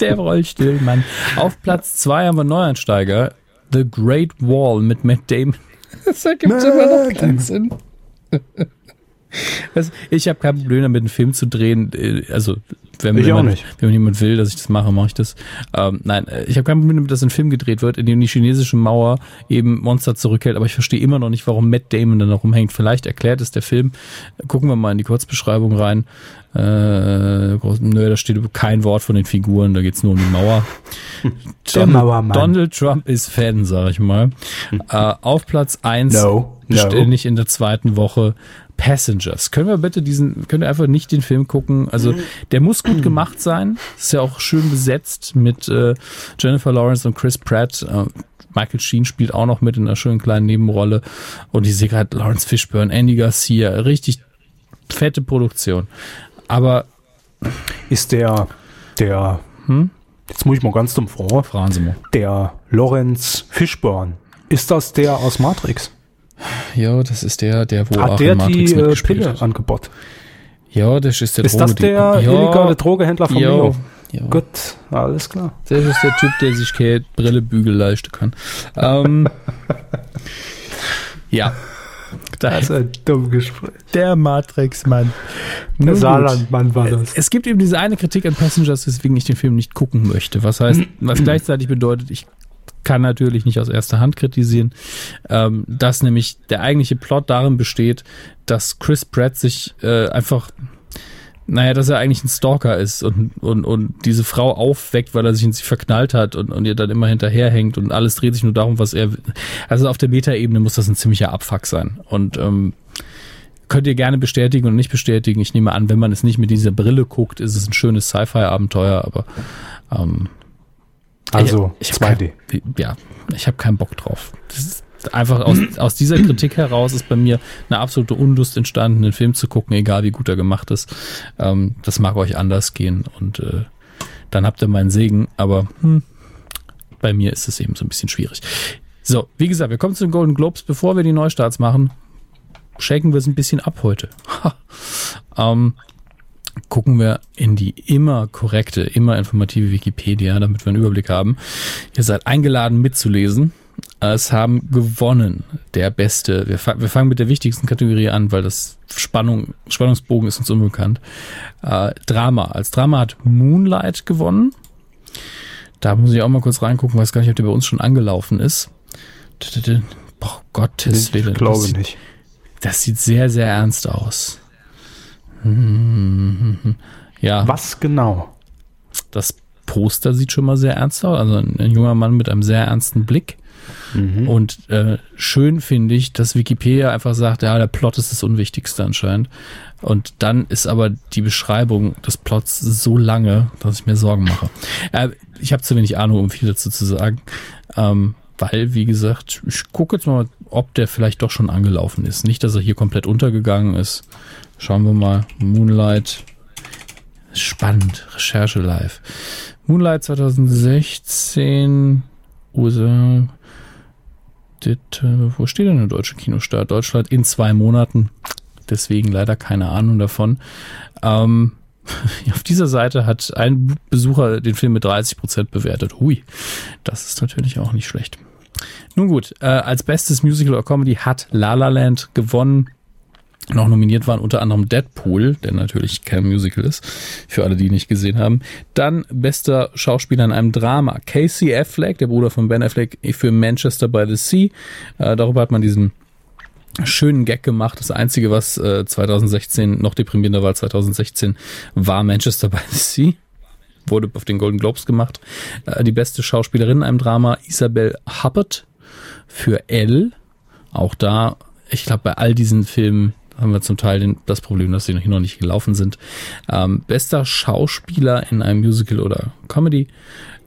Der Rollstuhl, Mann. Auf Platz zwei haben wir Neueinsteiger. The Great Wall mit Matt Damon. Das ergibt immer noch keinen Sinn. Ich habe kein Problem damit, einen Film zu drehen. äh, Also, wenn auch jemand, nicht. wenn jemand will, dass ich das mache, mache ich das. Ähm, nein, äh, ich habe kein Problem damit, dass ein Film gedreht wird, in dem die chinesische Mauer eben Monster zurückhält. Aber ich verstehe immer noch nicht, warum Matt Damon da noch rumhängt. Vielleicht erklärt es der Film. Gucken wir mal in die Kurzbeschreibung rein. Äh, nö, da steht kein Wort von den Figuren, da geht's nur um die Mauer. Der Mauermann. Donald Trump ist Fan, sag ich mal. äh, auf Platz eins No, no. ständig in der zweiten Woche Passengers. Können wir bitte diesen, können wir einfach nicht den Film gucken? Also, der muss gut gemacht sein. Ist ja auch schön besetzt mit äh, Jennifer Lawrence und Chris Pratt. Äh, Michael Sheen spielt auch noch mit in einer schönen kleinen Nebenrolle. Und ich sehe gerade Lawrence Fishburne, Andy Garcia, richtig fette Produktion. Aber Ist der, der, Hm? jetzt muss ich mal ganz dumm vor, fragen Sie mal. der Lawrence Fishburne. Ist das der aus Matrix? Ja, das ist der, der wo Hat auch der Matrix die äh, Pille hat. angebot? Ja, das ist der Ist das der illegale Drogehändler von ja, Neo? ja. Gut, alles klar. Das ist der Typ, der sich keine Brillebügel leisten kann. Ähm, ja. Da Das ist ein dummes Gespräch. der Matrix-Mann. Der. Saarlandmann war das. Es gibt eben diese eine Kritik an Passengers, weswegen ich den Film nicht gucken möchte. Was heißt, was gleichzeitig bedeutet, ich kann natürlich nicht aus erster Hand kritisieren, ähm, dass nämlich der eigentliche Plot darin besteht, dass Chris Pratt sich äh, einfach, naja, dass er eigentlich ein Stalker ist und, und, und diese Frau aufweckt, weil er sich in sie verknallt hat und, und ihr dann immer hinterherhängt und alles dreht sich nur darum, was er. Also auf der Metaebene muss das ein ziemlicher Abfuck sein. Und ähm, könnt ihr gerne bestätigen und nicht bestätigen. Ich nehme an, wenn man es nicht mit dieser Brille guckt, ist es ein schönes Sci-Fi-Abenteuer, aber ähm, Also ich, ich hab 2D. Kein, ja, ich habe keinen Bock drauf. Das ist einfach aus, aus dieser Kritik heraus ist bei mir eine absolute Unlust entstanden, den Film zu gucken, egal wie gut er gemacht ist. Ähm, das mag euch anders gehen und äh, dann habt ihr meinen Segen, aber hm, bei mir ist es eben so ein bisschen schwierig. So, wie gesagt, wir kommen zu den Golden Globes. Bevor wir die Neustarts machen, shaken wir es ein bisschen ab heute. Ähm, gucken wir in die immer korrekte, immer informative Wikipedia, damit wir einen Überblick haben. Ihr seid eingeladen mitzulesen. Es haben gewonnen der beste. Wir, fa- wir fangen mit der wichtigsten Kategorie an, weil das Spannung, Spannungsbogen ist uns unbekannt. Äh, Drama. Als Drama hat Moonlight gewonnen. Da muss ich auch mal kurz reingucken, weiß gar nicht, ob der bei uns schon angelaufen ist. Boah, Gottes Willen. Ich glaube nicht. das sieht sehr, sehr ernst aus. Ja, Was genau? das Poster sieht schon mal sehr ernst aus. Also ein, ein junger Mann mit einem sehr ernsten Blick. Und äh, schön finde ich, dass Wikipedia einfach sagt, ja, der Plot ist das Unwichtigste anscheinend. Und dann ist aber die Beschreibung des Plots so lange, dass ich mir Sorgen mache. Äh, ich habe zu wenig Ahnung, um viel dazu zu sagen. Ähm, weil, wie gesagt, ich gucke jetzt mal, ob der vielleicht doch schon angelaufen ist. Nicht, dass er hier komplett untergegangen ist. Schauen wir mal. Moonlight. Spannend. Recherche live. Moonlight 2016. USA. Äh, wo steht denn der deutsche Kinostart? Deutschland in zwei Monaten. Deswegen leider keine Ahnung davon. Ähm, auf dieser Seite hat ein Besucher den Film mit 30% bewertet. Hui, das ist natürlich auch nicht schlecht. Nun gut, äh, als bestes Musical oder Comedy hat La La Land gewonnen. Noch nominiert waren unter anderem Deadpool, der natürlich kein Musical ist, für alle, die ihn nicht gesehen haben. Dann bester Schauspieler in einem Drama, Casey Affleck, der Bruder von Ben Affleck, für Manchester by the Sea. Äh, darüber hat man diesen schönen Gag gemacht. Das Einzige, was äh, 2016 noch deprimierender war, 2016, war Manchester by the Sea. Wurde auf den Golden Globes gemacht. Äh, die beste Schauspielerin in einem Drama, Isabel Huppert für Elle. Auch da, ich glaube, bei all diesen Filmen haben wir zum Teil den, das Problem, dass sie noch, noch nicht gelaufen sind. Ähm, bester Schauspieler in einem Musical oder Comedy,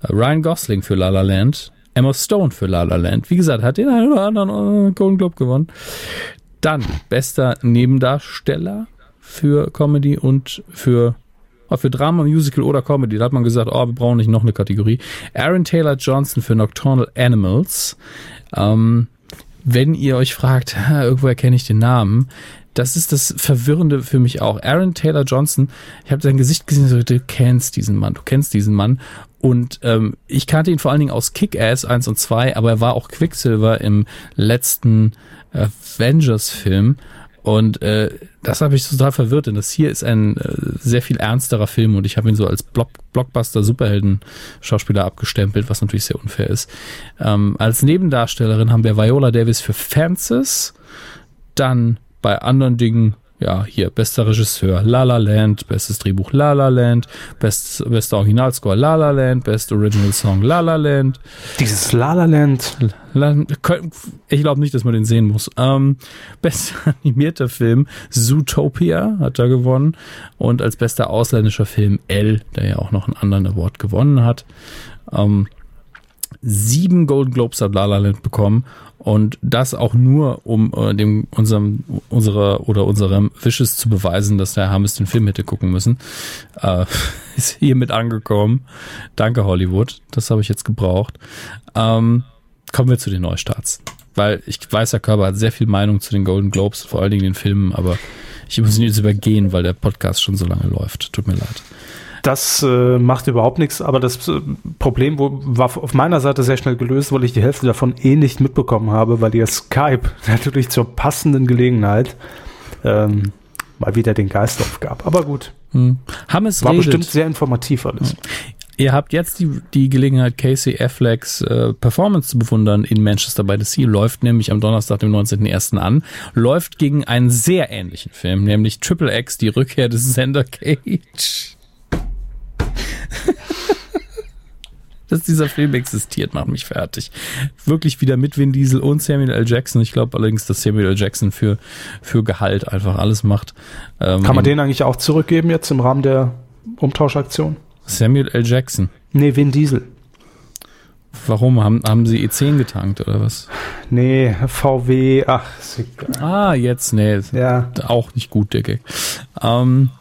äh, Ryan Gosling für La La Land, Emma Stone für La La Land. Wie gesagt, hat den einen oder anderen äh, Golden Globe gewonnen. Dann bester Nebendarsteller für Comedy und für für Drama, Musical oder Comedy. Da hat man gesagt, oh, wir brauchen nicht noch eine Kategorie. Aaron Taylor Johnson für Nocturnal Animals. Ähm, wenn ihr euch fragt, irgendwo erkenne ich den Namen, das ist das Verwirrende für mich auch. Aaron Taylor Johnson, ich habe sein Gesicht gesehen, so, du kennst diesen Mann, du kennst diesen Mann. Und ähm, ich kannte ihn vor allen Dingen aus Kick-Ass 1 und 2, aber er war auch Quicksilver im letzten Avengers-Film. Und äh, das habe ich total verwirrt, denn das hier ist ein äh, sehr viel ernsterer Film und ich habe ihn so als Block Blockbuster-Superhelden-Schauspieler abgestempelt, was natürlich sehr unfair ist. Ähm, als Nebendarstellerin haben wir Viola Davis für Fences, dann bei anderen Dingen ja, hier, bester Regisseur, La La Land, bestes Drehbuch, La La Land, best, bester Originalscore, La La Land, best Original Song, La La Land. Dieses La La Land. La, ich glaube nicht, dass man den sehen muss. Ähm, bester animierter Film, Zootopia hat er gewonnen. Und als bester ausländischer Film, L, der ja auch noch einen anderen Award gewonnen hat. Ähm, sieben Golden Globes hat La La Land bekommen und das auch nur, um äh, dem unserem unserer oder unserem Wishes zu beweisen, dass der Hammes den Film hätte gucken müssen. Äh, ist hiermit angekommen. Danke Hollywood, das habe ich jetzt gebraucht. Ähm, kommen wir zu den Neustarts, weil ich weiß, der Körper hat sehr viel Meinung zu den Golden Globes, vor allen Dingen den Filmen, aber ich muss ihn jetzt übergehen, weil der Podcast schon so lange läuft. Tut mir leid. Das äh, macht überhaupt nichts, aber das äh, Problem wo, war auf meiner Seite sehr schnell gelöst, weil ich die Hälfte davon eh nicht mitbekommen habe, weil ihr Skype natürlich zur passenden Gelegenheit ähm, mal wieder den Geist aufgab. Aber gut. Hm. Hammes War redet. bestimmt sehr informativ alles. Ihr habt jetzt die, die Gelegenheit, Casey Afflecks äh, Performance zu bewundern in Manchester by the Sea. Läuft nämlich am Donnerstag, dem 19.01. an. Läuft gegen einen sehr ähnlichen Film, nämlich Triple X, die Rückkehr des Sender Cage. Dass dieser Film existiert, macht mich fertig. Wirklich wieder mit Vin Diesel und Samuel L. Jackson. Ich glaube allerdings, dass Samuel L. Jackson für, für Gehalt einfach alles macht. Ähm, Kann man den eigentlich auch zurückgeben jetzt im Rahmen der Umtauschaktion? Samuel L. Jackson. Nee, Vin Diesel. Warum? Haben, haben sie E10 getankt oder was? Nee, VW, ach, ist egal. Ah, jetzt, nee. Ja. Auch nicht gut, der Gag. Ähm,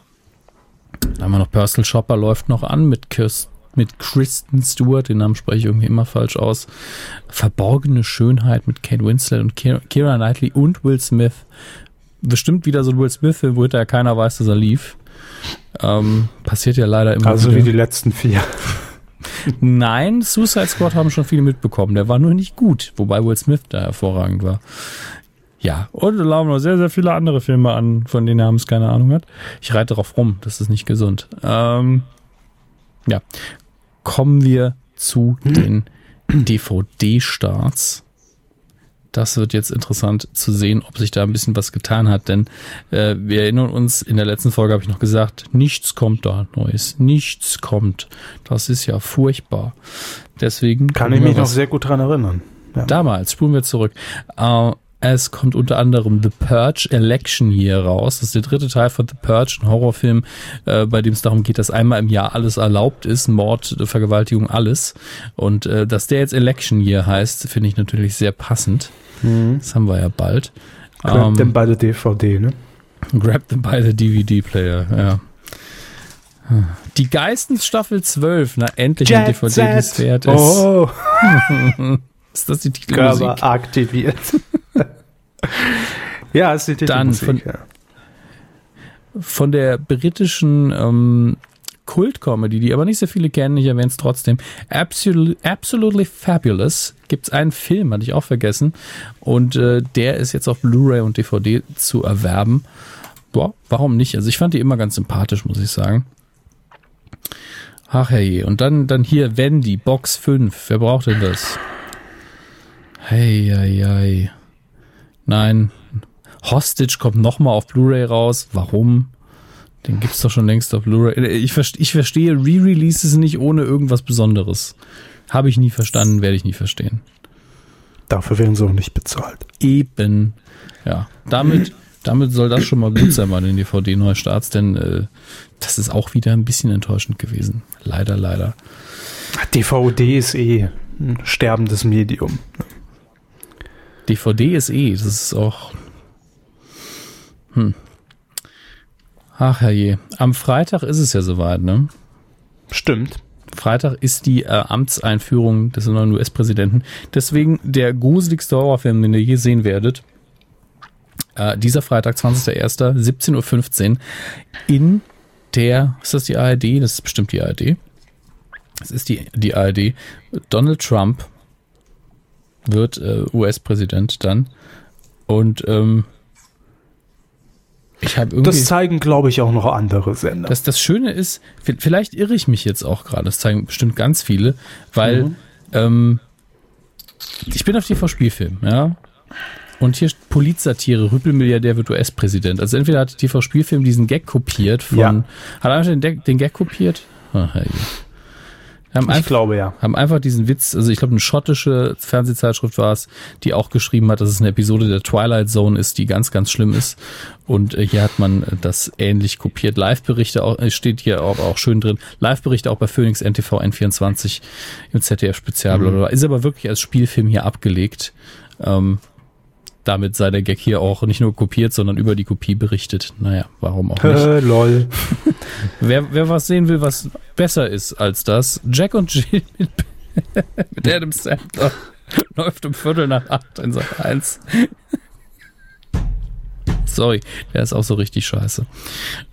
dann haben wir noch Personal Shopper läuft noch an mit Kirst, mit Kristen Stewart, den Namen spreche ich irgendwie immer falsch aus. Verborgene Schönheit mit Kate Winslet und Keira Knightley und Will Smith. Bestimmt wieder so ein Will Smith-Film, wo hinterher keiner weiß, dass er lief. Ähm, passiert ja leider immer Also wieder. wie die letzten vier. Nein, Suicide Squad haben schon viele mitbekommen. Der war nur nicht gut, wobei Will Smith da hervorragend war. Ja, und da laufen noch sehr, sehr viele andere Filme an, von denen Hammes keine Ahnung hat. Ich reite darauf rum, das ist nicht gesund. Ähm, ja, kommen wir zu den DVD-Starts. Das wird jetzt interessant zu sehen, ob sich da ein bisschen was getan hat, denn äh, wir erinnern uns, in der letzten Folge habe ich noch gesagt, nichts kommt da Neues, nichts kommt. Das ist ja furchtbar. Deswegen Kann ich mich noch sehr gut dran erinnern. Ja. Damals, spulen wir zurück. Äh, es kommt unter anderem The Purge Election Year raus. Das ist der dritte Teil von The Purge, ein Horrorfilm, äh, bei dem es darum geht, dass einmal im Jahr alles erlaubt ist, Mord, Vergewaltigung, alles. Und äh, dass der jetzt Election Year heißt, finde ich natürlich sehr passend. Das haben wir ja bald. Grab Ähm, them by the DVD, ne? Grab them by the DVD Player, ja. Die Geistens Staffel 12, na endlich ein DVD, es wert ist. Oh, Ist das die Titelmusik? Körper aktiviert. Ja, ist die Dann Titelmusik, von- ja. von der britischen ähm, Kult-Comedy, die aber nicht so viele kennen, ich erwähne es trotzdem. Absolutely, Absolutely Fabulous gibt's einen Film, hatte ich auch vergessen. Und äh, der ist jetzt auf Blu-ray und DVD zu erwerben. Boah, warum nicht? Also ich fand die immer ganz sympathisch, muss ich sagen. Ach hey, und dann, dann hier Wendy, Box 5. Wer braucht denn das? Hey, hey, hey. Nein. Hostage kommt nochmal auf Blu-ray raus. Warum? Den gibt's doch schon längst auf Blu-ray. Ich, verste- ich verstehe Re-Releases nicht ohne irgendwas Besonderes. Habe ich nie verstanden, werde ich nie verstehen. Dafür werden sie auch nicht bezahlt. Eben. Ja, damit, damit soll das schon mal gut sein bei den DVD-Neustarts, denn äh, das ist auch wieder ein bisschen enttäuschend gewesen. Leider, leider. DVD ist eh ein sterbendes Medium. DVD ist eh, das ist auch. Hm. Ach herrje. Am Freitag ist es ja soweit, ne? Stimmt. Freitag ist die äh, Amtseinführung des neuen US-Präsidenten. Deswegen der gruseligste Horrorfilm, den ihr je sehen werdet. Äh, dieser Freitag, 20.01., 17.15 Uhr in der, ist das die ARD? Das ist bestimmt die ARD. Das ist die, die ARD. Donald Trump wird äh, US-Präsident dann. Und ähm, ich habe irgendwie. Das zeigen, glaube ich, auch noch andere Sender. Das, das Schöne ist, vi- vielleicht irre ich mich jetzt auch gerade, das zeigen bestimmt ganz viele, weil ähm, ich bin auf TV Spielfilm, ja. Und hier Polizsatire, Rüpelmilliardär wird US-Präsident. Also entweder hat TV Spielfilm diesen Gag kopiert von. Ja. Hat er einfach den, Gag- den Gag kopiert? Ah, herrje. Haben ich einfach, glaube ja. haben einfach diesen Witz, also ich glaube, eine schottische Fernsehzeitschrift war es, die auch geschrieben hat, dass es eine Episode der Twilight Zone ist, die ganz, ganz schlimm ist. Und äh, hier hat man äh, das ähnlich kopiert. Live-Berichte auch, äh, steht hier auch, auch schön drin. Live-Berichte auch bei Phoenix NTV N24 im ZDF-Spezial. Mhm. Ist aber wirklich als Spielfilm hier abgelegt. Ähm, damit sei der Gag hier auch nicht nur kopiert, sondern über die Kopie berichtet. Naja, warum auch nicht. Äh, lol. Wer, wer was sehen will, was besser ist als das, Jack und Jill mit, mit Adam Sandler läuft um Viertel nach acht in Sat 1. Sorry, der ist auch so richtig scheiße.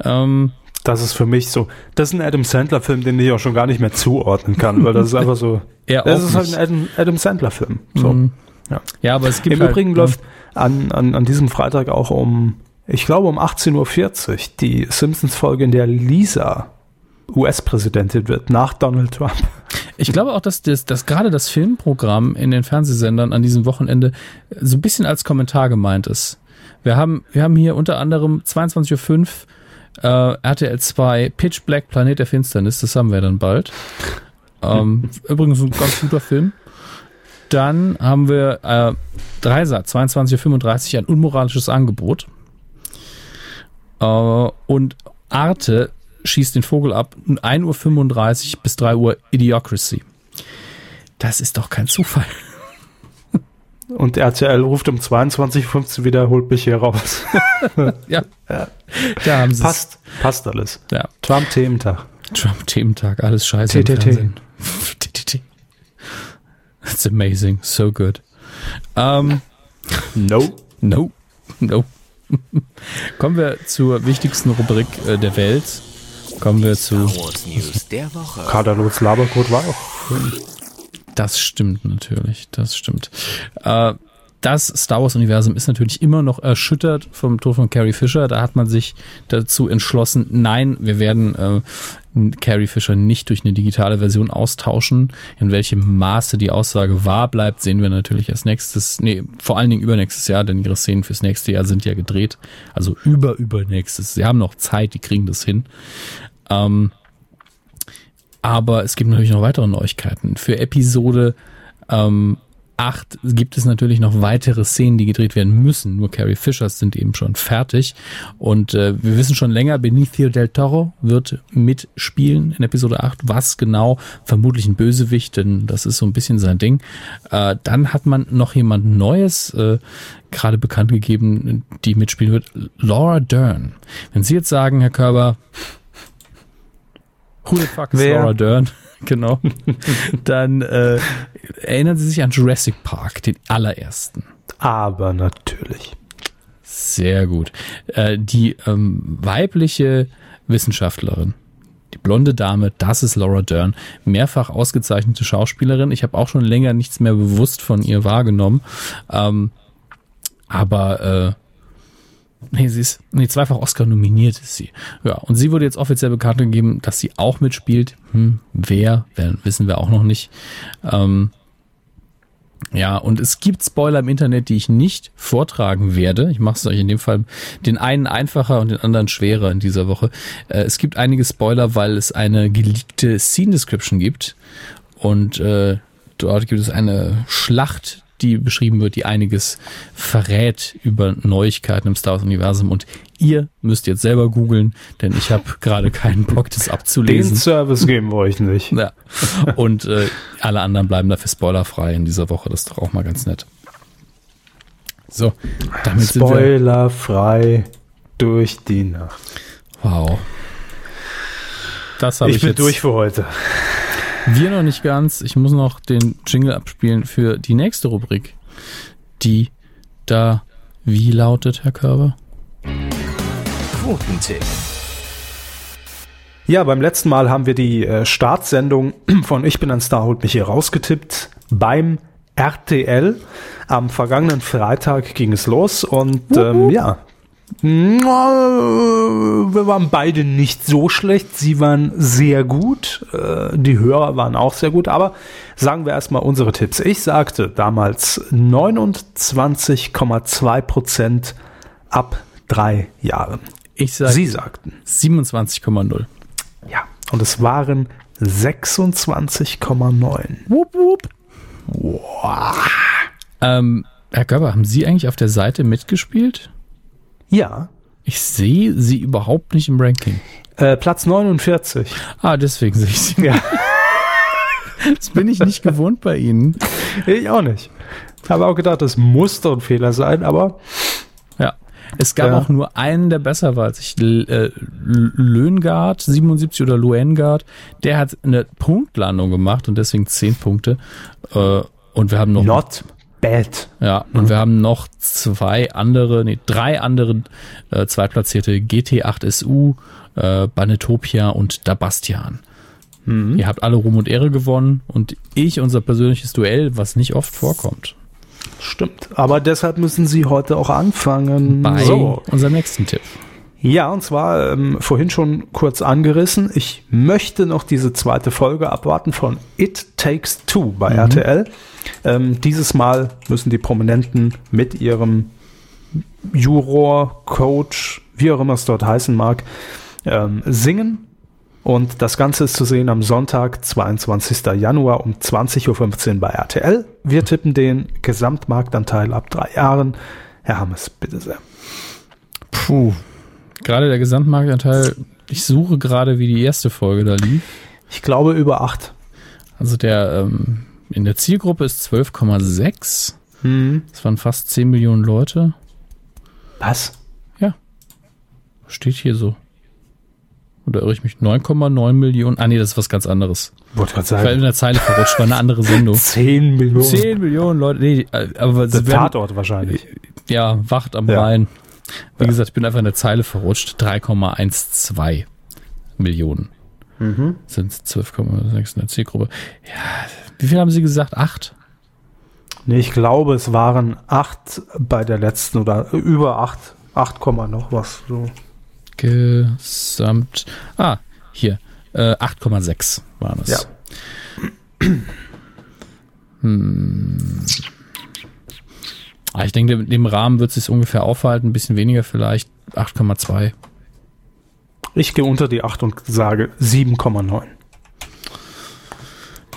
Ähm, Das ist für mich so. Das ist ein Adam Sandler-Film, den ich auch schon gar nicht mehr zuordnen kann, weil das ist einfach so. Er das ist halt nicht. ein Adam, Adam Sandler-Film. So. Mhm. ja, aber es gibt Im halt, Übrigen läuft an, an, an diesem Freitag auch um, ich glaube um 18.40 Uhr die Simpsons-Folge, in der Lisa US-Präsidentin wird, nach Donald Trump. Ich glaube auch, dass, das, dass gerade das Filmprogramm in den Fernsehsendern an diesem Wochenende so ein bisschen als Kommentar gemeint ist. Wir haben, wir haben hier unter anderem 22.05 Uhr äh, RTL 2 Pitch Black Planet der Finsternis, das haben wir dann bald. Ähm, übrigens ein ganz guter Film. Dann haben wir äh, Dreisat, 22.35 Uhr, ein unmoralisches Angebot. Äh, und Arte schießt den Vogel ab, 1.35 Uhr bis 3 Uhr Idiocracy. Das ist doch kein Zufall. Und RTL ruft um 22.15 Uhr wieder, holt mich hier raus. Ja. Da haben sie passt, passt alles. Ja. Trump-Thementag. Trump-Thementag, alles scheiße TTT. TTT. That's amazing. So good. Ähm, No. no. No. Kommen wir zur wichtigsten Rubrik äh, der Welt. Kommen wir zu. Kaderlots Labercode war auch. Das stimmt natürlich, das stimmt. Äh, das Star Wars-Universum ist natürlich immer noch erschüttert vom Tod von Carrie Fisher. Da hat man sich dazu entschlossen, nein, wir werden äh, Carrie Fisher nicht durch eine digitale Version austauschen. In welchem Maße die Aussage wahr bleibt, sehen wir natürlich erst nächstes, nee, vor allen Dingen übernächstes Jahr, denn ihre Szenen fürs nächste Jahr sind ja gedreht. Also über, übernächstes. Sie haben noch Zeit, die kriegen das hin. Ähm, aber es gibt natürlich noch weitere Neuigkeiten. Für Episode ähm, 8 gibt es natürlich noch weitere Szenen, die gedreht werden müssen. Nur Carrie Fishers sind eben schon fertig. Und äh, wir wissen schon länger, Benicio del Toro wird mitspielen in Episode 8. Was genau? Vermutlich ein Bösewicht, denn das ist so ein bisschen sein Ding. Äh, dann hat man noch jemand Neues äh, gerade bekannt gegeben, die mitspielen wird. Laura Dern. Wenn Sie jetzt sagen, Herr Körber, Who the fuck is Wer? Laura Dern? genau. Dann äh, erinnern Sie sich an Jurassic Park, den allerersten. Aber natürlich. Sehr gut. Äh, die ähm, weibliche Wissenschaftlerin, die blonde Dame, das ist Laura Dern, mehrfach ausgezeichnete Schauspielerin. Ich habe auch schon länger nichts mehr bewusst von ihr wahrgenommen. Ähm, aber äh, Nee, sie ist, nee, zweifach Oscar nominiert ist sie. Ja, und sie wurde jetzt offiziell bekannt gegeben, dass sie auch mitspielt. Hm, wer, wer wissen wir auch noch nicht. Ähm, ja, und es gibt Spoiler im Internet, die ich nicht vortragen werde. Ich mache es euch in dem Fall den einen einfacher und den anderen schwerer in dieser Woche. Äh, es gibt einige Spoiler, weil es eine geleakte Scene Description gibt. Und äh, dort gibt es eine Schlacht, die beschrieben wird, die einiges verrät über Neuigkeiten im Star Wars-Universum. Und ihr müsst jetzt selber googeln, denn ich habe gerade keinen Bock, das Den abzulesen. Service geben wir euch nicht. Ja. Und äh, alle anderen bleiben dafür spoilerfrei in dieser Woche. Das ist doch auch mal ganz nett. So, damit. Spoilerfrei durch die Nacht. Wow. Das habe Ich, ich, bin jetzt. durch für heute. Wir noch nicht ganz. Ich muss noch den Jingle abspielen für die nächste Rubrik. Die da wie lautet, Herr Körber? Quotentipp. Ja, beim letzten Mal haben wir die äh, Startsendung von Ich bin ein Star, holt mich hier rausgetippt beim RTL. Am vergangenen Freitag ging es los und ähm, ja, wir waren beide nicht so schlecht. Sie waren sehr gut. Äh, Die Hörer waren auch sehr gut. Aber sagen wir erstmal unsere Tipps. Ich sagte damals 29,2 Prozent ab drei Jahren. Ich sage Sie sagten. 27,0. Ja. Und es waren 26,9. Wupp, wupp. Ähm, Herr Körber, haben Sie eigentlich auf der Seite mitgespielt? Ja. Ich sehe Sie überhaupt nicht im Ranking. Äh, Platz 49. Ah, deswegen sehe ich Sie. Ja. Das bin ich nicht gewohnt bei Ihnen. Ich auch nicht. Habe auch gedacht, das muss doch ein Fehler sein, aber Ja. Es gab Ja. auch nur einen, der besser war als ich. Äh, Löngard, 77 oder Luengard, der hat eine Punktlandung gemacht und deswegen 10 Punkte. Äh, und wir haben noch not bad. Ja, und wir haben noch zwei andere, nee, drei andere äh, zweitplatzierte GT8SU, äh, Banetopia und Dabastian. Ihr habt alle Ruhm und Ehre gewonnen und ich unser persönliches Duell, was nicht oft vorkommt, Stimmt. Aber deshalb müssen Sie heute auch anfangen. bei So. unserem nächsten Tipp. Ja, und zwar ähm, vorhin schon kurz angerissen. Ich möchte noch diese zweite Folge abwarten von It Takes Two bei RTL. Ähm, dieses Mal müssen die Prominenten mit ihrem Juror, Coach, wie auch immer es dort heißen mag, ähm, singen. Und das Ganze ist zu sehen am Sonntag, 22. Januar um 20.15 Uhr bei RTL. Wir tippen den Gesamtmarktanteil ab drei Jahren. Herr Hammes, bitte sehr. Puh. Gerade der Gesamtmarktanteil, ich suche gerade, wie die erste Folge da lief. Ich glaube über acht. Also der ähm, in der Zielgruppe ist 12,6. Das waren fast 10 Millionen Leute. Was? Steht hier so. Oder irre ich mich? 9,9 Millionen. Ah nee, das ist was ganz anderes. Wollte gerade Ich war in der Zeile verrutscht, war eine andere Sendung. 10 Millionen. 10 Millionen Leute. Nee, äh, aber Der Tatort wahrscheinlich. ja, wacht am Ja. Rhein. Wie gesagt, ich bin einfach in der Zeile verrutscht. 3,12 Millionen. Mhm. Sind 12,6 in der Zielgruppe. Ja, wie viel haben Sie gesagt? Acht? Nee, ich glaube, es waren 8 bei der letzten oder über 8. 8, Komma noch was. So. Gesamt. Ah, hier. Äh, 8,6 waren es. Ja. Ah, ich denke, in dem Rahmen wird es sich ungefähr aufhalten. Ein bisschen weniger vielleicht. 8,2. Ich gehe unter die 8 und sage 7,9.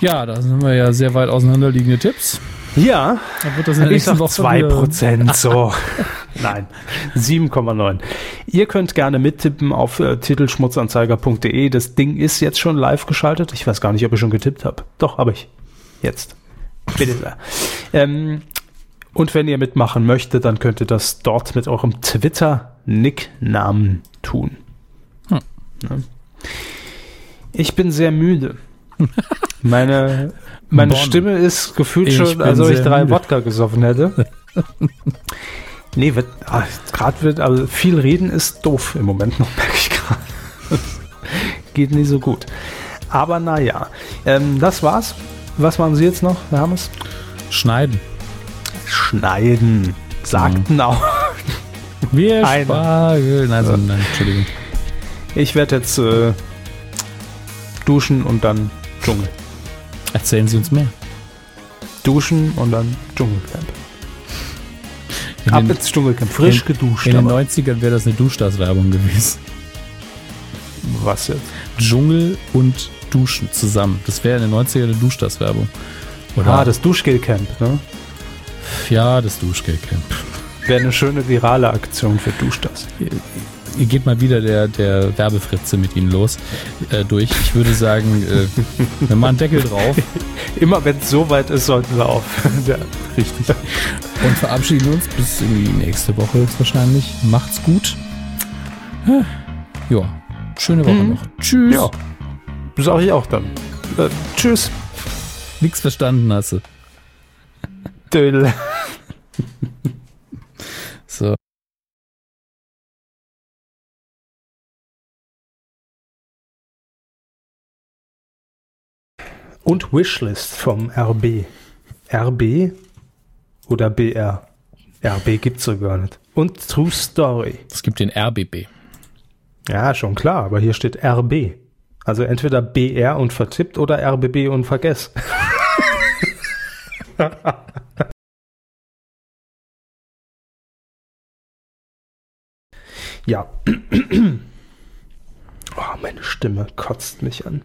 Ja, da sind wir ja sehr weit auseinanderliegende Tipps. Ja, Da wird das in der ich sag Woche 2 wieder- Prozent, so. Nein, 7,9. Ihr könnt gerne mittippen auf äh, titelschmutzanzeiger.de. Das Ding ist jetzt schon live geschaltet. Ich weiß gar nicht, ob ich schon getippt habe. Doch, habe ich. Jetzt. Bitte sehr. Ähm, und wenn ihr mitmachen möchtet, dann könnt ihr das dort mit eurem Twitter-Nicknamen tun. Hm. Ich bin sehr müde. Meine, meine Bonn. Stimme ist gefühlt Ich schon, als ob ich drei müde. Wodka gesoffen hätte. nee, wird, ah, gerade wird, also viel reden ist doof im Moment noch, merke ich gerade. Geht nie so gut. Aber naja, ähm, das war's. Was machen Sie jetzt noch, Herr Hammes? Schneiden. Schneiden. Sagten auch. Wir Einer. Spargel. Nein, so, nein, Entschuldigung. Ich werde jetzt äh, duschen und dann Dschungel. Erzählen Sie uns mehr. Duschen und dann Dschungelcamp. In Ab den, ins Dschungelcamp. Frisch in, geduscht. in den aber 90ern wäre das eine Duschdas-Werbung gewesen. was jetzt? Dschungel und Duschen zusammen. Das wäre in den 90ern eine Duschdas-Werbung. Oder? Ah, das Duschgelcamp, ne? Ja, das Duschgelcamp. Wäre eine schöne virale Aktion für Duschdas. Hier geht mal wieder der, der Werbefritze mit Ihnen los äh, durch. Ich würde sagen, äh, wir machen Deckel drauf Immer wenn es so weit ist, sollten wir aufhören. ja. Richtig. und verabschieden uns bis in die nächste Woche höchstwahrscheinlich. Macht's gut. Ja, schöne Woche noch. Tschüss. Ja, sag ich auch dann. Äh, tschüss. Nix verstanden hast du. Dödel. So. Und Wishlist vom RB. RB oder BR? RB gibt's so gar nicht. Und True Story. Es gibt den RBB. Ja, schon klar, aber hier steht RB. Also entweder BR und vertippt oder RBB und vergess. ja. Oh, meine Stimme kotzt mich an.